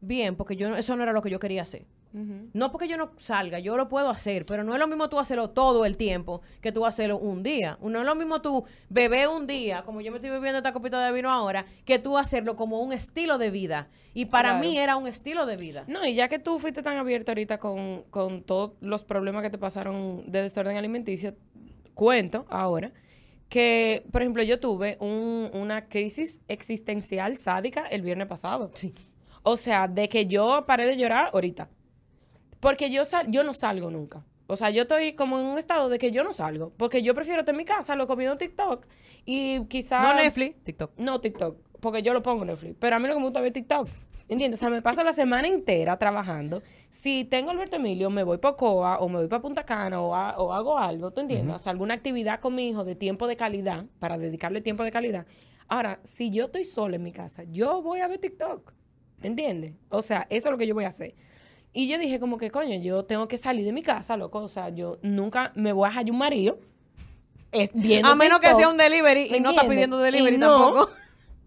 bien, porque yo no- eso no era lo que yo quería hacer. No porque yo no salga, yo lo puedo hacer, pero no es lo mismo tú hacerlo todo el tiempo que tú hacerlo un día. No es lo mismo tú beber un día, como yo me estoy bebiendo esta copita de vino ahora, que tú hacerlo como un estilo de vida. Y para Claro. mí era un estilo de vida. No, y ya que tú fuiste tan abierto ahorita con, con todos los problemas que te pasaron de desorden alimenticio, cuento ahora que, por ejemplo, yo tuve un- una crisis existencial sádica el viernes pasado. Sí. O sea, de que yo paré de llorar ahorita. Porque yo, sal, yo no salgo nunca. O sea, yo estoy como en un estado de que yo no salgo. Porque yo prefiero estar en mi casa, lo comiendo TikTok. Y quizás... No Netflix, TikTok. No TikTok. Porque yo lo pongo en Netflix. Pero a mí lo que me gusta es ver TikTok. ¿Entiendes? O sea, me paso la semana entera trabajando. Si tengo Alberto Emilio, me voy para Coa o me voy para Punta Cana o, ha- o hago algo, ¿tú entiendes? O sea, alguna actividad con mi hijo de tiempo de calidad, para dedicarle tiempo de calidad. Ahora, si yo estoy sola en mi casa, yo voy a ver TikTok. ¿Entiendes? O sea, eso es lo que yo voy a hacer. Y yo dije como que, coño, yo tengo que salir de mi casa, loco. O sea, yo nunca me voy a hallar un marido. Es viendo A menos que sea un delivery y ¿Me no está pidiendo delivery no, tampoco.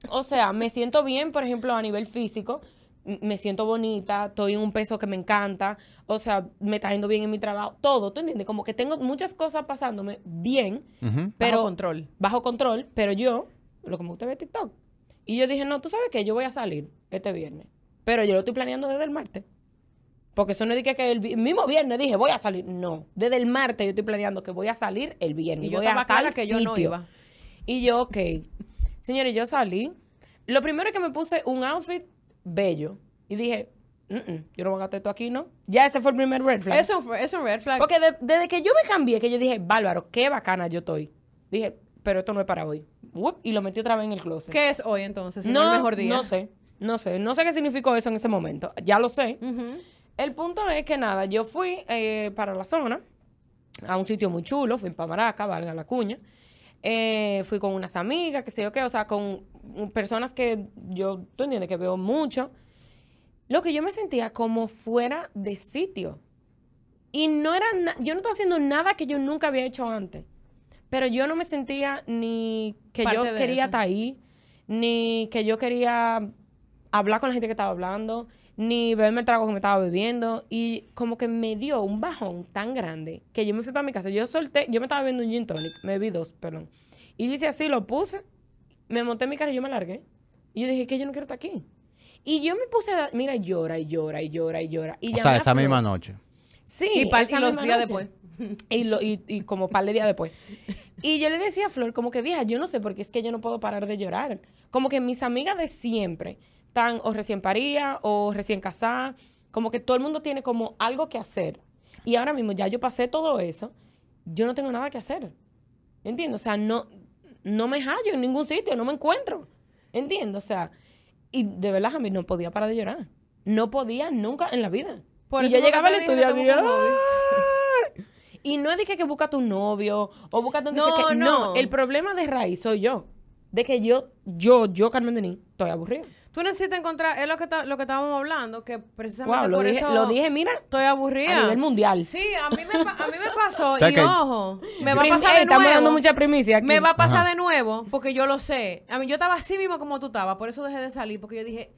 O sea, me siento bien, por ejemplo, a nivel físico. Me siento bonita, estoy en un peso que me encanta. O sea, me está yendo bien en mi trabajo. Todo, ¿tú entiendes? Como que tengo muchas cosas pasándome bien, pero Bajo control. bajo control. Pero yo, lo que me gusta es ver TikTok. Y yo dije, no, tú sabes qué, yo voy a salir este viernes. Pero yo lo estoy planeando desde el martes. Porque eso no dije que el mismo viernes dije, voy a salir. No, desde el martes yo estoy planeando que voy a salir el viernes. Y yo voy a estaba clara tal que yo no sitio. iba. Y yo, ok. Señores, yo salí. Lo primero es que me puse un outfit bello. Y dije, "Mm, mm, yo no voy a gastar esto aquí, ¿no? Ya ese fue el primer red flag. Es un, es un red flag. Porque de- desde que yo me cambié, que yo dije, bárbaro, qué bacana yo estoy. Dije, pero esto no es para hoy. Uop, y lo metí otra vez en el closet. ¿Qué es hoy entonces? No, el mejor día. No sé, no sé. No sé qué significó eso en ese momento. Ya lo sé. Ujú. El punto es que nada, yo fui eh, para la zona, a un sitio muy chulo, fui para Maraca, valga la cuña. Eh, fui con unas amigas, que sé yo qué, o sea, con personas que yo, tú entiendes, que veo mucho. Lo que yo me sentía como fuera de sitio. Y no era, yo no estaba haciendo nada que yo nunca había hecho antes. Pero yo no me sentía ni que Parte yo quería eso. estar ahí, ni que yo quería hablar con la gente que estaba hablando, ni beberme el trago que me estaba bebiendo. Y como que me dio un bajón tan grande que yo me fui para mi casa. Yo solté, yo me estaba bebiendo un gin tonic, me bebí dos, perdón. Y yo hice así, lo puse, me monté en mi carro y yo me largué. Y yo dije que yo no quiero estar aquí. Y yo me puse a, mira, llora y llora y llora y llora. Y O sea, esa misma noche. Sí, Y, pa- esa y los días noche. después. Y, lo- y, y como par de días después. Y yo le decía a Flor, como que vieja, yo no sé por qué es que yo no puedo parar de llorar. Como que mis amigas de siempre están o recién paría o recién casadas. Como que todo el mundo tiene como algo que hacer. Y ahora mismo ya yo pasé todo eso. Yo no tengo nada que hacer. ¿Entiendes? O sea, no, no me hallo en ningún sitio, no me encuentro. ¿Entiendes? O sea, y de verdad a mí no podía parar de llorar. No podía nunca en la vida. Por y yo llegaba al estudio. Y no es de que, que busca tu novio o busca tu no. No, el problema de raíz soy yo. De que yo, yo, yo, Carmen Denis, estoy aburrida. Tú necesitas encontrar, es lo que, ta- lo que estábamos hablando, que precisamente Wow, lo por dije, eso lo dije, mira, estoy aburrida. a nivel mundial. Sí, a mí me, pa- a mí me pasó, ¿Sabes y ojo, me va a pasar de nuevo. Estamos dando mucha primicia aquí. Me va a pasar Ajá. de nuevo, porque yo lo sé. A mí yo estaba así mismo como tú estabas, por eso dejé de salir, porque yo dije,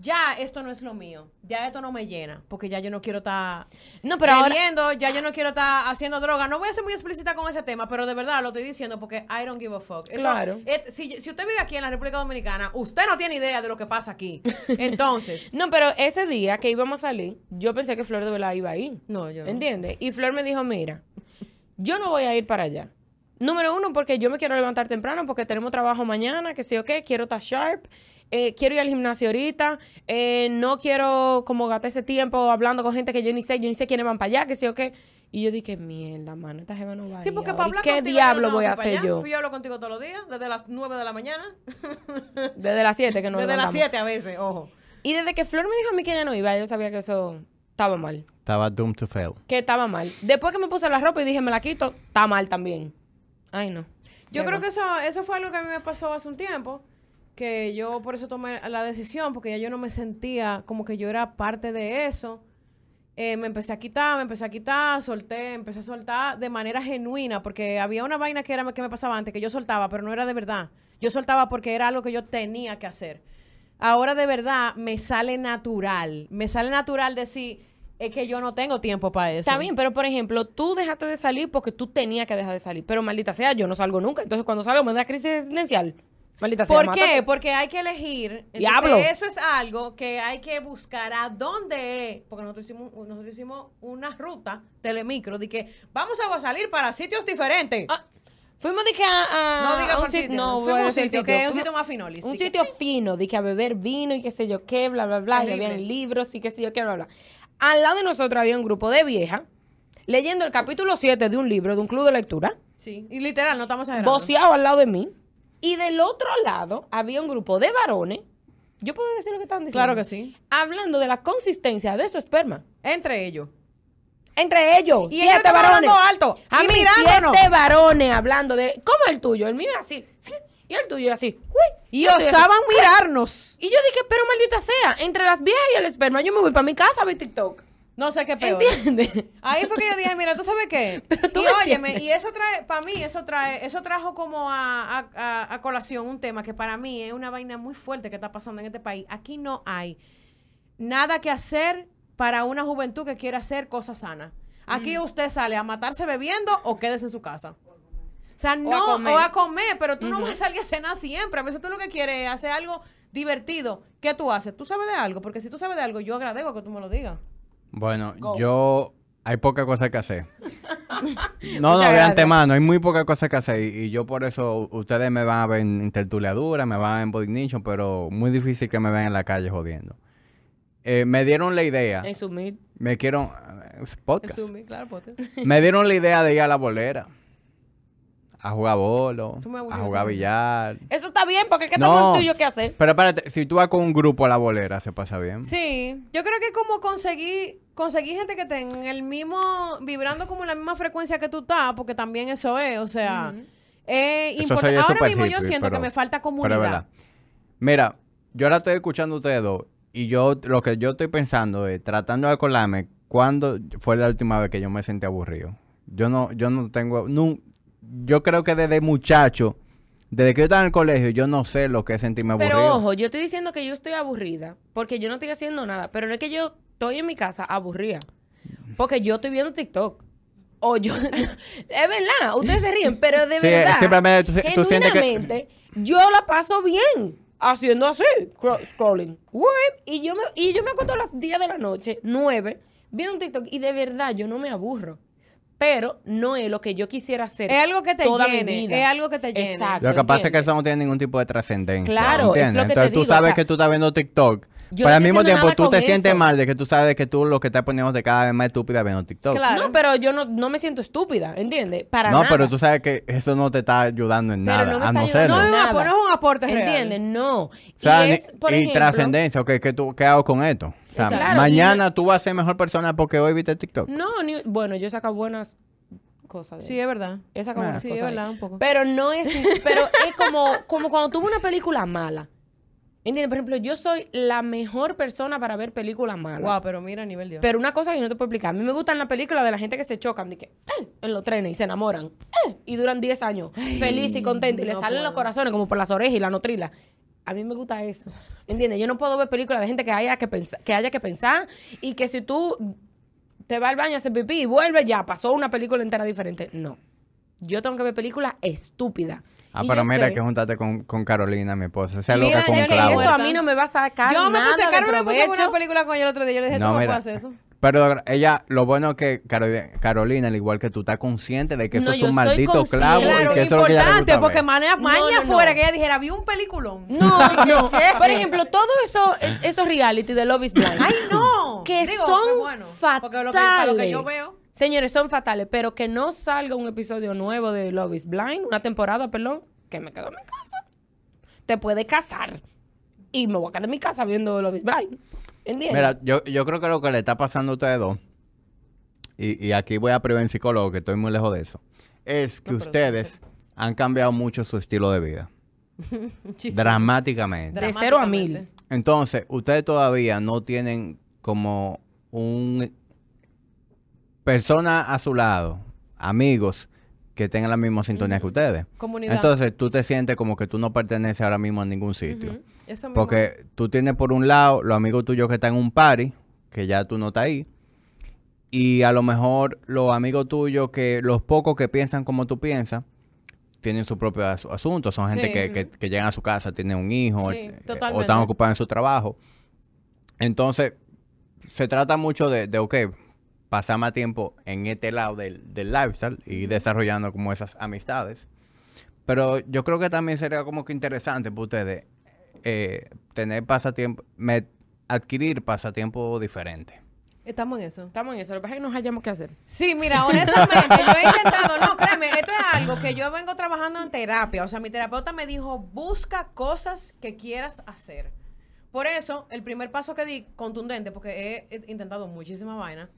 ya esto no es lo mío, ya esto no me llena, porque ya yo no quiero estar No, pero ahora... ya yo no quiero estar haciendo droga. No voy a ser muy explícita con ese tema, pero de verdad lo estoy diciendo porque I don't give a fuck. Eso- Claro. es- si, si usted vive aquí en la República Dominicana, usted no tiene idea de lo que pasa aquí. Entonces, No, pero ese día que íbamos a salir, yo pensé que Flor de verdad iba a ir. no, yo no. ¿Entiendes? Y Flor me dijo, mira, yo no voy a ir para allá. Número uno, porque yo me quiero levantar temprano, porque tenemos trabajo mañana, que sé yo qué, quiero estar sharp, eh, quiero ir al gimnasio ahorita, eh, no quiero como gastar ese tiempo hablando con gente que yo ni sé, yo ni sé quiénes van para allá, que sé yo qué. Y yo dije, mierda, mano, esta jeva no va a Sí, porque para ¿Y hablar ¿Qué contigo diablo no voy a hacer yo? Yo hablo contigo todos los días, desde las 9 de la mañana. Desde las 7 que no desde las levantamos. 7 a veces, ojo. Y desde que Flor me dijo a mí que ella no iba, yo sabía que eso estaba mal. Estaba doomed to fail. Que estaba mal. Después que me puse la ropa y dije, me la quito, está mal también. Ay, no. Yo Pero- creo que eso, eso fue algo que a mí me pasó hace un tiempo, que yo por eso tomé la decisión, porque ya yo no me sentía como que yo era parte de eso. Eh, me empecé a quitar, me empecé a quitar, solté, empecé a soltar de manera genuina, porque había una vaina que era que me pasaba antes, que yo soltaba, pero no era de verdad. Yo soltaba porque era algo que yo tenía que hacer. Ahora de verdad me sale natural, me sale natural decir, es que yo no tengo tiempo para eso. Está bien, pero por ejemplo, tú dejaste de salir porque tú tenías que dejar de salir. Pero maldita sea, yo no salgo nunca. Entonces cuando salgo me da crisis existencial. Maldita sea. ¿Por qué? Porque hay que elegir. Entonces, eso es algo que hay que buscar a dónde es. Porque nosotros hicimos, nosotros hicimos una ruta telemicro de que vamos a salir para sitios diferentes. Ah, fuimos de que a, a- no diga a un por sit- sitio. no, Fuimos a un sitio que es un sitio más finolis. Un sitio fino, de que a beber vino y qué sé yo qué, bla, bla, bla, y habían libros y qué sé yo qué, bla, bla. Al lado de nosotros había un grupo de viejas leyendo el capítulo 7 de un libro de un club de lectura, Sí. Y literal, no estamos exagerando. boceado al lado de mí. Y del otro lado había un grupo de varones. ¿Yo puedo decir lo que estaban diciendo? Claro que sí. Hablando de la consistencia de su esperma. Entre ellos. Entre ellos, Y ellos siete estaban varones. alto, A y mí, siete varones hablando de. ¿Cómo el tuyo? El mío es así. Y el tuyo así. Uy, Y así. osaban mirarnos. Y yo dije, pero maldita sea, entre las viejas y el esperma, yo me voy para mi casa a ver TikTok. No sé qué peor. ¿Entiendes? Ahí fue que yo dije, mira, ¿tú sabes qué? Pero tú y me óyeme, entiendes. y eso trae, para mí, eso trae, eso trajo como a, a- a- colación un tema que para mí es una vaina muy fuerte que está pasando en este país. Aquí no hay nada que hacer para una juventud que quiere hacer cosas sanas. Aquí usted sale a matarse bebiendo o quédese en su casa. O sea, no, comer. o a comer, pero tú no vas a salir a cenar siempre. A veces tú lo que quieres es hacer algo divertido. ¿Qué tú haces? ¿Tú sabes de algo? Porque si tú sabes de algo, yo agradezco que tú me lo digas. Bueno, Go. yo... Hay poca cosa que hacer. no, Muchas no, de antemano, hay muy poca cosa que hacer. Y, y yo por eso, ustedes me van a ver en tertuliadura, me van a ver en Body Ignition, pero muy difícil que me vean en la calle jodiendo. Eh, me dieron la idea, En su mid. me quiero... eh, Podcast. El Zumi, claro, pote. Me dieron la idea de ir a la bolera. A jugar bolo, a jugar billar. Eso está bien, porque ¿qué No. tengo el tuyo que hacer? Pero espérate, si tú vas con un grupo a la bolera, ¿se pasa bien? Sí, yo creo que como conseguí, conseguí gente que esté en el mismo, vibrando como la misma frecuencia que tú estás, porque también eso es, o sea, es importante. Ahora mismo yo siento pero- que me falta Pero es comunidad. verdad. Mira, yo ahora estoy escuchando a ustedes dos y yo lo que yo estoy pensando es tratando de acordarme cuándo fue la última vez que yo me sentí aburrido. Yo no, yo no tengo, no, yo creo que desde muchacho, desde que yo estaba en el colegio, yo no sé lo que es sentirme aburrido. Pero ojo, yo estoy diciendo que yo estoy aburrida, porque yo no estoy haciendo nada, pero no es que yo estoy en mi casa aburrida, porque yo estoy viendo TikTok. O yo, es verdad, ustedes se ríen, pero de Sí, verdad, simplemente tú- tú sientes que- genuinamente, yo la paso bien haciendo así, cro- scrolling. Y yo me, y yo me acuesto a las 10 de la noche, 9, viendo un TikTok, y de verdad yo no me aburro. Pero no es lo que yo quisiera hacer. Es algo que te toda mi vida. es algo que te llene. Exacto. Lo que pasa es que eso no tiene ningún tipo de trascendencia. Claro, es ¿entiendes? lo que te Entonces tú digo, sabes o sea, que tú estás viendo TikTok. Yo pero al mismo tiempo tú te sientes mal de que tú sabes que tú lo que estás poniendo de cada vez más estúpida viendo TikTok. Claro. No, pero yo no, no me siento estúpida, ¿entiendes? Para no, nada. pero tú sabes que eso no te está ayudando en Pero nada. no me a no ayudando serlo. No es, un nada. no es un aporte. ¿Entiendes? No. O sea, y ni- es, por y ejemplo, trascendencia, ok, ¿qué, tú, ¿qué hago con esto? O sea. Claro, mañana tú vas a ser mejor persona porque hoy viste TikTok. No, ni, bueno, yo saco buenas cosas. de Sí, es verdad. He sacado Ah. Sí, cosas es de- verdad, un poco. Pero no es, pero es como, como cuando tuve una película mala. ¿Entiendes? Por ejemplo, yo soy la mejor persona para ver películas malas. Wow, pero mira a nivel Dios. Pero una cosa que no te puedo explicar. A mí me gustan las películas de la gente que se chocan de que, "Eh", en los trenes y se enamoran. "Eh", y duran 10 años feliz y contento. Y le salen los corazones como por las orejas y la notrila. A mí me gusta eso. ¿Entiendes? Yo no puedo ver películas de gente que haya que, pensar, que haya que pensar y que si tú te vas al baño a hacer pipí y vuelves, ya pasó una película entera diferente. No. Yo tengo que ver películas estúpidas. Ah, Y pero mira sé- que juntate con, con Carolina, mi esposa. Mira, loca con yo clavo. Eso a mí no me va a sacar yo me nada puse, me puso a ver provecho. una película con ella el otro día. Yo le dije, tú no, puedes hacer eso. Pero ella, lo bueno es que Caro- Carolina, al igual que tú, está consciente de que eso No, es yo un maldito consciente. clavo Claro, y que eso es lo que ella importante, porque maña, No, no, no. fuera que ella dijera, vi un peliculón. No, no. Por ejemplo, todo eso, eh, esos reality de Love is Blind. ¡Ay, no! que Digo, son qué bueno, fatales. Porque lo que, para lo que yo veo. Señores, son fatales, pero que no salga un episodio nuevo de Love is Blind, una temporada, perdón, que me quedo en mi casa. Te puede casar. Y me voy a quedar en mi casa viendo Love is Blind. ¿Entiendes? Mira, yo, yo creo que lo que le está pasando a ustedes dos, y, y aquí voy a privar en psicólogo, que estoy muy lejos de eso, es que No, ustedes han cambiado mucho su estilo de vida. Dramáticamente. De cero a mil. Entonces, ustedes todavía no tienen como un persona a su lado, amigos que tengan la misma sintonía que ustedes. Comunidad. Entonces, tú te sientes como que tú no perteneces ahora mismo a ningún sitio. Ujú. Eso mismo. Porque tú tienes por un lado los amigos tuyos que están en un party, que ya tú no estás ahí. Y a lo mejor los amigos tuyos que, los pocos que piensan como tú piensas, tienen su propio as- asunto. Son gente Sí. que, que- que llegan a su casa, tienen un hijo, Sí, eh, o están ocupados en su trabajo. Entonces, se trata mucho de, de ok, pasar más tiempo en este lado del, del lifestyle y desarrollando como esas amistades. Pero yo creo que también sería como que interesante para ustedes eh, tener pasatiempo, me- adquirir pasatiempo diferente. Estamos en eso. Estamos en eso. Lo que pasa es que nos hallamos que hacer. Sí, mira, honestamente, yo he intentado, no, créeme, esto es algo que yo vengo trabajando en terapia. O sea, mi terapeuta me dijo, busca cosas que quieras hacer. Por eso, el primer paso que di, contundente, porque he, he intentado muchísima vaina,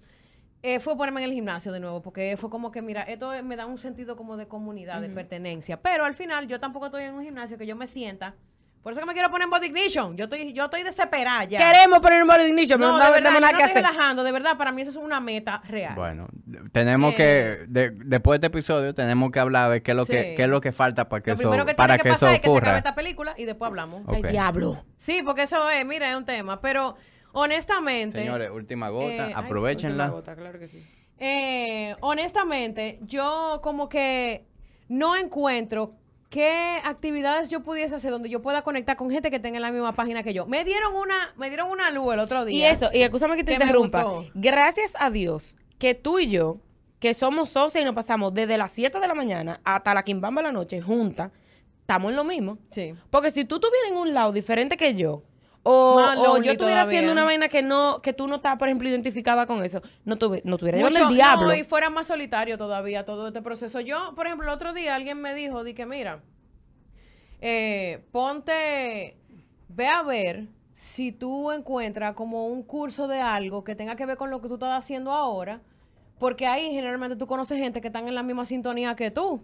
eh, fue ponerme en el gimnasio de nuevo, porque fue como que, mira, esto me da un sentido como de comunidad, de pertenencia. Pero al final, yo tampoco estoy en un gimnasio que yo me sienta. Por eso que me quiero poner en body ignition. Yo estoy, yo estoy desesperada ya. Queremos poner un body ignition, No, no, de verdad, yo no estoy relajando. De verdad, para mí eso es una meta real. Bueno, tenemos Eh. que, de- después de este episodio, tenemos que hablar de qué es lo, que, qué es lo que falta para que Lo eso, primero que para tiene que, que eso pasar es que se acabe ocurra. esta película y después hablamos. Ok. Ay, diablo. Sí, porque eso es, mira, es un tema. Pero honestamente, Señores, última gota, Eh, ay, aprovechenla. Última gota, claro que sí. eh, honestamente, yo como que no encuentro qué actividades yo pudiese hacer donde yo pueda conectar con gente que tenga en la misma página que yo. Me dieron una, me dieron una luz el otro Y día. eso, y escúchame que te que interrumpa. Gracias a Dios que tú y yo, que somos socios y nos pasamos desde las 7 de la mañana hasta la quimbamba de la noche juntas, estamos en lo mismo. Sí. Porque si tú estuvieras en un lado diferente que yo, o, yo estuviera haciendo una vaina que no, que tú no estás, por ejemplo, identificada con eso, no, tuve, no estuviera llevando el diablo. No, y fuera más solitario todavía todo este proceso. Yo, por ejemplo, el otro día alguien me dijo, di que mira, eh, ponte, ve a ver si tú encuentras como un curso de algo que tenga que ver con lo que tú estás haciendo ahora, porque ahí generalmente tú conoces gente que están en la misma sintonía que tú.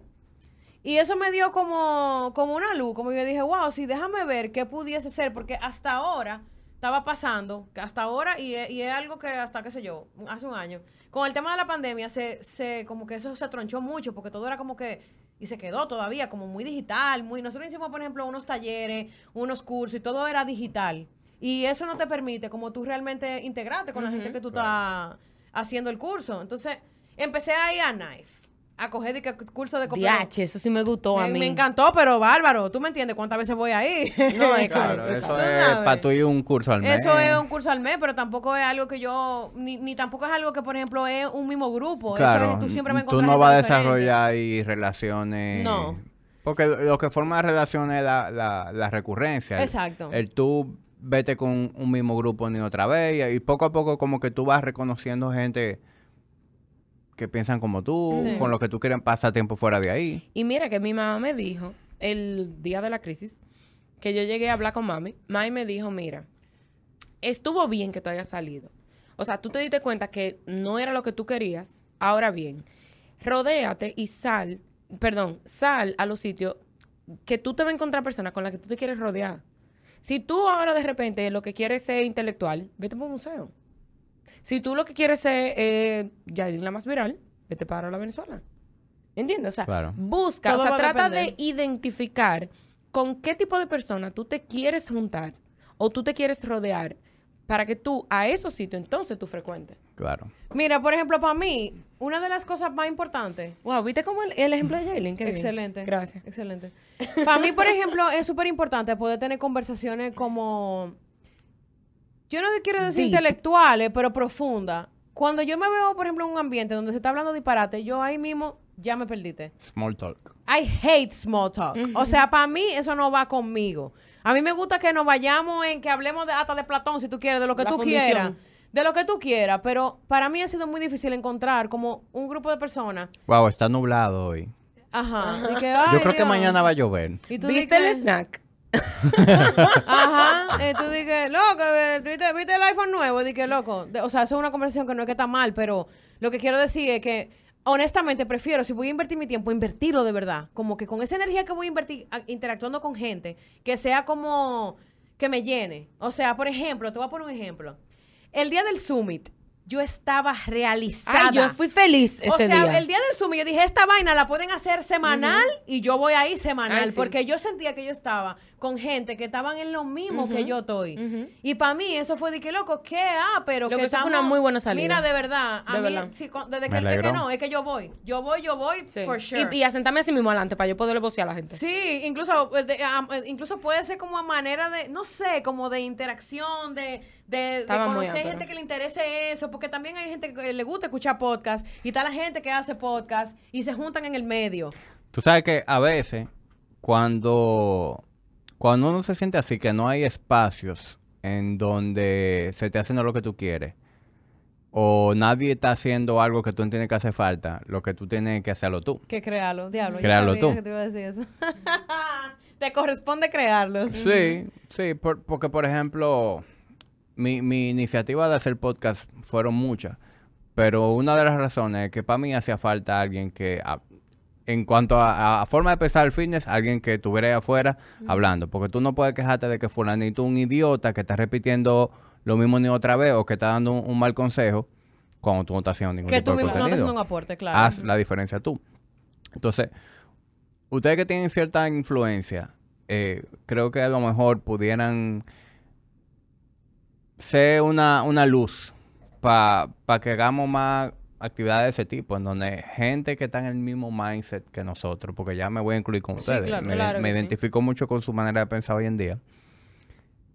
Y eso me dio como, como una luz, como yo dije, wow, sí, déjame ver qué pudiese ser, porque hasta ahora estaba pasando, que hasta ahora, y es, y es algo que hasta, qué sé yo, hace un año, con el tema de la pandemia, se, se como que eso se tronchó mucho, porque todo era como que, y se quedó todavía como muy digital, muy, nosotros hicimos, por ejemplo, unos talleres, unos cursos, y todo era digital. Y eso no te permite como tú realmente integrarte con la gente que tú estás haciendo el curso. Entonces, empecé a ir a Knife, a coger de que curso de copia. DH, eso sí me gustó a Me, mí. me encantó, pero bárbaro. ¿Tú me entiendes cuántas veces voy ahí? No, es Claro, Tú eso es para tú ir un curso al mes. Eso es un curso al mes, pero tampoco es algo que yo, ni, ni tampoco es algo que, por ejemplo, es un mismo grupo. Claro, Eso es, tú siempre me tú no vas a desarrollar ahí relaciones. No. Porque lo que forma relaciones es la, la, la recurrencia. el- Exacto. El, tú vete con un mismo grupo ni otra vez y, y poco a poco como que tú vas reconociendo gente que piensan como tú, Sí. con lo que tú quieres pasar tiempo fuera de ahí. Y mira que mi mamá me dijo el día de la crisis que yo llegué a hablar con mami. Mami me dijo, mira, estuvo bien que tú hayas salido. O sea, tú te diste cuenta que no era lo que tú querías. Ahora bien, rodéate y sal, perdón, sal a los sitios que tú te vas a encontrar personas con las que tú te quieres rodear. Si tú ahora de repente lo que quieres ser intelectual, vete para un museo. Si tú lo que quieres ser eh, Yailin la más viral, vete para la Venezuela. ¿Entiendes? O sea, Claro. busca, Todo o sea, trata de identificar con qué tipo de persona tú te quieres juntar o tú te quieres rodear para que tú a esos sitios entonces tú frecuentes. Claro. Mira, por ejemplo, para mí, una de las cosas más importantes Wow, ¿viste cómo el, el ejemplo de bien. Excelente. Gracias. Excelente. Para mí, por ejemplo, es súper importante poder tener conversaciones como. Yo no quiero decir Deep. intelectuales, pero profundas. Cuando yo me veo, por ejemplo, en un ambiente donde se está hablando disparate, yo ahí mismo ya me perdiste. Small talk. I hate small talk. O sea, para mí eso no va conmigo. A mí me gusta que nos vayamos en que hablemos de, hasta de Platón, si tú quieres, de lo que La tú fundición. quieras. De lo que tú quieras. Pero para mí ha sido muy difícil encontrar como un grupo de personas. Wow, está nublado hoy. Ajá. y que, Yo "Ay, creo que Dios". mañana va a llover. Y tú ¿Viste el snack? Ajá. Y tú dices, loco, ¿viste, viste el iPhone nuevo? Dije, loco. O sea, eso es una conversación que no es que está mal, pero lo que quiero decir es que, honestamente, prefiero, si voy a invertir mi tiempo, invertirlo de verdad. Como que con esa energía que voy a invertir interactuando con gente, que sea como que me llene. O sea, por ejemplo, te voy a poner un ejemplo. El día del Summit, yo estaba realizada. Ay, yo fui feliz ese O sea, día. el día del Zoom, yo dije, esta vaina la pueden hacer semanal y yo voy ahí semanal. Ay, sí. Porque yo sentía que yo estaba con gente que estaban en lo mismo que yo estoy. Ujú. Y para mí eso fue de que, loco, ¿qué? Ah, pero Lo que que eso fue estamos- una muy buena salida. Mira, de verdad. A De mí, verdad. sí, con- desde que, es que no, es que yo voy. Yo voy, yo voy, Sí. for sure. y, y a sentarme así mismo adelante para yo poderle vocear a la gente. Sí, incluso, eh, de- am- eh, incluso puede ser como a manera de, no sé, como de interacción, de, de, de conocer gente que le interese eso, porque también hay gente que le gusta escuchar podcast y está la gente que hace podcast y se juntan en el medio. Tú sabes que a veces, cuando, cuando uno se siente así, que no hay espacios en donde se te hace no lo que tú quieres, o nadie está haciendo algo que tú entiendes que hace falta, lo que tú tienes que hacerlo tú. Que crearlo, diablo. sabía tú. que te iba a decir eso. te corresponde crearlo. Sí, sí, por- porque por ejemplo, mi, mi iniciativa de hacer podcast fueron muchas, pero una de las razones es que para mí hacía falta alguien que, a- en cuanto a, a forma de pensar el fitness, alguien que estuviera ahí afuera hablando, porque tú no puedes quejarte de que fulanito un idiota que está repitiendo lo mismo ni otra vez o que está dando un, un mal consejo cuando tú no estás haciendo ningún Que tipo tú de mismo no haciendo un aporte, claro. haz la diferencia tú. Entonces, ustedes que tienen cierta influencia, eh, creo que a lo mejor pudieran ser una, una luz para que hagamos más actividades de ese tipo, en donde gente que está en el mismo mindset que nosotros, porque ya me voy a incluir con Sí, ustedes, claro, me, claro me sí. identifico mucho con su manera de pensar hoy en día.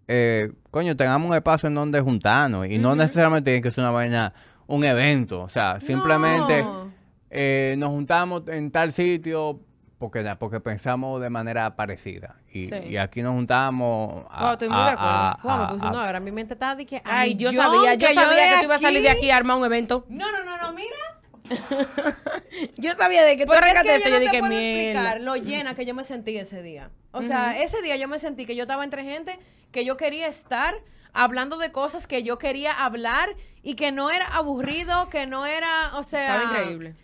Eh, coño, tengamos un espacio en donde juntarnos y no necesariamente tiene que ser una vaina, un evento, o sea, simplemente No. eh, nos juntamos en tal sitio porque, porque pensamos de manera parecida. Y, Sí. y aquí nos juntamos a, Wow, estoy muy a- de acuerdo. a- Wow, a- no, ahora mi mente está de que. a Ay, yo millón, sabía, yo sabía de que tú ibas a salir de aquí a armar un evento. No, no, no, no, mira. Yo sabía de que tú Porque es arrancaste que eso. yo Yo no te dije, puedo mierda. explicar lo llena que yo me sentí ese día. O sea, ese día yo me sentí que yo estaba entre gente que yo quería estar hablando de cosas que yo quería hablar y que no era aburrido, que no era, o sea... Estaba increíble.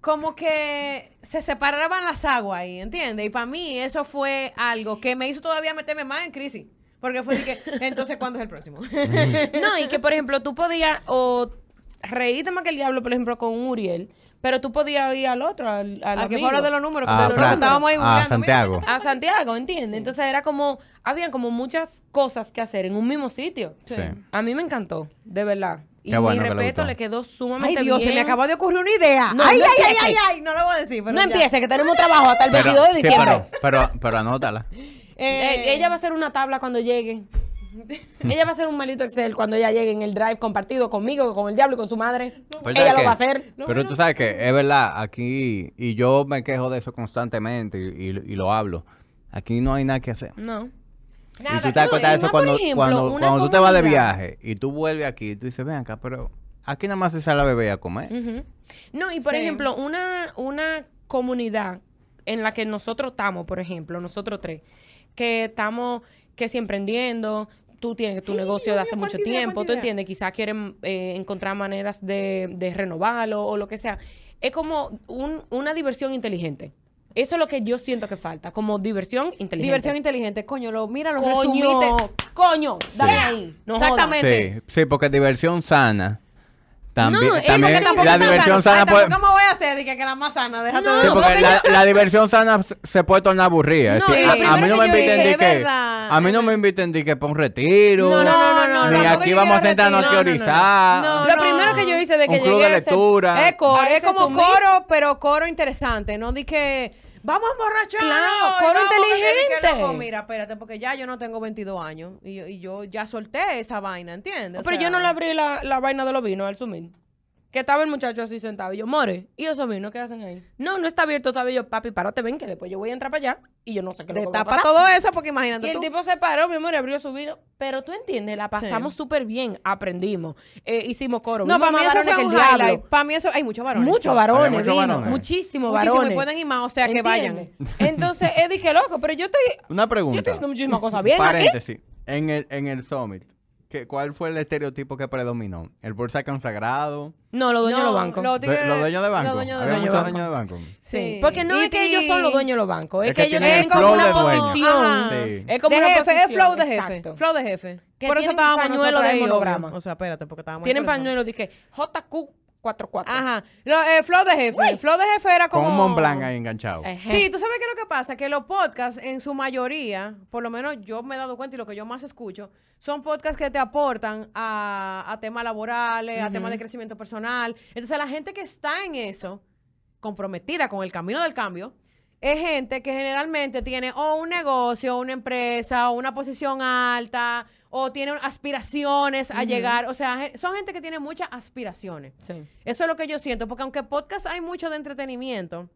Como que se separaban las aguas ahí, ¿entiendes? Y para mí eso fue algo que me hizo todavía meterme más en crisis. Porque fue de que, entonces, ¿cuándo es el próximo? No, y que por ejemplo tú podías o reírte más que el diablo, por ejemplo, con Uriel, pero tú podías ir al otro, al, al Al que fue de los números, a, porque estábamos ahí a googleando, Santiago. a Santiago, ¿entiendes? Entonces era como, habían como muchas cosas que hacer en un mismo sitio. Sí. Sí. A mí me encantó, de verdad. Y Qué bueno mi que le respeto gustó. le quedó Ay, sumamente Dios, bien. se me acabó de ocurrir una idea. No, ay, no ay, ay, ay, ay, no lo voy a decir, pero No ya. empiece, que tenemos trabajo hasta el Pero, 22 de sí, diciembre. pero, pero, pero anótala. Eh, Eh, ella va a hacer una tabla cuando llegue. ella va a hacer un malito Excel cuando ella llegue en el drive compartido conmigo, con el diablo y con su madre. ¿Verdad ella lo que- va a hacer. pero tú sabes que es verdad, aquí, y yo me quejo de eso constantemente y, y- y lo hablo. Aquí no hay nada que hacer. No. Y nada, tú te das cuenta de y eso cuando, ejemplo, cuando, una cuando tú te vas de viaje y tú vuelves aquí, tú dices, ven acá, pero aquí nada más se sale a beber y a comer. No, y por Sí. ejemplo, una, una comunidad en la que nosotros estamos, por ejemplo, nosotros tres, que estamos que si emprendiendo, tú tienes tu negocio de hace mucho idea, tiempo, tú entiendes, quizás quieren eh, encontrar maneras de, de renovarlo o lo que sea. Es como un- una diversión inteligente. Eso es lo que yo siento que falta, como diversión inteligente. Diversión inteligente. Coño, lo, mira, lo Coño, resumiste. coño, dale Sí. ahí. No Exactamente. Sí, sí, porque diversión sana. También, No, es también porque Tampoco la diversión sana. sana puede... me voy a hacer dije, que la más sana, déjate No, de Sí, porque la, la diversión sana se- puede tornar aburrida. No, a- a, mí no me inviten dije, de que a mí no me inviten de que para un retiro. No, no, no, no, ni aquí vamos a sentarnos a retiro. No, no, no, no. teorizar. No, Lo primero que yo hice de que un club llegué de a ese- lectura. Es coro, es como sumir. coro, pero coro interesante. No di que vamos a emborrachar. Claro, coro inteligente. mira, espérate, porque ya yo no tengo 22 años y, yo- y yo ya solté esa vaina, ¿entiendes? O Pero sea, yo no le abrí la, la vaina de los vinos al sumir. Que estaba el muchacho así sentado. Y yo, more, ¿y esos vinos qué hacen ahí? No, no está abierto todavía. Yo, papi, párate, ven, que después yo voy a entrar para allá y yo no sé qué lo que va a pasar. todo eso porque Y imagínate el tú. tipo se paró, mi amor, y abrió su vino. Pero tú entiendes, la pasamos súper bien. Aprendimos. Eh, hicimos coro. No, vimos para mí más eso varones fue que un el diablo. highlight. Para mí eso, hay muchos varones. Muchos varones, muchos vino, varones. muchísimos Muchísimo, varones. y pueden ir más, o sea, que ¿Entiendes? vayan. Entonces, él dije, loco, pero yo estoy, Una yo pregunta. estoy haciendo muchísimas cosas bien aquí. Paréntesis. En el, en el Summit, ¿qué, ¿cuál fue el estereotipo que predominó? ¿El bolsa consagrado? No, los dueños de los bancos. los De- tigres- ¿Los dueños de banco? Los dueños de Había muchos Dueños de dueños de banco. Sí. Porque no Y es que ellos son los dueños de los bancos, es, Es que, que ellos tienen como flow una posición. Sí. Es como de una jefe, es flow de jefe. exacto. Flow de jefe. Que Por eso estábamos pañuelo nosotros de monograma. O sea, espérate, porque estábamos Tienen pañuelos, dije, JQ44. Ajá. Lo- eh, flow de jefe. Flow de jefe era Con como... un Mont Blanc ahí enganchado. Ejé. Sí, tú sabes qué es lo que pasa, que los podcasts en su mayoría, por lo menos yo me he dado cuenta y lo que yo más escucho, son podcasts que te aportan a, a temas laborales, a temas de crecimiento personal. Entonces la gente que está en eso, comprometida con el camino del cambio, es gente que generalmente tiene o un negocio, una empresa, o una posición alta, o tiene aspiraciones a llegar. O sea, son gente que tiene muchas aspiraciones. Sí. Eso es lo que yo siento, porque aunque podcast hay mucho de entretenimiento,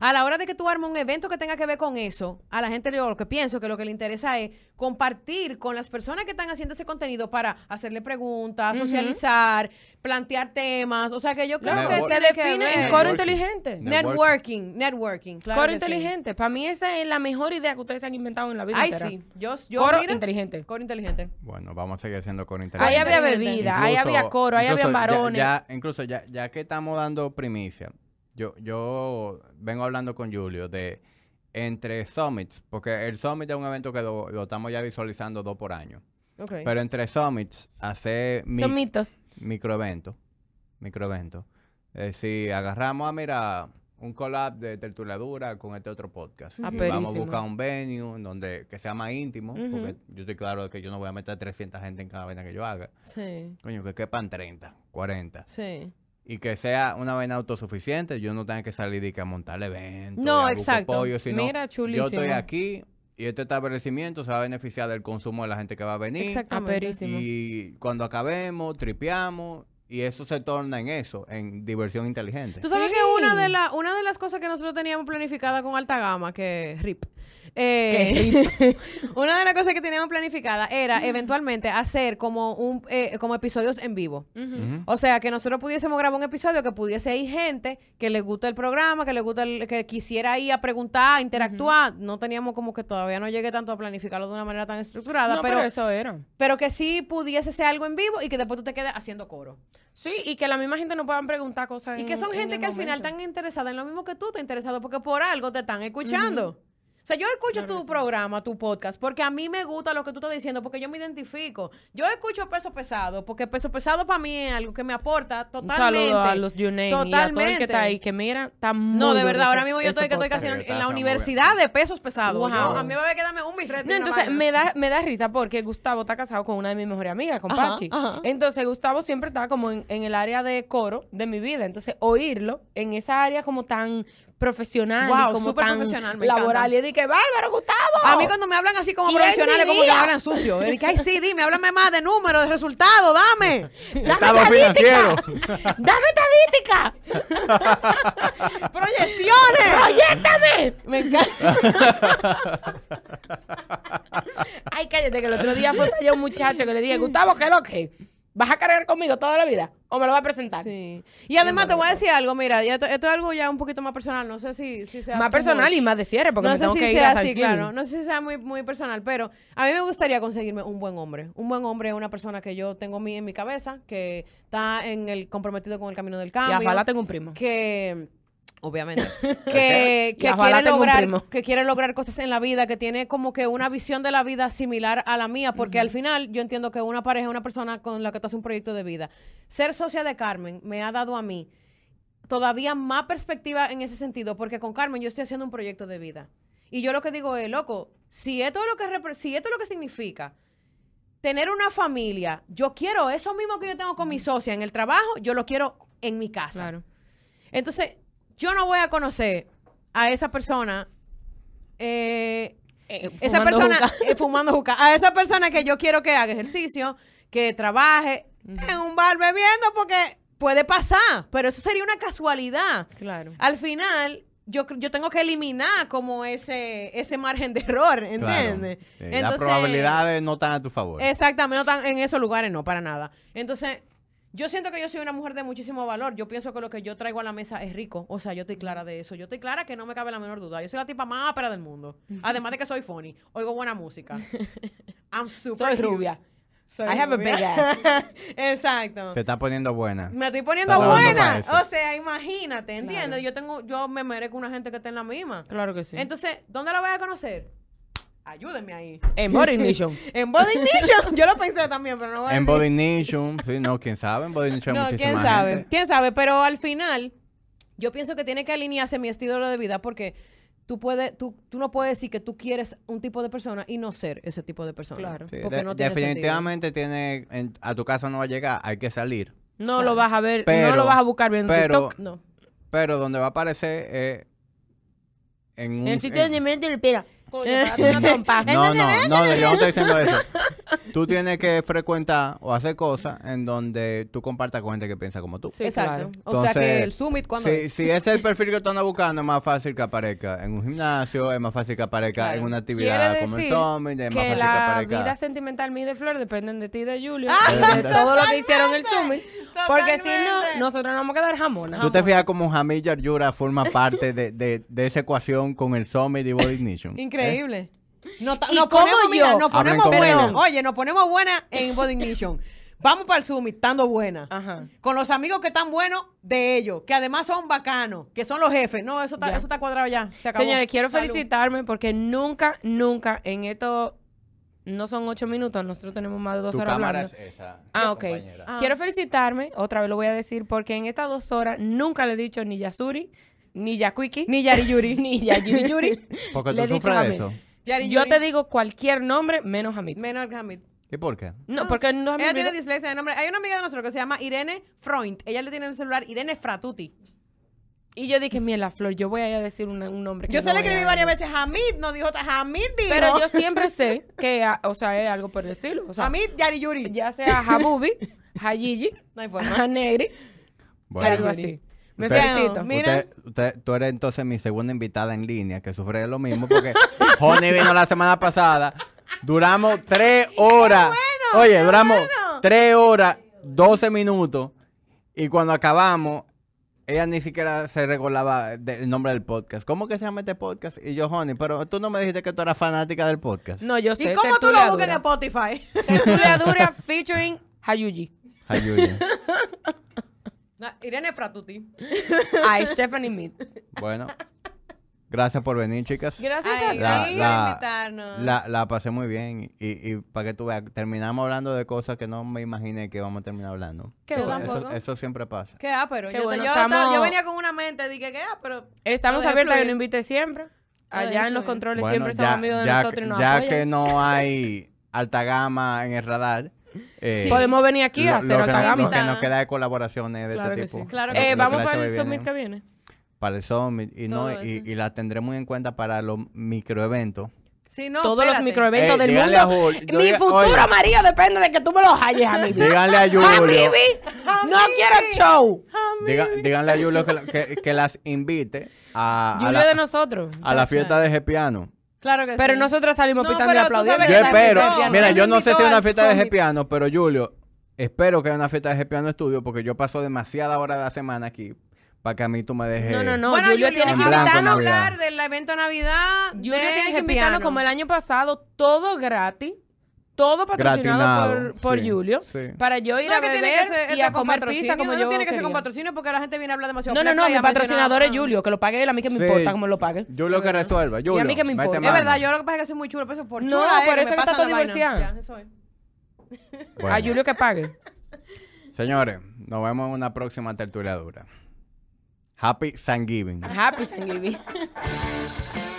a la hora de que tú armes un evento que tenga que ver con eso, a la gente yo lo que pienso que lo que le interesa es compartir con las personas que están haciendo ese contenido para hacerle preguntas, socializar, plantear temas. O sea que yo creo que. Se define en coro Networking. inteligente. Networking, networking, claro coro sí. inteligente. Para mí esa es la mejor idea que ustedes han inventado en la vida Ay, entera. sí. Yo, yo Coro mira, inteligente. Coro inteligente. Bueno, vamos a seguir haciendo Ahí inteligente. había inteligente. bebida, ahí había coro, ahí había ya- varones. Ya, incluso ya, ya que estamos dando primicia, yo, yo vengo hablando con Julio de entre summits, porque el summit es un evento que lo, lo estamos ya visualizando dos por año. Ok. Pero entre summits, hacer mi- Son mitos. microeventos, microeventos. Es decir, agarramos a mira un collab de tertuliadura con este otro podcast. Ah, Y vamos a buscar un venue en donde que sea más íntimo, porque yo estoy claro de que yo no voy a meter 300 gente en cada vaina que yo haga. Sí, Coño, que quepan 30, 40. sí. Y que sea una vaina autosuficiente, yo no tenga que salir y que a montar eventos. No, y a buscar exacto. pollo, sino Mira, yo chulísimo. estoy aquí y este establecimiento se va a beneficiar del consumo de la gente que va a venir. Exactamente. Y cuando acabemos, tripeamos y eso se torna en eso, en diversión inteligente. Tú sabes Sí. que una de, la, una de las cosas que nosotros teníamos planificada con Alta Gama, que RIP, eh, una de las cosas que teníamos planificada era eventualmente hacer como un eh, como episodios en vivo. O sea, que nosotros pudiésemos grabar un episodio que pudiese ir gente que le gusta el programa, que le gusta el, que quisiera ir a preguntar, a interactuar. No teníamos como que todavía no llegué tanto a planificarlo de una manera tan estructurada, No, pero, pero eso era. pero que sí pudiese ser algo en vivo y que después tú te quedes haciendo coro. Sí, y que la misma gente no puedan preguntar cosas Y en- que son en gente que al final están interesadas en lo mismo que tú te interesado porque por algo te están escuchando. Sea, yo escucho Claro tu sí. programa, tu podcast, porque a mí me gusta lo que tú estás diciendo, porque yo me identifico. Yo escucho peso pesado, porque peso pesado para mí es algo que me aporta Un totalmente. saludo a los Yuname y a todo el que Totalmente. está ahí, que mira, está muy No, de verdad, ahora mismo yo estoy que estoy casi en, la universidad de pesos pesados. Wow. Yo- a mí me va a quedarme un birrete. No, entonces me da, me da risa porque Gustavo está casado con una de mis mejores amigas, con Ajá, Pachi. ajá. Entonces Gustavo siempre está como en, en el área de coro de mi vida. Entonces oírlo en esa área como tan profesional Wow, y como súper tan profesional, me laboral. encanta. Y dije, bárbaro, Gustavo. A mí cuando me hablan así como ¿Quién profesionales, como que me hablan sucio. Yo dije, ay, sí, dime, háblame más de números, de resultados, dame. Estado financiero. ¡Dame estadística! ¡Proyecciones! ¡Proyéctame! Me encanta. Ay, cállate, que el otro día fue para allá un muchacho que le dije, Gustavo, ¿qué es lo que? ¿Vas a cargar conmigo toda la vida? ¿O me lo vas a presentar? Sí. Y además te voy a decir algo, mira, y esto, esto es algo ya un poquito más personal, no sé si, si sea Más personal y más de cierre, porque no me sé tengo si que ir sea a así, claro. No sé si sea muy, muy personal, pero a mí me gustaría conseguirme un buen hombre. Un buen hombre es una persona que yo tengo mi- en mi cabeza, que está en el comprometido con el camino del Y cambio. ojalá tengo un primo. que obviamente. Que, quiere lograr que quiere lograr cosas en la vida que tiene como que una visión de la vida similar a la mía porque al final yo entiendo que una pareja es una persona con la que tú haces un proyecto de vida. Ser socia de Carmen me ha dado a mí todavía más perspectiva en ese sentido porque con Carmen yo estoy haciendo un proyecto de vida. Y yo lo que digo es loco si esto es lo que si esto es lo que significa tener una familia yo quiero eso mismo que yo tengo con mi socia en el trabajo yo lo quiero en mi casa. Claro. entonces, yo no voy a conocer a esa persona, eh, esa fumando persona juca. eh, fumando juca, a esa persona que yo quiero que haga ejercicio, que trabaje en un bar bebiendo, porque puede pasar, pero eso sería una casualidad. Claro. Al final, yo, yo tengo que eliminar como ese, ese margen de error, ¿entiendes? Claro. Sí, Las probabilidades no están a tu favor. Exactamente, no tan en esos lugares, no, para nada. Entonces, yo siento que yo soy una mujer de muchísimo valor. Yo pienso que lo que yo traigo a la mesa es rico. O sea, yo estoy clara de eso. Yo estoy clara que no me cabe la menor duda. Yo soy la tipa más ápera del mundo. Además de que soy funny. Oigo buena música. I'm super Soy cute. rubia. Soy I have a big ass. Exacto. Te está poniendo buena. Me estoy poniendo Está buena. para eso. O sea, imagínate, ¿entiendes? Claro. Yo tengo, yo me merezco una gente que esté en la misma. Claro que sí. Entonces, ¿dónde la voy a conocer? Ayúdenme ahí. en Body Ignition. En Body Nation. Yo lo pensé también, pero no voy a En decir. Body Nation, sí, no, quién sabe, en Body Nation hay No, muchísima quién sabe, gente. quién sabe, pero al final yo pienso que tiene que alinearse mi estilo de vida porque tú puedes, tú, tú no puedes decir que tú quieres un tipo de persona y no ser ese tipo de persona. Claro. Sí, Porque de- no tiene definitivamente tiene, en- a tu casa no va a llegar, hay que salir. No lo vas a ver, no lo vas a buscar viendo pero- TikTok. No. Pero donde va a aparecer es en un... En el sitio en- donde me el pera. Coño, para darte una trompa. No, no, no, yo no estoy diciendo eso. Tú tienes que frecuentar o hacer cosas en donde tú compartas con gente que piensa como tú. Sí, Exacto. claro. O sea que el summit cuando Si, si ese es el perfil que tú andas buscando, es más fácil que aparezca en un gimnasio, es más fácil que aparezca Claro. en una actividad como el Summit, es más que fácil que la aparezca. vida sentimental mía de Flor dependen de ti y de Julio, Ah, y de todo lo que hicieron el Summit, porque si no, nosotros nos vamos a quedar jamonas. ¿Tú te fijas cómo Jamil Yarjura forma parte de, de, de esa ecuación con el Summit y Body Ignition? Increíble. No, ta- ¿Y nos cómo ponemos, yo? mira, nos ponemos ella. Oye, nos ponemos buenas en Body Ignition. Vamos para el Summit, estando buenas. Ajá. Con los amigos que están buenos de ellos, que además son bacanos, que son los jefes. No, eso está, Ya. eso está cuadrado ya. Se acabó. Señores, quiero Salud. felicitarme porque nunca, nunca en esto no son ocho minutos, nosotros tenemos más de dos Tu horas cámara hablando. es esa. Ah, ok. Ah. Quiero felicitarme, otra vez lo voy a decir, porque en estas dos horas nunca le he dicho ni Yasuri, ni Yakuiki, Ni Yari Yuri. ni Yayuri Yuri. Porque le he tú dicho de Hamid. eso. Yari Yo te digo cualquier nombre menos Hamid. Menos Hamid. ¿Y por qué? No, porque no Ella tiene dislexia de nombre. Hay una amiga de nosotros que se llama Irene Freund. Ella le tiene en el celular Irene Fratuti. Y yo dije, mira, Flor, yo voy a ir a decir una- un nombre que Yo no se le escribí varias veces Hamid, no dijo Hamid, dijo. Pero yo siempre sé que, o sea, es algo por el estilo. O sea, Hamid Yari Yuri. ya sea Habubi, Hayiji, No hay forma. Hanegri, Bueno, algo así. Me Usted- felicito. Mi- Mira. Usted, usted- tú eres entonces mi segunda invitada en línea que sufre de lo mismo porque Honey vino la semana pasada. Duramos tres horas. Oye, qué duramos bueno. tres horas, doce minutos. Y cuando acabamos, ella ni siquiera se recordaba del nombre del podcast. ¿Cómo que se llama este podcast? Y yo, Honey, pero tú no me dijiste que tú eras fanática del podcast. No, yo sé. ¿Y cómo tú lo buscas en. Spotify? Tertulia Dura featuring Hayuji. Ayuya. No, Irene Fratuti. A Stephanie Mead. Bueno, gracias por venir, chicas. Gracias Ay, a ti. por la- invitarnos. La, la pasé muy bien y, y para que tú veas, terminamos hablando de cosas que no me imaginé que vamos a terminar hablando. Qué eso, eso, tampoco. eso siempre pasa. Qué ápero. Qué Yo, bueno, yo, estamos- yo venía con una mente, dije que ah, pero. Estamos abiertos, yo lo invité siempre. Allá en los controles Bueno, siempre son amigos de ya nosotros y nos ya apoyan. que no hay alta gama en el radar, eh, Podemos venir aquí lo- a hacer lo, que, nos- lo que nos queda de colaboraciones de Claro este tipo. sí. Claro Lo que Eh, sí. vamos para el summit que viene. Para el Summit y, no, y, y la tendremos en cuenta para los microeventos. No, Todos los microeventos Eh, del mundo. Mi diga- futuro oye. marido depende de que tú me lo halles a mí. Díganle a A Julio. no quiero show. diga- díganle a Julio que, que- que las invite a, a Julio la, de nosotros. a la fiesta de Gepiano. Claro que Pero sí. nosotros salimos No, pitando y aplaudiendo. Yo espero, mira, yo no sé si es una fiesta de. Gepiano, pero Julio, espero que haya una fiesta de Gepiano estudio porque yo paso demasiada hora de la semana aquí para que a mí tú me dejes. No, no, no. bueno, Julio, Julio, tiene que invitarnos a hablar del evento de Navidad. Julio de tiene que invitarnos como el año pasado, todo gratis, todo patrocinado Gratinado, por, por sí, Julio, sí. para yo ir No a tiene beber que ser y a comer pizza como no yo tiene que ser con patrocinio porque la gente viene a hablar demasiado. No, no, no, y mi patrocinador es. Julio, que lo pague él, a mí que me Sí. importa cómo lo pague. Julio que resuelva. Julio, a mí que me importa. Es verdad, yo lo que pasa es que soy muy chulo, pero eso por No, chula, por eso que está todo divorciado. Bueno, A Julio que pague. Señores, nos vemos en una próxima tertulia dura. Happy Thanksgiving. Happy Thanksgiving.